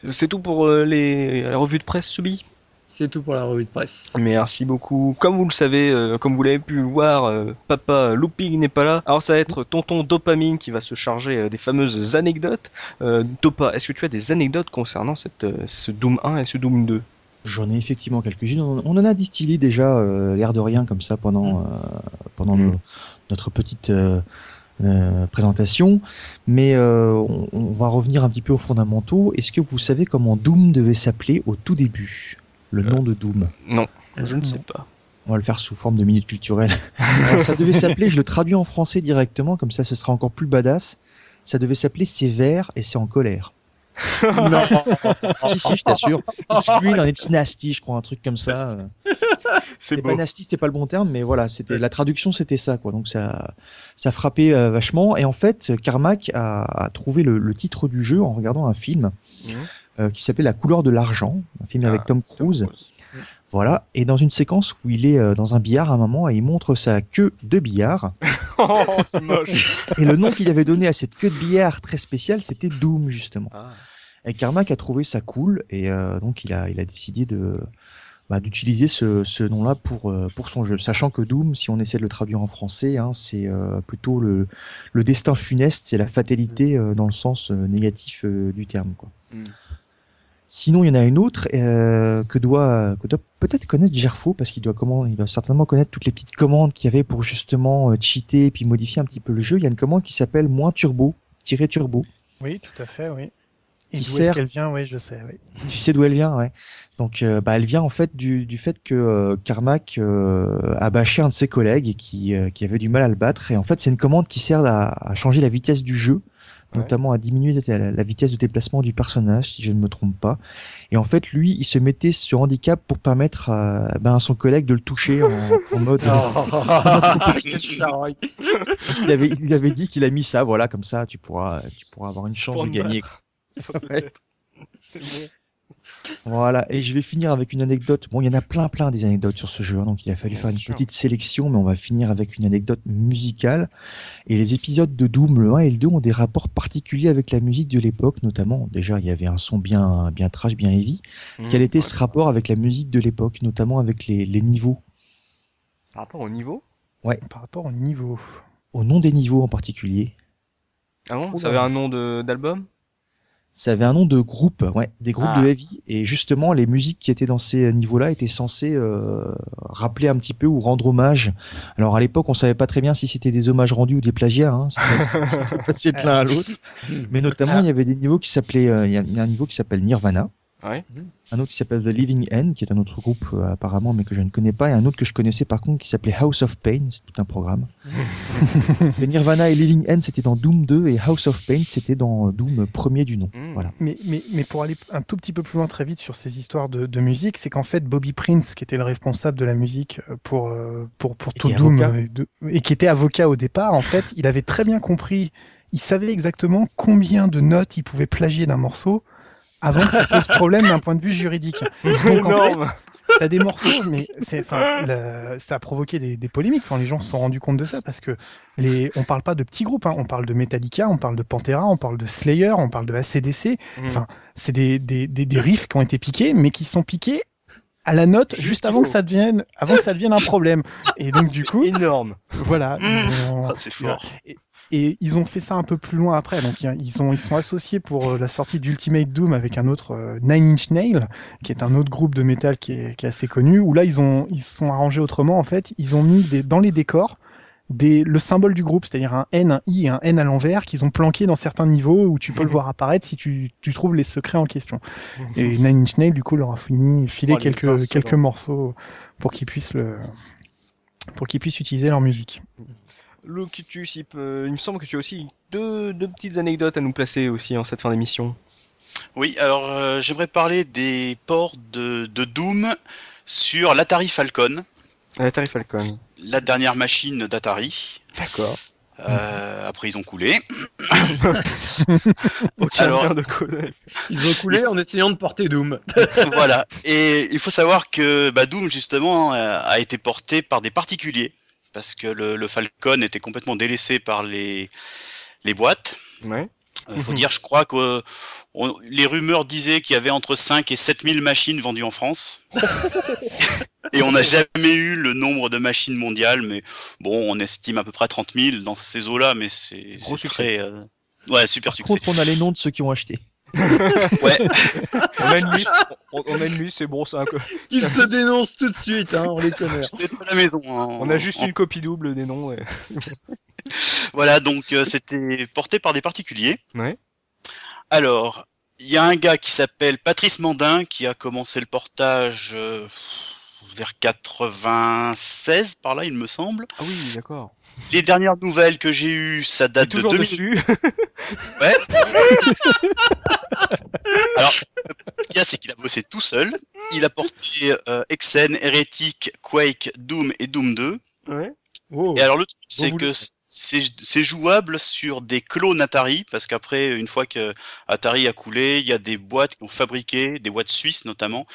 C'est tout pour les revues de presse Subi? C'est tout pour la revue de presse. Merci beaucoup. Comme vous le savez, euh, comme vous l'avez pu voir, euh, papa Looping n'est pas là. Alors ça va être tonton Dopamine qui va se charger euh, des fameuses anecdotes. Dopa, est-ce que tu as des anecdotes concernant cette, ce Doom 1 et ce Doom 2 J'en ai effectivement quelques-unes. On en a distillé déjà l'air de rien comme ça pendant, pendant mm. notre petite présentation. Mais on, on, va revenir un petit peu aux fondamentaux. Est-ce que vous savez comment Doom devait s'appeler au tout début? Le nom de Doom Non, je ne sais pas. On va le faire sous forme de minute culturelle. ça devait s'appeler, je le traduis en français directement, comme ça ce sera encore plus badass. Ça devait s'appeler C'est vert et c'est en colère. non. si, si, je t'assure. Screen en It's Nasty, je crois, un truc comme ça. C'est pas nasty, c'était pas le bon terme, mais voilà, c'était la traduction, c'était ça, quoi. Donc ça, ça frappait euh, vachement. Et en fait, Carmack a, trouvé le, titre du jeu en regardant un film. Mmh. Euh, qui s'appelle La couleur de l'argent, un film avec ah, Tom Cruise. Voilà, et dans une séquence où il est euh, dans un billard à un moment et il montre sa queue de billard. oh, c'est moche. et le nom qu'il avait donné à cette queue de billard très spéciale, c'était Doom justement. Ah. Et Carmack a trouvé ça cool et euh, donc il a, il a décidé de bah, d'utiliser ce, ce nom-là pour pour son jeu, sachant que Doom, si on essaie de le traduire en français, hein, c'est plutôt le, le destin funeste, c'est la fatalité dans le sens négatif du terme, quoi. Hmm. Sinon, il y en a une autre euh, que doit, que doit peut-être connaître Gerfo parce qu'il doit comment, il doit certainement connaître toutes les petites commandes qu'il y avait pour justement euh, cheater et puis modifier un petit peu le jeu. Il y a une commande qui s'appelle moins turbo, tirer turbo. Oui, tout à fait, oui. Et d'où est-ce qu'elle vient Oui, je sais. Oui. Tu sais d'où elle vient, ouais. Donc, euh, bah, elle vient en fait du, du fait que euh, Carmack euh, a bâché un de ses collègues qui, qui avait du mal à le battre. Et en fait, c'est une commande qui sert à, à, changer la vitesse du jeu, notamment à diminuer la, vitesse de déplacement du personnage, si je ne me trompe pas. Et en fait, lui, il se mettait ce handicap pour permettre à, ben, à son collègue de le toucher en, en mode. il, avait, il avait dit qu'il a mis ça, voilà, comme ça, tu pourras, tu pourras avoir une chance de gagner. Voilà, et je vais finir avec une anecdote. Bon, il y en a plein, plein des anecdotes sur ce jeu, hein, donc il a fallu faire une petite sélection, mais on va finir avec une anecdote musicale. Et les épisodes de Doom, le 1 et le 2, ont des rapports particuliers avec la musique de l'époque, notamment, déjà, il y avait un son bien, bien trash, bien heavy. Mmh, Quel était ce rapport avec la musique de l'époque, notamment avec les, les niveaux? Par rapport au niveau Ouais. Par rapport au niveau. Au nom des niveaux en particulier. Ah bon? Ça avait un nom d'album? Ça avait un nom de groupe, ouais, des groupes de ah. heavy. Et justement, les musiques qui étaient dans ces niveaux-là étaient censées euh, rappeler un petit peu ou rendre hommage. Alors à l'époque, on savait pas très bien si c'était des hommages rendus ou des plagiats. Hein, c'est de l'un à l'autre. Mais notamment, il y avait des niveaux qui s'appelaient, euh, il y a un niveau qui s'appelle Nirvana. Ouais. Un autre qui s'appelle The Living End, qui est un autre groupe euh, apparemment, mais que je ne connais pas, et un autre que je connaissais par contre qui s'appelait House of Pain, c'est tout un programme. le Nirvana et Living End, c'était dans Doom 2, et House of Pain, c'était dans Doom premier du nom. Hmm. Voilà. Mais, mais, mais pour aller un tout petit peu plus loin très vite sur ces histoires de, de musique, c'est qu'en fait Bobby Prince, qui était le responsable de la musique euh, pour, euh, pour, pour tout Doom, et qui était avocat au départ, en fait, il avait très bien compris, il savait exactement combien de notes il pouvait plagier d'un morceau avant que ça pose problème d'un point de vue juridique. Donc en fait, t'as des morceaux, mais c'est, enfin, ça a provoqué des, des polémiques. Enfin, les gens se sont rendus compte de ça parce que les, on parle pas de petits groupes, hein. on parle de Metallica, on parle de Pantera, on parle de Slayer, on parle de ACDC. Mmh. Enfin, c'est des, des, des, des riffs qui ont été piqués, mais qui sont piqués à la note juste, avant que ça devienne avant que ça devienne un problème et donc du coup énorme voilà mmh. ah, c'est fort et ils ont fait ça un peu plus loin après. Donc ils, ont, ils sont associés pour euh, la sortie d'Ultimate Doom avec un autre euh, Nine Inch Nail, qui est un autre groupe de métal qui est, qui est assez connu. Où là ils ont ils se sont arrangés autrement. En fait, ils ont mis des, dans les décors des, le symbole du groupe, c'est-à-dire un N, un I et un N à l'envers, qu'ils ont planqué dans certains niveaux où tu peux le voir apparaître si tu, tu trouves les secrets en question. Et Nine Inch Nail, du coup, leur a fini, filé oh, quelques, quelques morceaux pour qu'ils puissent le, pour qu'ils puissent utiliser leur musique. Locutus, il, il me semble que tu as aussi deux, deux, petites anecdotes à nous placer aussi en cette fin d'émission. Oui, alors euh, j'aimerais parler des ports de, de Doom sur l'Atari Falcon. L'Atari Falcon. La dernière machine d'Atari. D'accord. Euh, après ils ont coulé. Alors, de couler. Ils ont coulé en essayant de porter Doom. voilà. Et il faut savoir que bah, Doom justement a été porté par des particuliers parce que le, le, Falcon était complètement délaissé par les, les boîtes. Ouais. Euh, faut dire, je crois que les rumeurs disaient qu'il y avait entre 5 et 7 000 machines vendues en France. et on n'a jamais eu le nombre de machines mondiales, mais bon, on estime à peu près 30 000 dans ces eaux-là, mais c'est très... Euh... Ouais, super Par succès. Contre, on a les noms de ceux qui ont acheté. ouais. On a une liste, on, a une liste, c'est bon, c'est un Ils se dénoncent tout de suite, hein, on les connaît. à la maison. Hein, on a juste une copie double des noms. Ouais. voilà, donc euh, c'était porté par des particuliers. Ouais. Alors, il y a un gars qui s'appelle Patrice Mandin qui a commencé le portage euh, vers 96 par là, il me semble. Ah oui, d'accord. Les dernières nouvelles que j'ai eues, ça date de 2000. Dessus. ouais. Alors, ce qu'il y a, c'est qu'il a bossé tout seul. Il a porté euh, Exen, Heretic, Quake, Doom et Doom 2. Ouais. Et alors le truc, c'est que c'est jouable sur des clones Atari, parce qu'après, une fois que Atari a coulé, il y a des boîtes qui ont fabriqué, des boîtes suisses notamment,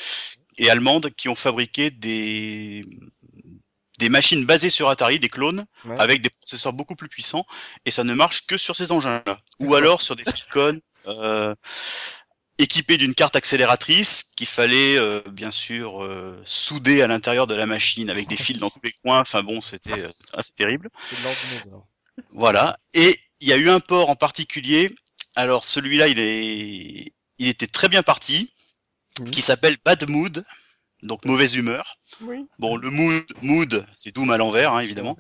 et allemandes, qui ont fabriqué des des machines basées sur Atari, des clones, avec des processeurs beaucoup plus puissants, et ça ne marche que sur ces engins-là. Ou alors sur des silicon euh, équipés d'une carte accélératrice qu'il fallait euh, bien sûr euh, souder à l'intérieur de la machine avec des fils dans tous les coins. Enfin bon, c'était euh, assez terrible. Voilà. Et il y a eu un port en particulier. Alors celui-là, il est, il était très bien parti, mmh. qui s'appelle Bad Mood donc mauvaise humeur. Oui. Bon, le mood, mood c'est Doom à l'envers, hein, évidemment.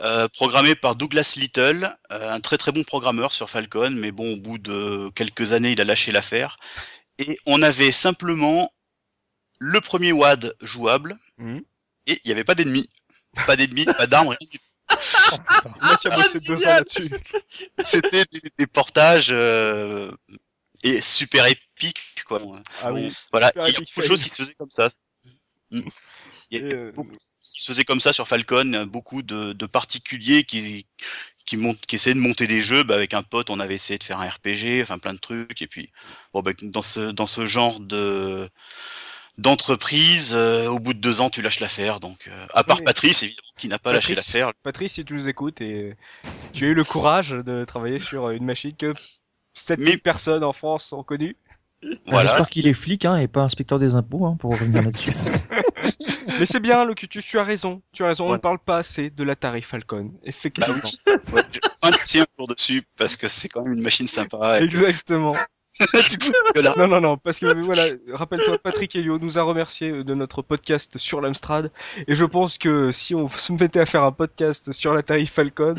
Euh, programmé par Douglas Little, euh, un très très bon programmeur sur Falcon, mais bon, au bout de quelques années, il a lâché l'affaire. Et on avait simplement le premier WAD jouable, Mhm. et il n'y avait pas d'ennemis. Pas d'ennemis, pas d'armes, rien du tout. Moi qui a bossé deux ans là-dessus. C'était des, des portages euh, et super épiques, quoi. Ah oui. Voilà, il y a épique beaucoup de choses qui se faisaient comme ça. Mm. Il y a euh, beaucoup de choses qui se faisaient comme ça sur Falcon, euh, beaucoup de, de particuliers qui qui montent, qui essayaient de monter des jeux. Bah, avec un pote, on avait essayé de faire un RPG, enfin plein de trucs. Et puis, bon, bah, dans ce dans ce genre de d'entreprise, euh, au bout de deux ans, tu lâches l'affaire. Donc, euh, à part Oui. Patrice, évidemment, qui n'a pas lâché Patrice. l'affaire. Patrice, si tu nous écoutes et tu as eu le courage de travailler sur une machine que 7000 Mais- personnes en France ont connue. Voilà. J'espère qu'il est flic hein, et pas inspecteur des impôts hein, pour revenir là-dessus. Mais c'est bien, Locutus, tu as raison. Tu as raison, on ne parle pas assez de l'Atari Falcon. Bah Effectivement. oui. Ouais, je un jour dessus parce que c'est quand même une machine sympa. et Exactement. Non, non, non, parce que voilà, rappelle-toi, Patrick Helio nous a remercié de notre podcast sur l'Amstrad, et je pense que si on se mettait à faire un podcast sur l'Atari Falcon,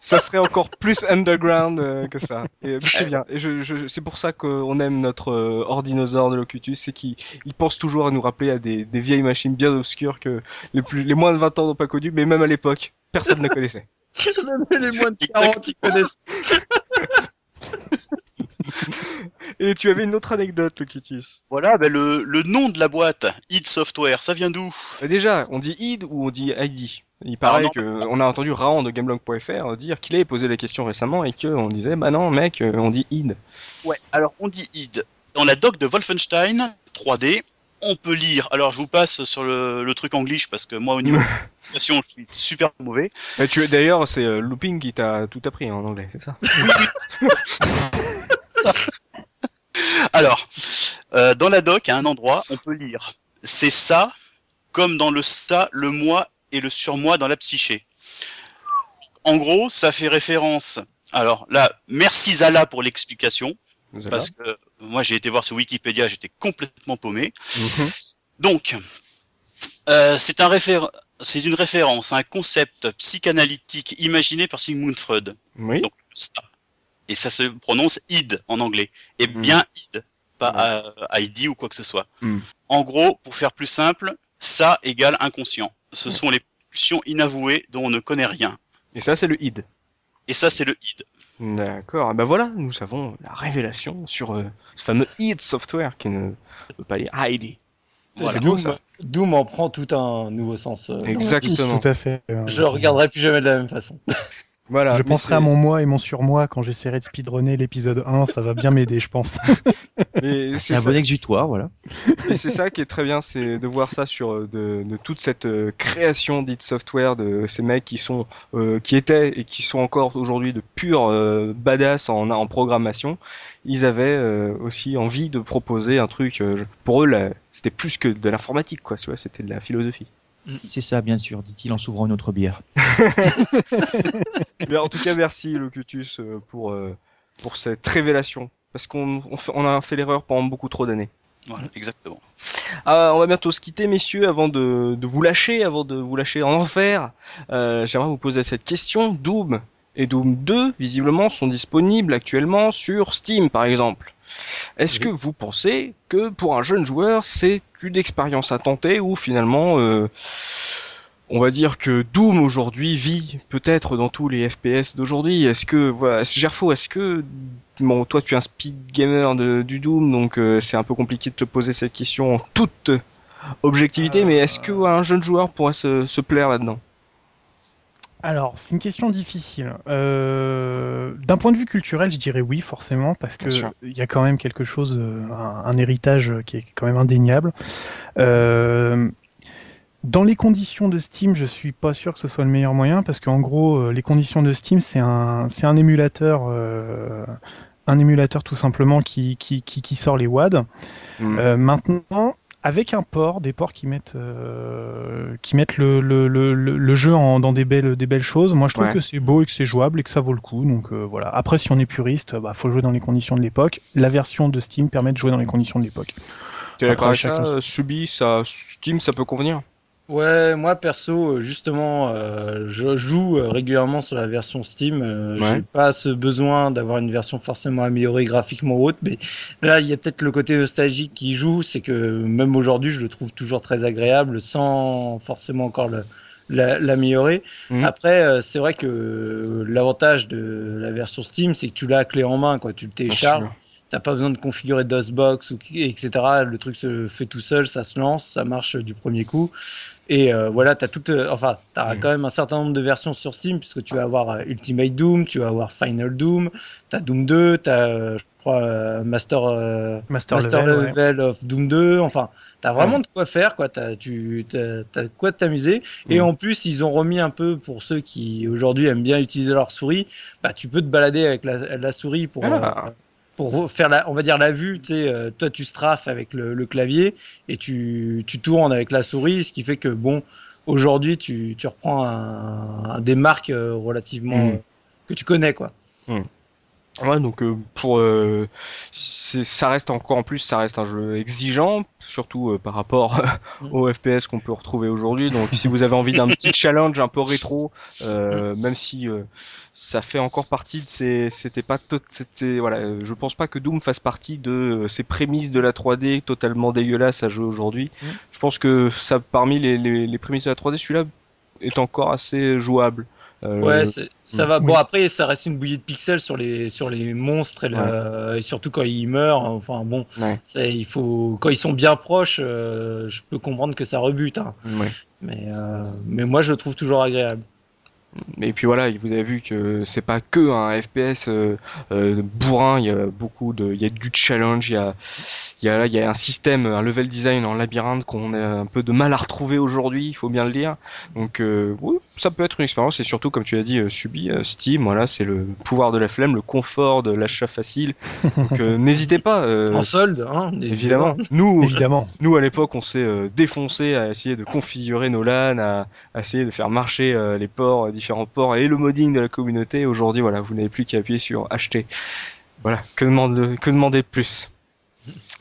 ça serait encore plus underground euh, que ça. Et c'est bien, et je, je, c'est pour ça qu'on aime notre euh, ordinosaure de Locutus, c'est qu'il il pense toujours à nous rappeler à des, des vieilles machines bien obscures que les, plus, les moins de 20 ans n'ont pas connues, mais même à l'époque, personne ne connaissait. Même les moins de 40 ils connaissent. Et tu avais une autre anecdote, Locutus. Voilà, ben le, le nom de la boîte, id Software, ça vient d'où? Euh, Déjà, on dit id ou on dit ID? Il paraît non. que on a entendu Raon de Gameblog.fr dire qu'il avait posé la question récemment et qu'on disait bah non mec, euh, on dit id. Ouais, alors on dit id. Dans la doc de Wolfenstein 3D, on peut lire. Alors je vous passe sur le, le truc anglais parce que moi au niveau de je suis super mauvais. Et tu d'ailleurs c'est euh, Looping qui t'a tout appris en anglais, c'est ça? Alors, euh, dans la doc, à un endroit, on peut lire c'est ça, comme dans le ça, le moi et le surmoi dans la psyché. En gros, ça fait référence. Alors là, merci Zala pour l'explication, parce que moi j'ai été voir sur Wikipédia, j'étais complètement paumé. Mhm. Donc, euh, c'est un référ- c'est une référence à un concept psychanalytique imaginé par Sigmund Freud. Oui. Donc ça. Et ça se prononce id en anglais. Et Mm. bien id, pas ID ou quoi que ce soit. Mm. En gros, pour faire plus simple, ça égale inconscient. Ce sont les pulsions inavouées dont on ne connaît rien. Et ça c'est le id. Et ça, c'est le id. D'accord. Bah voilà, nous avons la révélation sur euh, ce fameux id software qui ne veut pas dire ID. Voilà. Doom, ça. Doom en prend tout un nouveau sens. euh. Exactement. Tout à fait. euh, Je le regarderai plus jamais de la même façon. Voilà. Je penserai à mon moi et mon surmoi quand j'essaierai de speedrunner l'épisode 1, ça va bien m'aider, je pense. C'est un ça- bon exutoire, voilà. Et c'est ça qui est très bien, c'est de voir ça sur euh, de, de toute cette euh, création d'id software de ces mecs qui sont euh, qui étaient et qui sont encore aujourd'hui de purs euh, badass en, en programmation. Ils avaient euh, aussi envie de proposer un truc. euh, pour eux, c'était plus que de l'informatique, quoi. Tu vois, c'était de la philosophie. C'est ça, bien sûr, dit-il en s'ouvrant une autre bière. Mais en tout cas, merci Locutus euh, pour euh, pour cette révélation, parce qu'on on, a fait l'erreur pendant beaucoup trop d'années. Voilà, exactement. Ah, on va bientôt se quitter, messieurs, avant de, de vous lâcher, avant de vous lâcher en enfer. Euh, J'aimerais vous poser cette question. Doom et Doom 2, visiblement, sont disponibles actuellement sur Steam, par exemple. Est-ce que vous pensez que pour un jeune joueur, c'est une expérience à tenter ou finalement, euh, on va dire que Doom aujourd'hui vit peut-être dans tous les FPS d'aujourd'hui? Est-ce que, voilà, Gerfo, est-ce que Bon, toi, tu es un speed gamer de, du Doom, donc euh, c'est un peu compliqué de te poser cette question en toute objectivité, Euh, mais est-ce que un jeune joueur pourrait se, se plaire là-dedans? Alors, c'est une question difficile. Euh, D'un point de vue culturel, je dirais oui, forcément, parce que il y a quand même quelque chose, euh, un, un héritage qui est quand même indéniable. Euh, dans les conditions de Steam, je suis pas sûr que ce soit le meilleur moyen, parce qu'en gros, les conditions de Steam, c'est un, c'est un émulateur. euh, un émulateur tout simplement qui, qui, qui, qui sort les WAD. Hmm. Euh, maintenant, avec un port, des ports qui mettent, euh, qui mettent le, le, le, le- jeu en, dans des belles, des belles choses, moi je trouve Ouais. que c'est beau et que c'est jouable et que ça vaut le coup. Donc euh, voilà. Après, si on est puriste, bah, faut jouer dans les conditions de l'époque. La version de Steam permet de jouer dans les conditions de l'époque. Tu es d'accord avec ça Subi, ça, Steam, ça peut convenir? Ouais, moi perso, justement, euh, je joue euh, régulièrement sur la version Steam. Euh, J'ai pas ce besoin d'avoir une version forcément améliorée graphiquement ou autre, mais là, il y a peut-être le côté nostalgique qui joue, c'est que même aujourd'hui, je le trouve toujours très agréable, sans forcément encore l'améliorer. Mhm. Après, euh, c'est vrai que l'avantage de la version Steam, c'est que tu l'as clé en main, quoi. Tu le télécharges. T'as pas besoin de configurer DOSBox ou etc. Le truc se fait tout seul, ça se lance, ça marche du premier coup. Et euh, voilà, tu as toute, euh, enfin, as quand même un certain nombre de versions sur Steam, puisque tu vas avoir euh, Ultimate Doom, tu vas avoir Final Doom, tu as Doom 2, tu as, je crois, Master, Master, Level, of Doom 2, enfin, tu as vraiment de quoi faire, quoi, as, tu as, de quoi t'amuser. Et en plus, ils ont remis un peu, pour ceux qui aujourd'hui aiment bien utiliser leur souris, bah, tu peux te balader avec la, la souris pour. Ah pour faire la, on va dire la vue, tu sais, euh, toi tu strafes avec le, clavier et tu, tu, tournes avec la souris, ce qui fait que bon, aujourd'hui tu, tu reprends un, des marques euh, relativement mmh. que tu connais quoi. Mmh. Ouais, donc euh, pour euh, ça reste encore en plus, ça reste un jeu exigeant, surtout euh, par rapport au FPS qu'on peut retrouver aujourd'hui. Donc si vous avez envie d'un petit challenge un peu rétro, même si ça fait encore partie de ces, c'était pas c'était voilà, je pense pas que Doom fasse partie de ces prémices de la 3D totalement dégueulasses à jouer aujourd'hui. Je pense que ça parmi les, les, les prémices de la 3D, celui-là est encore assez jouable. Euh, ouais, ça va. Bon, après, ça reste une bouillie de pixels sur les, sur les monstres et, surtout quand ils meurent. Enfin, bon, il faut, quand ils sont bien proches, euh, je peux comprendre que ça rebute. Hein. Mais, euh, mais moi, je le trouve toujours agréable. Et puis voilà, vous avez vu que c'est pas que un FPS euh, euh, bourrin, il y a beaucoup de, il y a du challenge, il y a, il y a, il y a un système, un level design en labyrinthe qu'on a un peu de mal à retrouver aujourd'hui, il faut bien le dire. Donc euh, oui, ça peut être une expérience et surtout comme tu l'as dit, euh, subi Steam, voilà, c'est le pouvoir de la flemme, le confort de l'achat facile. Donc n'hésitez pas. en solde, hein, évidemment. Nous, évidemment. Nous à l'époque, on s'est défoncé à essayer de configurer nos LAN, à, à essayer de faire marcher les ports différents ports et le modding de la communauté. Aujourd'hui, voilà, vous n'avez plus qu'à appuyer sur acheter. Voilà, que demander, que demander de plus?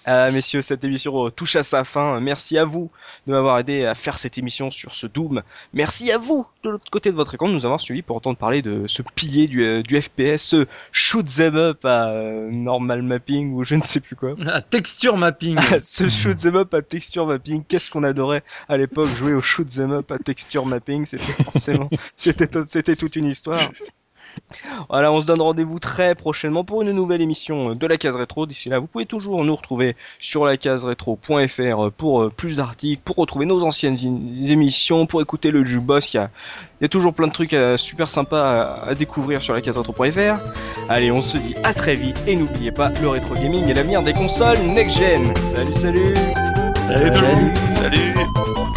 Euh, messieurs, cette émission touche à sa fin. Merci à vous de m'avoir aidé à faire cette émission sur ce Doom. Merci à vous de l'autre côté de votre écran de nous avoir suivi pour entendre parler de ce pilier du, euh, du FPS, ce shoot them up à euh, normal mapping ou je ne sais plus quoi. À texture mapping. ce shoot them up à texture mapping. Qu'est-ce qu'on adorait à l'époque jouer au shoot them up à texture mapping? C'était forcément, c'était, c'était toute une histoire. Voilà, on se donne rendez-vous très prochainement pour une nouvelle émission de la case rétro. D'ici là, vous pouvez toujours nous retrouver sur la case rétro.fr pour euh, plus d'articles, pour retrouver nos anciennes émissions, pour écouter le jukebox. Il y a, il y a toujours plein de trucs euh, super sympas à, découvrir sur la case rétro.fr. Allez, on se dit à très vite et n'oubliez pas, le rétro gaming est l'avenir des consoles next-gen. Salut, salut Salut, salut, salut.